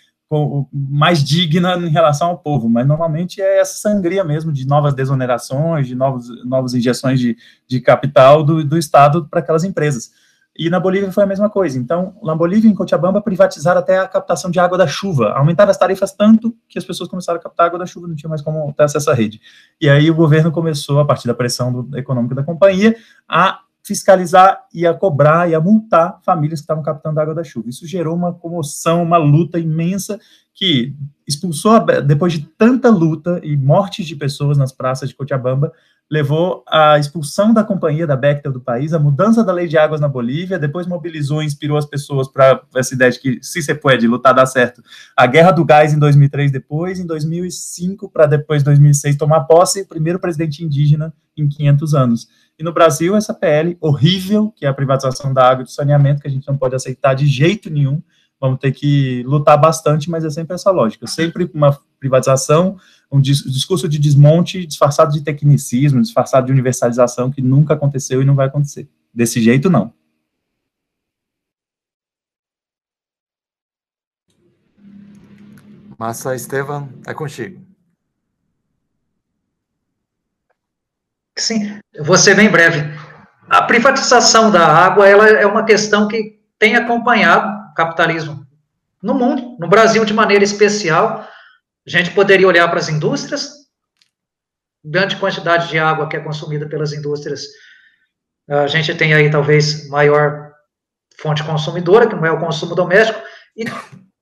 D: mais digna em relação ao povo, mas normalmente é essa sangria mesmo de novas desonerações, de novos, novas injeções de, de capital do, do Estado para aquelas empresas. E na Bolívia foi a mesma coisa. Então, na Bolívia, em Cochabamba, privatizaram até a captação de água da chuva. Aumentaram as tarifas tanto que as pessoas começaram a captar água da chuva, não tinha mais como ter acesso à rede. E aí o governo começou, a partir da pressão do, econômica da companhia, a fiscalizar e a cobrar e a multar famílias que estavam captando água da chuva. Isso gerou uma comoção, uma luta imensa que expulsou, depois de tanta luta e mortes de pessoas nas praças de Cochabamba, levou à expulsão da companhia da Bechtel do país, a mudança da lei de águas na Bolívia, depois mobilizou e inspirou as pessoas para essa ideia de que se você pode lutar dá certo. A guerra do gás em 2003 depois, em 2005 para depois 2006 tomar posse, o primeiro presidente indígena em 500 anos. E no Brasil essa PL horrível, que é a privatização da água e do saneamento, que a gente não pode aceitar de jeito nenhum. Vamos ter que lutar bastante, mas é sempre essa lógica, sempre uma privatização um discurso de desmonte disfarçado de tecnicismo, disfarçado de universalização que nunca aconteceu e não vai acontecer. Desse jeito, não.
B: Massa, Estevam, é contigo.
C: Sim, vou ser bem breve. A privatização da água ela é uma questão que tem acompanhado o capitalismo no mundo, no Brasil de maneira especial, a gente poderia olhar para as indústrias, grande quantidade de água que é consumida pelas indústrias. A gente tem aí talvez maior fonte consumidora, que não é o consumo doméstico, e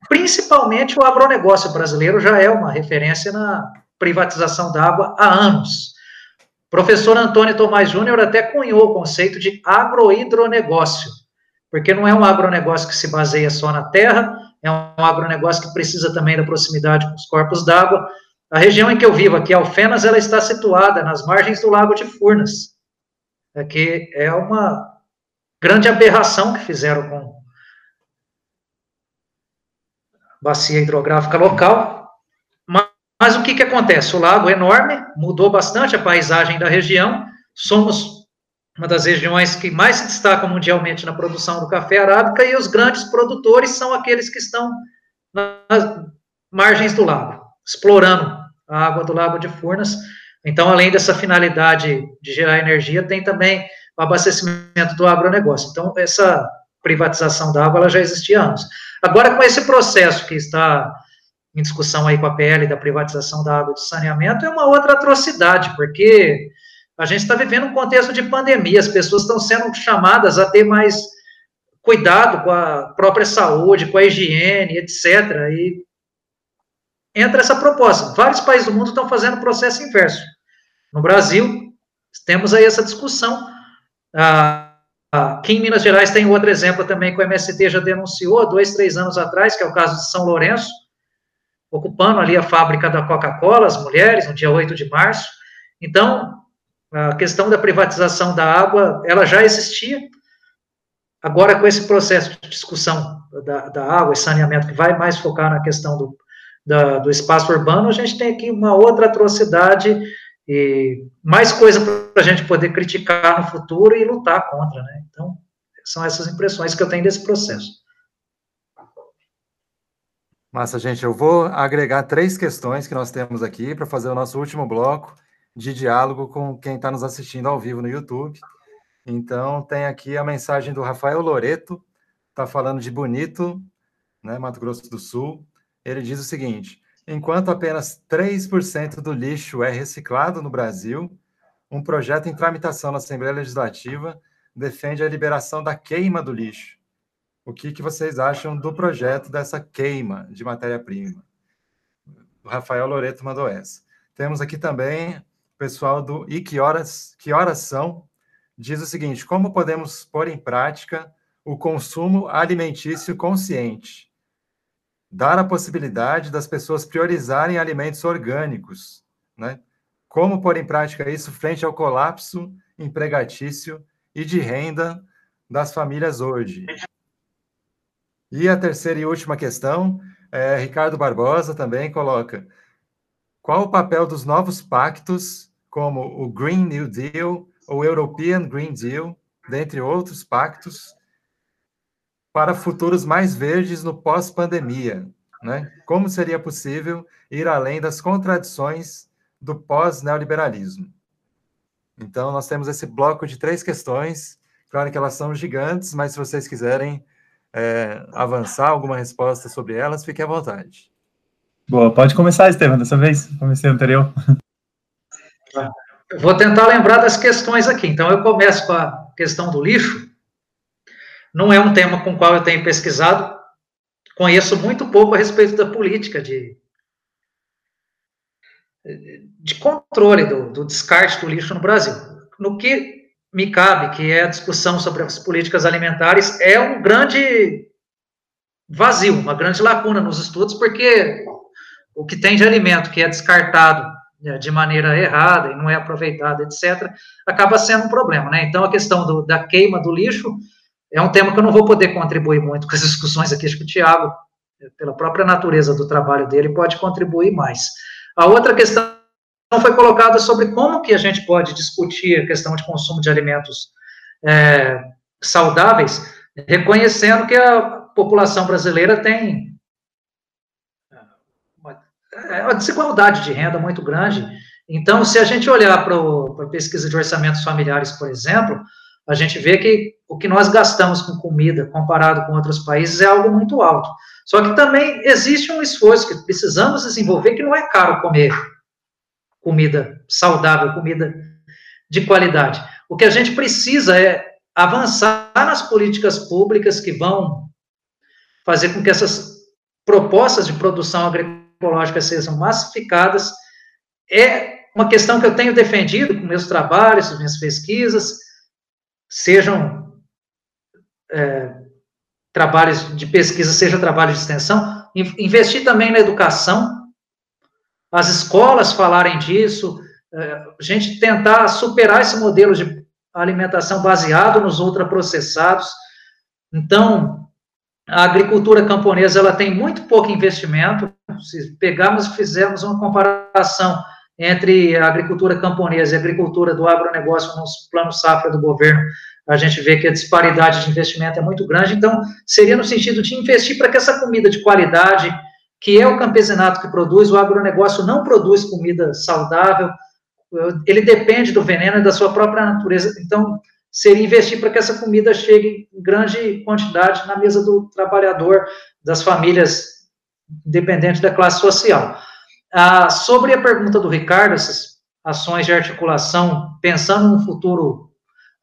C: principalmente o agronegócio brasileiro já é uma referência na privatização da água há anos. O professor Antônio Tomás Júnior até cunhou o conceito de agrohidronegócio, porque não é um agronegócio que se baseia só na terra, é um agronegócio que precisa também da proximidade com os corpos d'água. A região em que eu vivo aqui, Alfenas, ela está situada nas margens do Lago de Furnas, é que é uma grande aberração que fizeram com a bacia hidrográfica local. Mas, mas o que, que acontece? O lago é enorme, mudou bastante a paisagem da região, somos uma das regiões que mais se destaca mundialmente na produção do café arábica, e os grandes produtores são aqueles que estão nas margens do lago, explorando a água do Lago de Furnas. Então, além dessa finalidade de gerar energia, tem também o abastecimento do agronegócio. Então, essa privatização da água ela já existia há anos. Agora, com esse processo que está em discussão aí com a PL da privatização da água e do saneamento, é uma outra atrocidade, porque a gente está vivendo um contexto de pandemia, as pessoas estão sendo chamadas a ter mais cuidado com a própria saúde, com a higiene, etc. E entra essa proposta. Vários países do mundo estão fazendo o processo inverso. No Brasil, temos aí essa discussão. Ah, aqui em Minas Gerais tem outro exemplo também que o MST já denunciou dois, três anos atrás, que é o caso de São Lourenço, ocupando ali a fábrica da Coca-Cola, as mulheres, no dia 8 de março. Então, a questão da privatização da água, ela já existia. Agora, com esse processo de discussão da, da água e saneamento, que vai mais focar na questão do, da, do espaço urbano, a gente tem aqui uma outra atrocidade e mais coisa para a gente poder criticar no futuro e lutar contra, né? Então, são essas impressões que eu tenho desse processo.
B: Massa, gente, eu vou agregar três questões que nós temos aqui para fazer o nosso último bloco de diálogo com quem está nos assistindo ao vivo no YouTube. Então, tem aqui a mensagem do Rafael Loreto, está falando de Bonito, né, Mato Grosso do Sul. Ele diz o seguinte: enquanto apenas 3% do lixo é reciclado no Brasil, um projeto em tramitação na Assembleia Legislativa defende a liberação da queima do lixo. O que, que vocês acham do projeto dessa queima de matéria-prima? O Rafael Loreto mandou essa. Temos aqui também pessoal do E Que Horas, que horas São diz o seguinte: como podemos pôr em prática o consumo alimentício consciente? Dar a possibilidade das pessoas priorizarem alimentos orgânicos, né? Como pôr em prática isso frente ao colapso empregatício e de renda das famílias hoje? E a terceira e última questão, é, Ricardo Barbosa também coloca: qual o papel dos novos pactos, como o Green New Deal, o European Green Deal, dentre outros pactos, para futuros mais verdes no pós-pandemia? né? Como seria possível ir além das contradições do pós-neoliberalismo? Então, nós temos esse bloco de três questões. Claro que elas são gigantes, mas se vocês quiserem é, avançar alguma resposta sobre elas, fiquem à vontade.
D: Boa, pode começar, Estevam, dessa vez. Comecei anterior.
C: Vou tentar lembrar das questões aqui. Então, eu começo com a questão do lixo. Não é um tema com o qual eu tenho pesquisado. Conheço muito pouco a respeito da política de, de controle do, do descarte do lixo no Brasil. No que me cabe, que é a discussão sobre as políticas alimentares, é um grande vazio, uma grande lacuna nos estudos, porque o que tem de alimento que é descartado de maneira errada e não é aproveitado, etc., acaba sendo um problema, né? Então, a questão do, da queima do lixo é um tema que eu não vou poder contribuir muito com as discussões aqui, acho que o Tiago, pela própria natureza do trabalho dele, pode contribuir mais. A outra questão foi colocada sobre como que a gente pode discutir a questão de consumo de alimentos é, saudáveis, reconhecendo que a população brasileira tem é, desigualdade de renda muito grande. Então, se a gente olhar para a pesquisa de orçamentos familiares, por exemplo, a gente vê que o que nós gastamos com comida comparado com outros países é algo muito alto. Só que também existe um esforço que precisamos desenvolver que não é caro comer comida saudável, comida de qualidade. O que a gente precisa é avançar nas políticas públicas que vão fazer com que essas propostas de produção agroecológica sejam massificadas. É uma questão que eu tenho defendido com meus trabalhos, com minhas pesquisas, sejam é, trabalhos de pesquisa, seja trabalho de extensão, investir também na educação, as escolas falarem disso, é, a gente tentar superar esse modelo de alimentação baseado nos ultraprocessados. Então, a agricultura camponesa ela tem muito pouco investimento. Se pegarmos e fizermos uma comparação entre a agricultura camponesa e a agricultura do agronegócio nos planos safra do governo, a gente vê que a disparidade de investimento é muito grande. Então, seria no sentido de investir para que essa comida de qualidade, que é o campesinato que produz, o agronegócio não produz comida saudável, ele depende do veneno e da sua própria natureza. Então, seria investir para que essa comida chegue em grande quantidade na mesa do trabalhador, das famílias, independente da classe social. Ah, sobre a pergunta do Ricardo, essas ações de articulação, pensando num futuro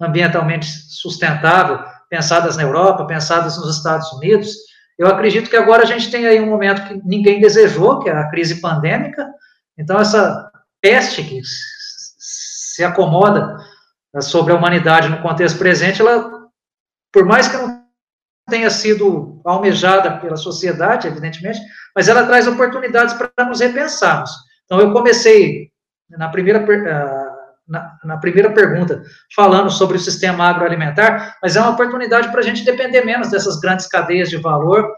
C: ambientalmente sustentável, pensadas na Europa, pensadas nos Estados Unidos, eu acredito que agora a gente tem aí um momento que ninguém desejou, que é a crise pandêmica. Então, essa peste que se acomoda sobre a humanidade no contexto presente, ela, por mais que não tenha sido almejada pela sociedade, evidentemente, mas ela traz oportunidades para nos repensarmos. Então, eu comecei na primeira, ah, na, na, primeira pergunta falando sobre o sistema agroalimentar, mas é uma oportunidade para a gente depender menos dessas grandes cadeias de valor.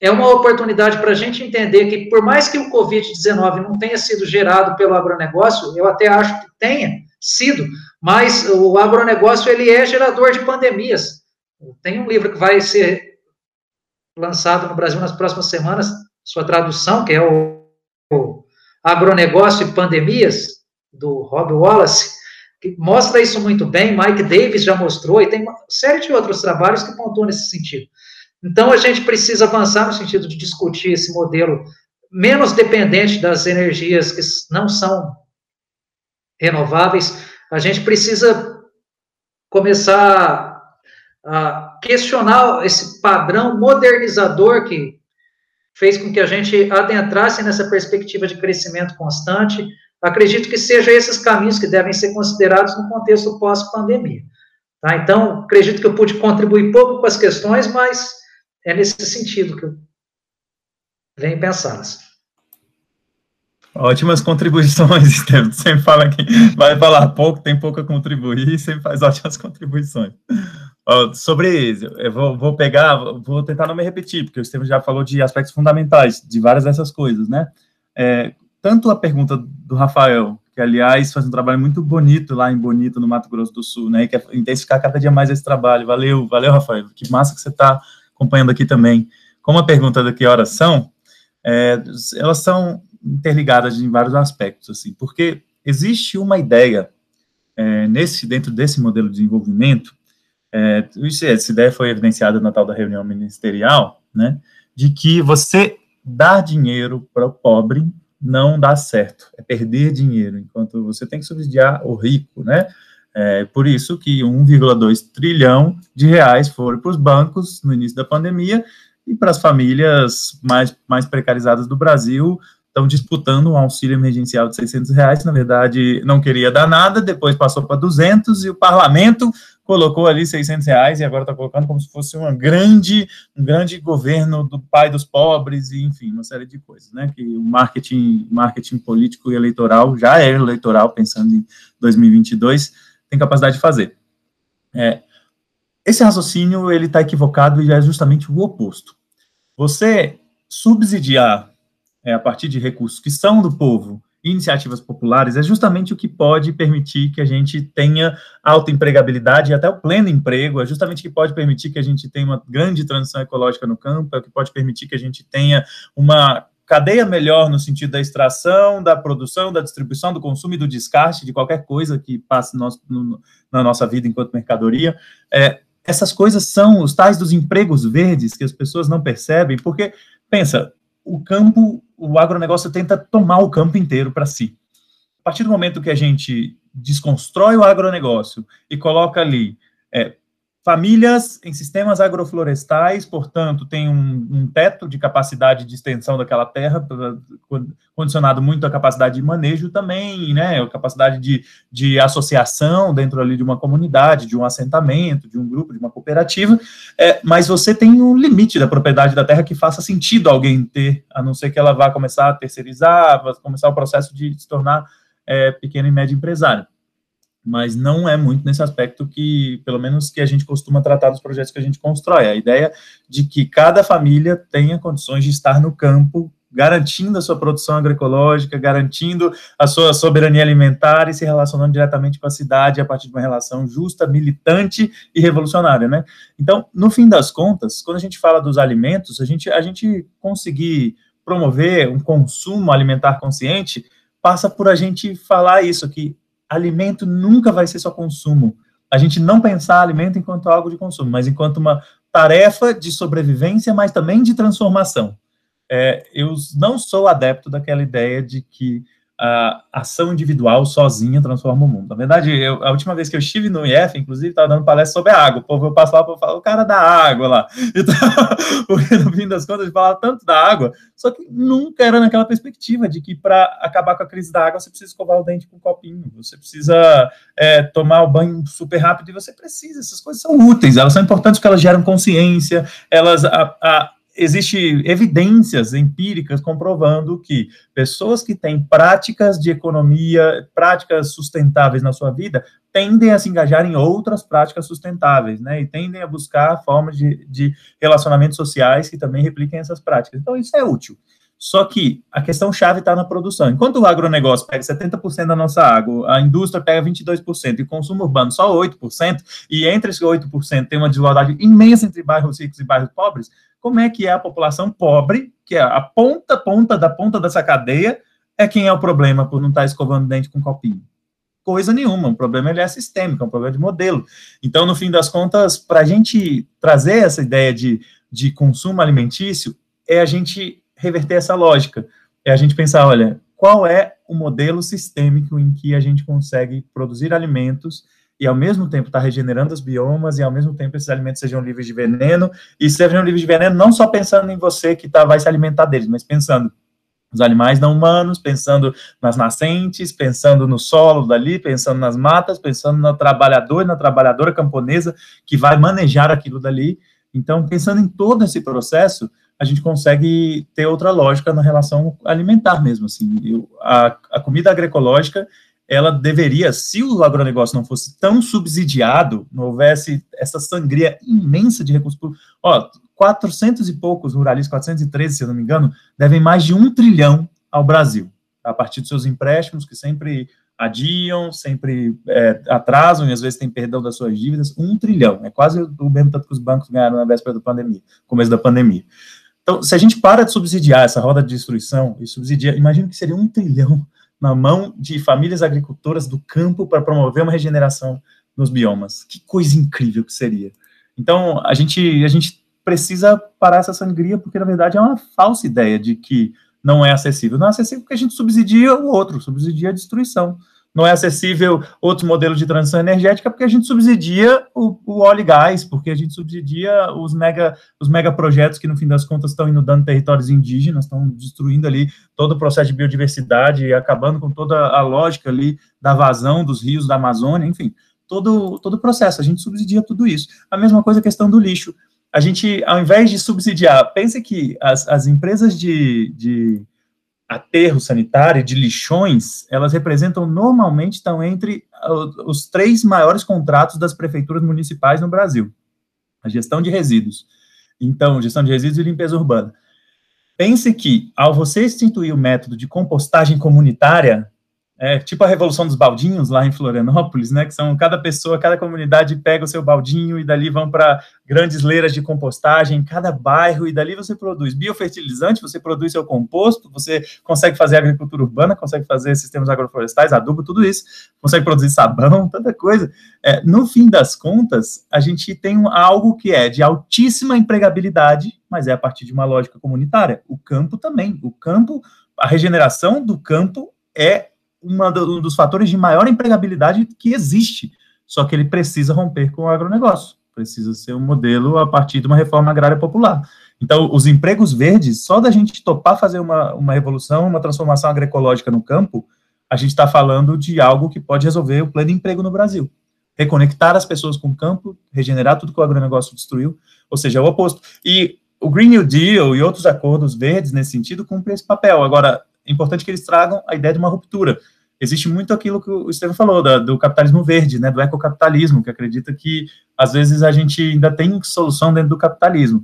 C: É uma oportunidade para a gente entender que, por mais que o Covid-19 não tenha sido gerado pelo agronegócio, eu até acho que tenha sido, mas o agronegócio ele é gerador de pandemias. Tem um livro que vai ser lançado no Brasil nas próximas semanas, sua tradução, que é o, o Agronegócio e Pandemias, do Rob Wallace, que mostra isso muito bem, Mike Davis já mostrou, e tem uma série de outros trabalhos que pontuam nesse sentido. Então, a gente precisa avançar no sentido de discutir esse modelo menos dependente das energias que não são renováveis. A gente precisa começar a questionar esse padrão modernizador que fez com que a gente adentrasse nessa perspectiva de crescimento constante, acredito que sejam esses caminhos que devem ser considerados no contexto pós-pandemia. Tá? Então, acredito que eu pude contribuir pouco com as questões, mas é nesse sentido que eu venho pensando.
D: Ótimas contribuições, Estevam. Sempre fala que vai falar pouco, tem pouco a contribuir, sempre faz ótimas contribuições. sobre, eu vou, vou, pegar, vou tentar não me repetir, porque o Estevam já falou de aspectos fundamentais de várias dessas coisas, né? É, tanto a pergunta do Rafael, que aliás faz um trabalho muito bonito lá em Bonito, no Mato Grosso do Sul, né, e quer intensificar cada dia mais esse trabalho. Valeu, valeu, Rafael, que massa que você está acompanhando aqui também. Como a pergunta do que horas são, é, elas são interligadas em vários aspectos, assim, porque existe uma ideia é, nesse dentro desse modelo de desenvolvimento, é, essa ideia foi evidenciada na tal da reunião ministerial, né, de que você dar dinheiro para o pobre não dá certo, é perder dinheiro, enquanto você tem que subsidiar o rico, né, é por isso que 1,2 trilhão de reais foram para os bancos no início da pandemia e para as famílias mais, mais precarizadas do Brasil estão disputando um auxílio emergencial de 600 reais, na verdade não queria dar nada, depois passou para 200 e o parlamento colocou ali 600 reais e agora está colocando como se fosse uma grande, um grande governo do pai dos pobres e enfim, uma série de coisas, né, que o marketing, marketing político e eleitoral, já é eleitoral, pensando em 2022, tem capacidade de fazer. É, esse raciocínio, ele está equivocado e é justamente o oposto. Você subsidiar é, a partir de recursos que são do povo, iniciativas populares, é justamente o que pode permitir que a gente tenha alta empregabilidade e até o pleno emprego, é justamente o que pode permitir que a gente tenha uma grande transição ecológica no campo, é o que pode permitir que a gente tenha uma cadeia melhor no sentido da extração, da produção, da distribuição, do consumo e do descarte de qualquer coisa que passe no, no, na nossa vida enquanto mercadoria. É, essas coisas são os tais dos empregos verdes que as pessoas não percebem, porque, pensa, o campo, o agronegócio tenta tomar o campo inteiro para si. A partir do momento que a gente desconstrói o agronegócio e coloca ali é, Famílias em sistemas agroflorestais, portanto, tem um, um, teto de capacidade de extensão daquela terra, condicionado muito à capacidade de manejo também, né, a capacidade de, de associação dentro ali de uma comunidade, de um assentamento, de um grupo, de uma cooperativa, é, mas você tem um limite da propriedade da terra que faça sentido alguém ter, a não ser que ela vá começar a terceirizar, vá começar o processo de se tornar é, pequeno e médio empresário mas não é muito nesse aspecto que, pelo menos, que a gente costuma tratar dos projetos que a gente constrói. A ideia de que cada família tenha condições de estar no campo, garantindo a sua produção agroecológica, garantindo a sua soberania alimentar e se relacionando diretamente com a cidade a partir de uma relação justa, militante e revolucionária, né? Então, no fim das contas, quando a gente fala dos alimentos, a gente, a gente conseguir promover um consumo alimentar consciente passa por a gente falar isso, que alimento nunca vai ser só consumo. A gente não pensar alimento enquanto algo de consumo, mas enquanto uma tarefa de sobrevivência, mas também de transformação. É, eu não sou adepto daquela ideia de que a ação individual sozinha transforma o mundo. Na verdade, eu, a última vez que eu estive no IF, inclusive, estava dando palestra sobre a água. O povo eu passo lá, o o cara da água lá. Então, no fim das contas, ele falava tanto da água, só que nunca era naquela perspectiva de que para acabar com a crise da água, você precisa escovar o dente com um copinho, você precisa é, tomar o banho super rápido e você precisa. Essas coisas são úteis, elas são importantes porque elas geram consciência, elas. A, a, existe evidências empíricas comprovando que pessoas que têm práticas de economia, práticas sustentáveis na sua vida, tendem a se engajar em outras práticas sustentáveis, né? E tendem a buscar formas de, de relacionamentos sociais que também repliquem essas práticas. Então, isso é útil. Só que a questão chave está na produção. Enquanto o agronegócio pega 70% da nossa água, a indústria pega 22% e o consumo urbano só 8%, e entre esses 8% tem uma desigualdade imensa entre bairros ricos e bairros pobres, como é que é a população pobre, que é a ponta, ponta da ponta dessa cadeia, é quem é o problema por não estar tá escovando dente com copinho? Coisa nenhuma, o problema ele é sistêmico, é um problema de modelo. Então, no fim das contas, para a gente trazer essa ideia de, de consumo alimentício, é a gente reverter essa lógica. É a gente pensar, olha, qual é o modelo sistêmico em que a gente consegue produzir alimentos e ao mesmo tempo está regenerando os biomas e ao mesmo tempo esses alimentos sejam livres de veneno e sejam livres de veneno não só pensando em você que tá, vai se alimentar deles, mas pensando nos animais não humanos, pensando nas nascentes, pensando no solo dali, pensando nas matas, pensando no trabalhador na trabalhadora camponesa que vai manejar aquilo dali. Então, pensando em todo esse processo, a gente consegue ter outra lógica na relação alimentar mesmo, assim, eu, a, a comida agroecológica, ela deveria, se o agronegócio não fosse tão subsidiado, não houvesse essa sangria imensa de recursos públicos, ó, 400 e poucos ruralistas, 413, se eu não me engano, devem mais de um trilhão ao Brasil, a partir dos seus empréstimos, que sempre adiam, sempre é, atrasam e às vezes tem perdão das suas dívidas, um trilhão, é quase o mesmo tanto que os bancos ganharam na véspera da pandemia, começo da pandemia. Então, se a gente para de subsidiar essa roda de destruição e subsidiar, imagina que seria um trilhão na mão de famílias agricultoras do campo para promover uma regeneração nos biomas. Que coisa incrível que seria. Então, a gente, a gente precisa parar essa sangria, porque na verdade é uma falsa ideia de que não é acessível. Não é acessível porque a gente subsidia o outro, subsidia a destruição não é acessível outros modelos de transição energética porque a gente subsidia o, o óleo e gás, porque a gente subsidia os mega, os mega projetos que, no fim das contas, estão inundando territórios indígenas, estão destruindo ali todo o processo de biodiversidade e acabando com toda a lógica ali da vazão dos rios da Amazônia, enfim, todo, todo o processo, a gente subsidia tudo isso. A mesma coisa a questão do lixo. A gente, ao invés de subsidiar, pense que as, as empresas de, de aterro sanitário, de lixões, elas representam normalmente estão entre os três maiores contratos das prefeituras municipais no Brasil. A gestão de resíduos. Então, gestão de resíduos e limpeza urbana. Pense que, ao você instituir o método de compostagem comunitária, é, tipo a Revolução dos Baldinhos lá em Florianópolis, né, que são cada pessoa, cada comunidade pega o seu baldinho e dali vão para grandes leiras de compostagem em cada bairro e dali você produz biofertilizante, você produz seu composto, você consegue fazer agricultura urbana, consegue fazer sistemas agroflorestais, adubo, tudo isso, consegue produzir sabão, tanta coisa. É, no fim das contas, a gente tem algo que é de altíssima empregabilidade, mas é a partir de uma lógica comunitária. O campo também, o campo, a regeneração do campo é uma do, um dos fatores de maior empregabilidade que existe. Só que ele precisa romper com o agronegócio. Precisa ser um modelo a partir de uma reforma agrária popular. Então, os empregos verdes, só da gente topar fazer uma, uma revolução, uma transformação agroecológica no campo, a gente está falando de algo que pode resolver o pleno emprego no Brasil. Reconectar as pessoas com o campo, regenerar tudo que o agronegócio destruiu, ou seja, é o oposto. E o Green New Deal e outros acordos verdes, nesse sentido, cumprem esse papel. Agora, é importante que eles tragam a ideia de uma ruptura. Existe muito aquilo que o Estevam falou, da, do capitalismo verde, né, do ecocapitalismo, que acredita que, às vezes, a gente ainda tem solução dentro do capitalismo.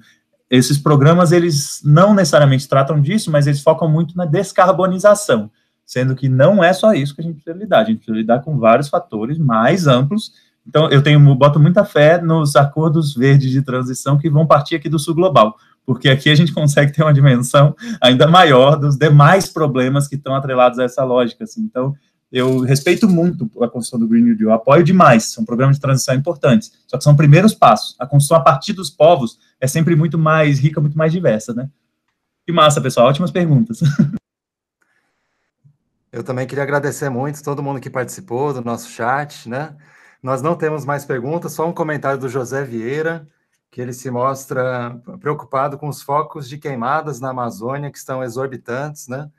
D: Esses programas, eles não necessariamente tratam disso, mas eles focam muito na descarbonização, sendo que não é só isso que a gente precisa lidar, a gente precisa lidar com vários fatores mais amplos, então, eu tenho, boto muita fé nos acordos verdes de transição que vão partir aqui do sul global, porque aqui a gente consegue ter uma dimensão ainda maior dos demais problemas que estão atrelados a essa lógica. Assim. Então, eu respeito muito a construção do Green New Deal, apoio demais, são programas de transição importantes, só que são primeiros passos. A construção a partir dos povos é sempre muito mais rica, muito mais diversa, né? Que massa, pessoal, ótimas perguntas.
B: Eu também queria agradecer muito todo mundo que participou do nosso chat, né? Nós não temos mais perguntas, só um comentário do José Vieira, que ele se mostra preocupado com os focos de queimadas na Amazônia que estão exorbitantes, né?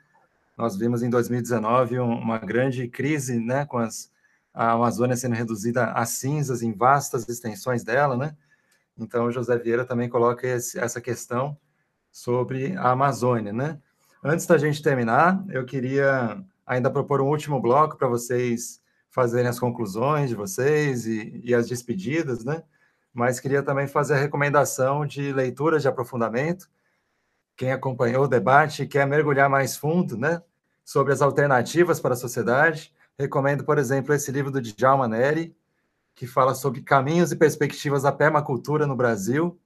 B: Nós vimos em 2019 uma grande crise, né, com as, a Amazônia sendo reduzida a cinzas em vastas extensões dela, né? Então, José Vieira também coloca esse, essa questão sobre a Amazônia, né? Antes da gente terminar, eu queria ainda propor um último bloco para vocês fazerem as conclusões de vocês e, e as despedidas, né? Mas queria também fazer a recomendação de leituras de aprofundamento. Quem acompanhou o debate e quer mergulhar mais fundo, né? Sobre as alternativas para a sociedade, recomendo, por exemplo, esse livro do Djalma Neri, que fala sobre caminhos e perspectivas da permacultura no Brasil.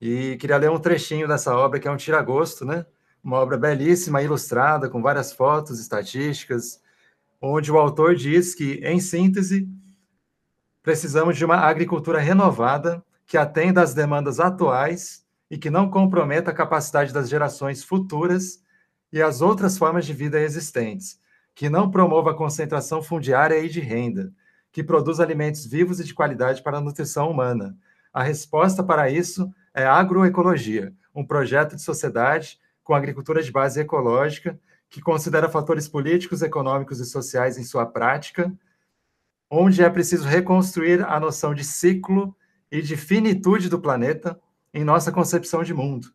B: E queria ler um trechinho dessa obra, que é um tiragosto, né? Uma obra belíssima, ilustrada, com várias fotos, estatísticas, onde o autor diz que, em síntese, precisamos de uma agricultura renovada que atenda às demandas atuais e que não comprometa a capacidade das gerações futuras e as outras formas de vida existentes, que não promova a concentração fundiária e de renda, que produza alimentos vivos e de qualidade para a nutrição humana. A resposta para isso é agroecologia, um projeto de sociedade com agricultura de base ecológica que considera fatores políticos, econômicos e sociais em sua prática, onde é preciso reconstruir a noção de ciclo e de finitude do planeta em nossa concepção de mundo,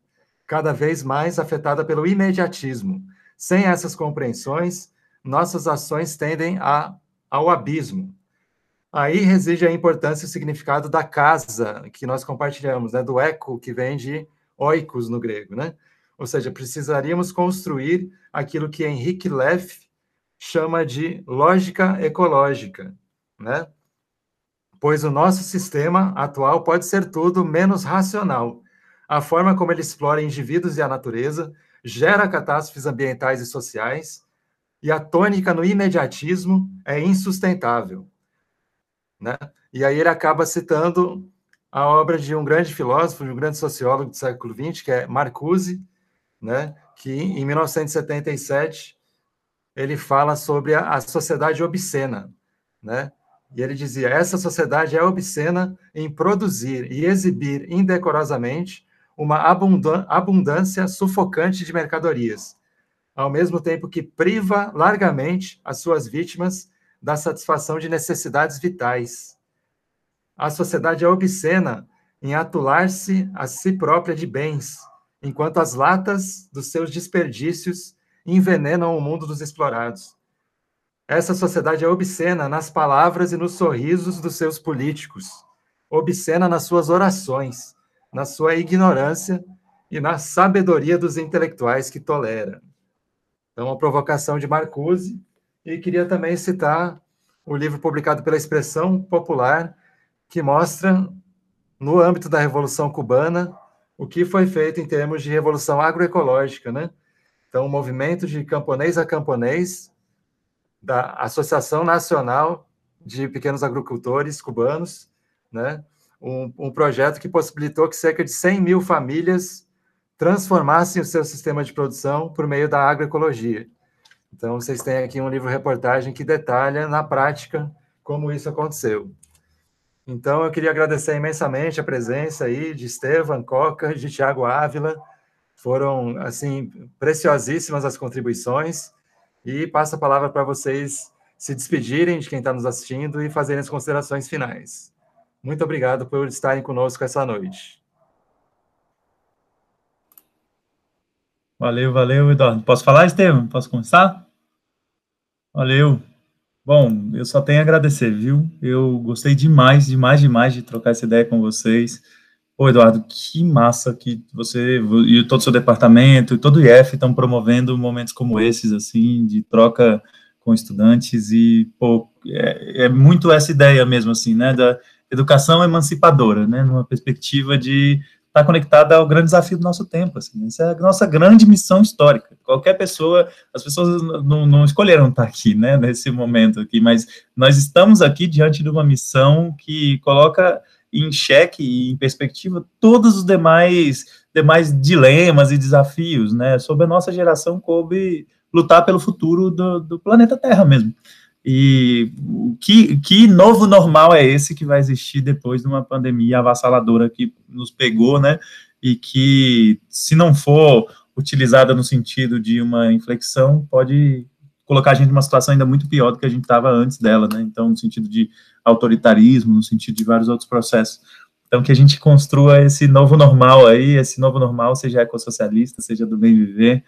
B: cada vez mais afetada pelo imediatismo. Sem essas compreensões, nossas ações tendem a, ao abismo. Aí reside a importância e o significado da casa que nós compartilhamos, né? do eco, que vem de oikos no grego, né? Ou seja, precisaríamos construir aquilo que Henrique Leff chama de lógica ecológica, né? Pois o nosso sistema atual pode ser tudo menos racional. a forma como ele explora indivíduos e a natureza, gera catástrofes ambientais e sociais, e a tônica no imediatismo é insustentável. Né? E aí ele acaba citando a obra de um grande filósofo, de um grande sociólogo do século XX, que é Marcuse, né? que em 1977 ele fala sobre a, sociedade obscena, né? E ele dizia: essa sociedade é obscena em produzir e exibir indecorosamente uma abundância sufocante de mercadorias, ao mesmo tempo que priva largamente as suas vítimas da satisfação de necessidades vitais. A sociedade é obscena em atular-se a si própria de bens, enquanto as latas dos seus desperdícios envenenam o mundo dos explorados. Essa sociedade é obscena nas palavras e nos sorrisos dos seus políticos, obscena nas suas orações, na sua ignorância e na sabedoria dos intelectuais que tolera. Então, uma provocação de Marcuse, e queria também citar o livro publicado pela Expressão Popular, que mostra, no âmbito da Revolução Cubana, o que foi feito em termos de revolução agroecológica, né? Então, o movimento de camponês a camponês da Associação Nacional de Pequenos Agricultores Cubanos, né? Um, um, projeto que possibilitou que cerca de 100 mil famílias transformassem o seu sistema de produção por meio da agroecologia. Então, vocês têm aqui um livro-reportagem que detalha, na prática, como isso aconteceu. Então, eu queria agradecer imensamente a presença aí de Estevam Coca, de Tiago Ávila, foram, assim, preciosíssimas as contribuições. E passo a palavra para vocês se despedirem de quem está nos assistindo e fazerem as considerações finais. Muito obrigado por estarem conosco essa noite.
D: Valeu, valeu, Eduardo. Posso falar, Estevam? Posso começar? Valeu. Bom, eu só tenho a agradecer, viu? Eu gostei demais, demais, demais de trocar essa ideia com vocês. Pô, Eduardo, que massa que você e todo o seu departamento e todo o IF estão promovendo momentos como esses, assim, de troca com estudantes e, pô, é, é muito essa ideia mesmo, assim, né, da educação emancipadora, né, numa perspectiva de estar tá conectada ao grande desafio do nosso tempo, assim, essa é a nossa grande missão histórica. Qualquer pessoa, as pessoas não, não escolheram estar aqui, né, nesse momento aqui, mas nós estamos aqui diante de uma missão que coloca em xeque e em perspectiva todos os demais, demais dilemas e desafios, né? Sobre a nossa geração coube lutar pelo futuro do, do planeta Terra mesmo. E que, que novo normal é esse que vai existir depois de uma pandemia avassaladora que nos pegou, né? E que, se não for utilizada no sentido de uma inflexão, pode colocar a gente numa situação ainda muito pior do que a gente estava antes dela, né? Então, no sentido de autoritarismo, no sentido de vários outros processos. Então, que a gente construa esse novo normal aí, esse novo normal, seja ecossocialista, seja do bem viver,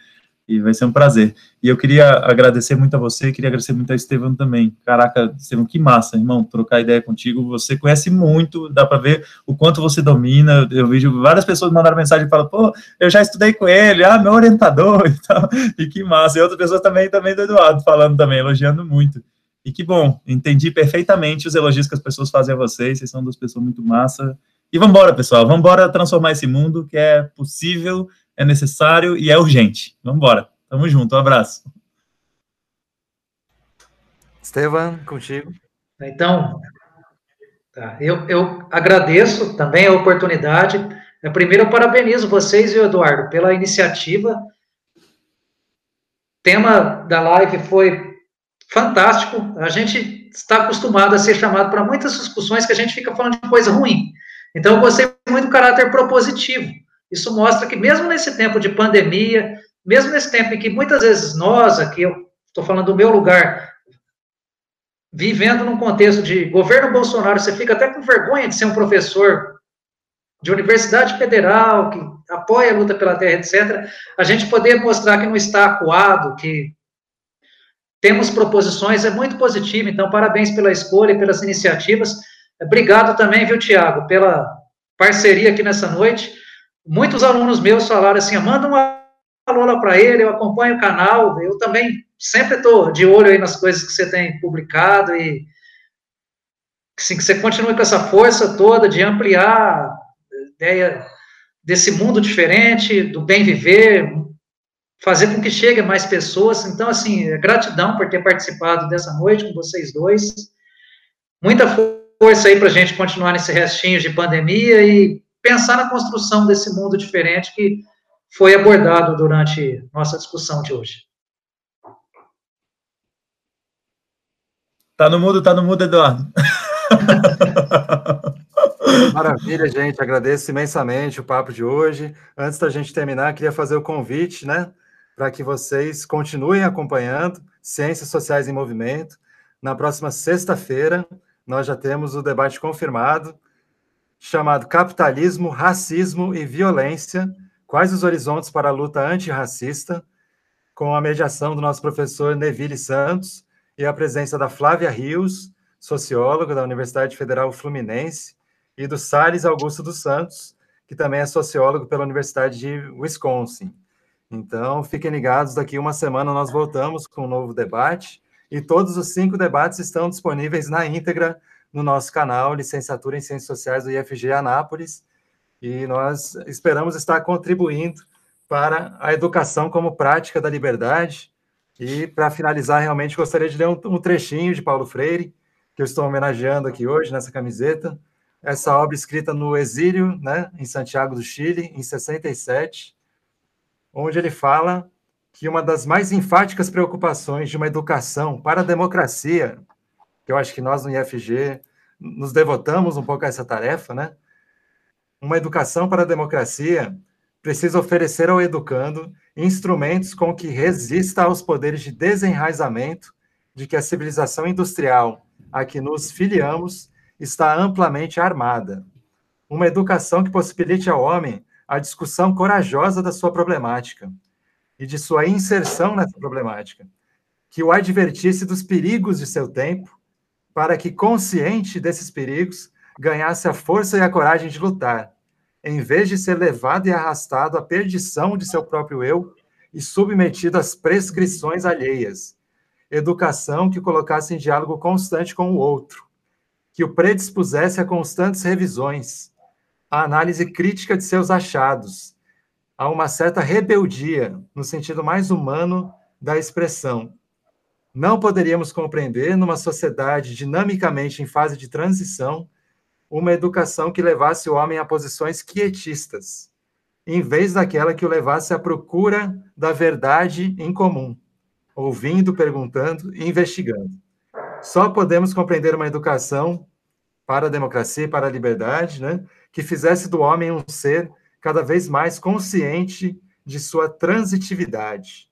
D: e vai ser um prazer. E eu queria agradecer muito a você, queria agradecer muito a Estevam também. Caraca, Estevam, que massa, irmão, trocar ideia contigo. Você conhece muito, dá para ver o quanto você domina. Eu vejo várias pessoas mandaram mensagem e falam, pô, eu já estudei com ele, ah, meu orientador e tal. E que massa. E outras pessoas também, também do Eduardo, falando também, elogiando muito. E que bom, entendi perfeitamente os elogios que as pessoas fazem a vocês, vocês são duas pessoas muito massa. E vamos embora, pessoal, vamos embora transformar esse mundo que é possível é necessário e é urgente. Vamos embora. Tamo junto. Um abraço.
B: Estevam, contigo.
C: Então, tá. eu, eu agradeço também a oportunidade. Primeiro, eu parabenizo vocês e o Eduardo pela iniciativa. O tema da live foi fantástico. A gente está acostumado a ser chamado para muitas discussões que a gente fica falando de coisa ruim. Então, eu gostei muito do caráter propositivo. Isso mostra que, mesmo nesse tempo de pandemia, mesmo nesse tempo em que muitas vezes nós, aqui, eu estou falando do meu lugar, vivendo num contexto de governo Bolsonaro, você fica até com vergonha de ser um professor de universidade federal, que apoia a luta pela terra, etc., a gente poder mostrar que não está acuado, que temos proposições, é muito positivo, então parabéns pela escolha e pelas iniciativas. Obrigado também, viu, Tiago, pela parceria aqui nessa noite. Muitos alunos meus falaram assim, manda um alô lá para ele, eu acompanho o canal, eu também sempre estou de olho aí nas coisas que você tem publicado e assim, que você continue com essa força toda de ampliar a ideia desse mundo diferente, do bem viver, fazer com que chegue mais pessoas. Então, assim, gratidão por ter participado dessa noite com vocês dois. Muita força aí para a gente continuar nesse restinho de pandemia e pensar na construção desse mundo diferente que foi abordado durante nossa discussão de hoje.
D: Tá no mudo, tá no mudo, Eduardo.
B: Maravilha, gente. Agradeço imensamente o papo de hoje. Antes da gente terminar, queria fazer o convite, né, para que vocês continuem acompanhando Ciências Sociais em Movimento. Na próxima sexta-feira, nós já temos o debate confirmado, chamado Capitalismo, Racismo e Violência: Quais os horizontes para a luta antirracista? Com a mediação do nosso professor Neville Santos e a presença da Flávia Rios, socióloga da Universidade Federal Fluminense, e do Salles Augusto dos Santos, que também é sociólogo pela Universidade de Wisconsin. Então, fiquem ligados, daqui uma semana nós voltamos com um novo debate, e todos os cinco debates estão disponíveis na íntegra no nosso canal Licenciatura em Ciências Sociais do IFG Anápolis, e nós esperamos estar contribuindo para a educação como prática da liberdade. E, para finalizar, realmente gostaria de ler um, um trechinho de Paulo Freire, que eu estou homenageando aqui hoje nessa camiseta, essa obra escrita no exílio, né, em Santiago do Chile, em 67, onde ele fala que uma das mais enfáticas preocupações de uma educação para a democracia, que eu acho que nós no IFG nos devotamos um pouco a essa tarefa, né? Uma educação para a democracia precisa oferecer ao educando instrumentos com que resista aos poderes de desenraizamento de que a civilização industrial a que nos filiamos está amplamente armada. Uma educação que possibilite ao homem a discussão corajosa da sua problemática e de sua inserção nessa problemática, que o advertisse dos perigos de seu tempo, para que, consciente desses perigos, ganhasse a força e a coragem de lutar, em vez de ser levado e arrastado à perdição de seu próprio eu e submetido às prescrições alheias. Educação que colocasse em diálogo constante com o outro, que o predispusesse a constantes revisões, a análise crítica de seus achados, a uma certa rebeldia, no sentido mais humano da expressão. Não poderíamos compreender, numa sociedade dinamicamente em fase de transição, uma educação que levasse o homem a posições quietistas, em vez daquela que o levasse à procura da verdade em comum, ouvindo, perguntando e investigando. Só podemos compreender uma educação para a democracia e para a liberdade, né, que fizesse do homem um ser cada vez mais consciente de sua transitividade.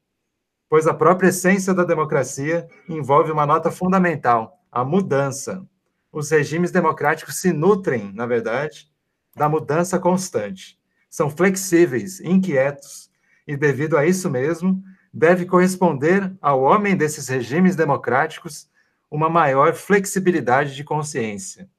B: Pois a própria essência da democracia envolve uma nota fundamental, a mudança. Os regimes democráticos se nutrem, na verdade, da mudança constante. São flexíveis, inquietos, e devido a isso mesmo, deve corresponder ao homem desses regimes democráticos uma maior flexibilidade de consciência.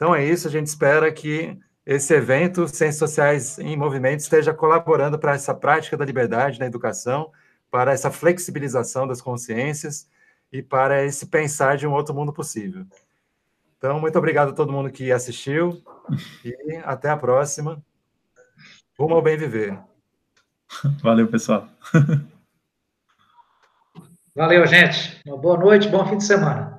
B: Então é isso, a gente espera que esse evento, Ciências Sociais em Movimento, esteja colaborando para essa prática da liberdade na educação, para essa flexibilização das consciências e para esse pensar de um outro mundo possível. Então, muito obrigado a todo mundo que assistiu e até a próxima. Rumo ao bem viver.
D: Valeu, pessoal.
C: Valeu, gente. Uma boa noite, bom fim de semana.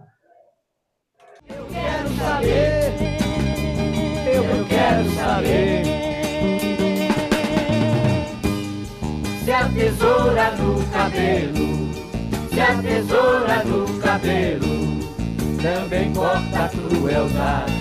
A: Tesoura no cabelo, se a tesoura no cabelo também corta a crueldade.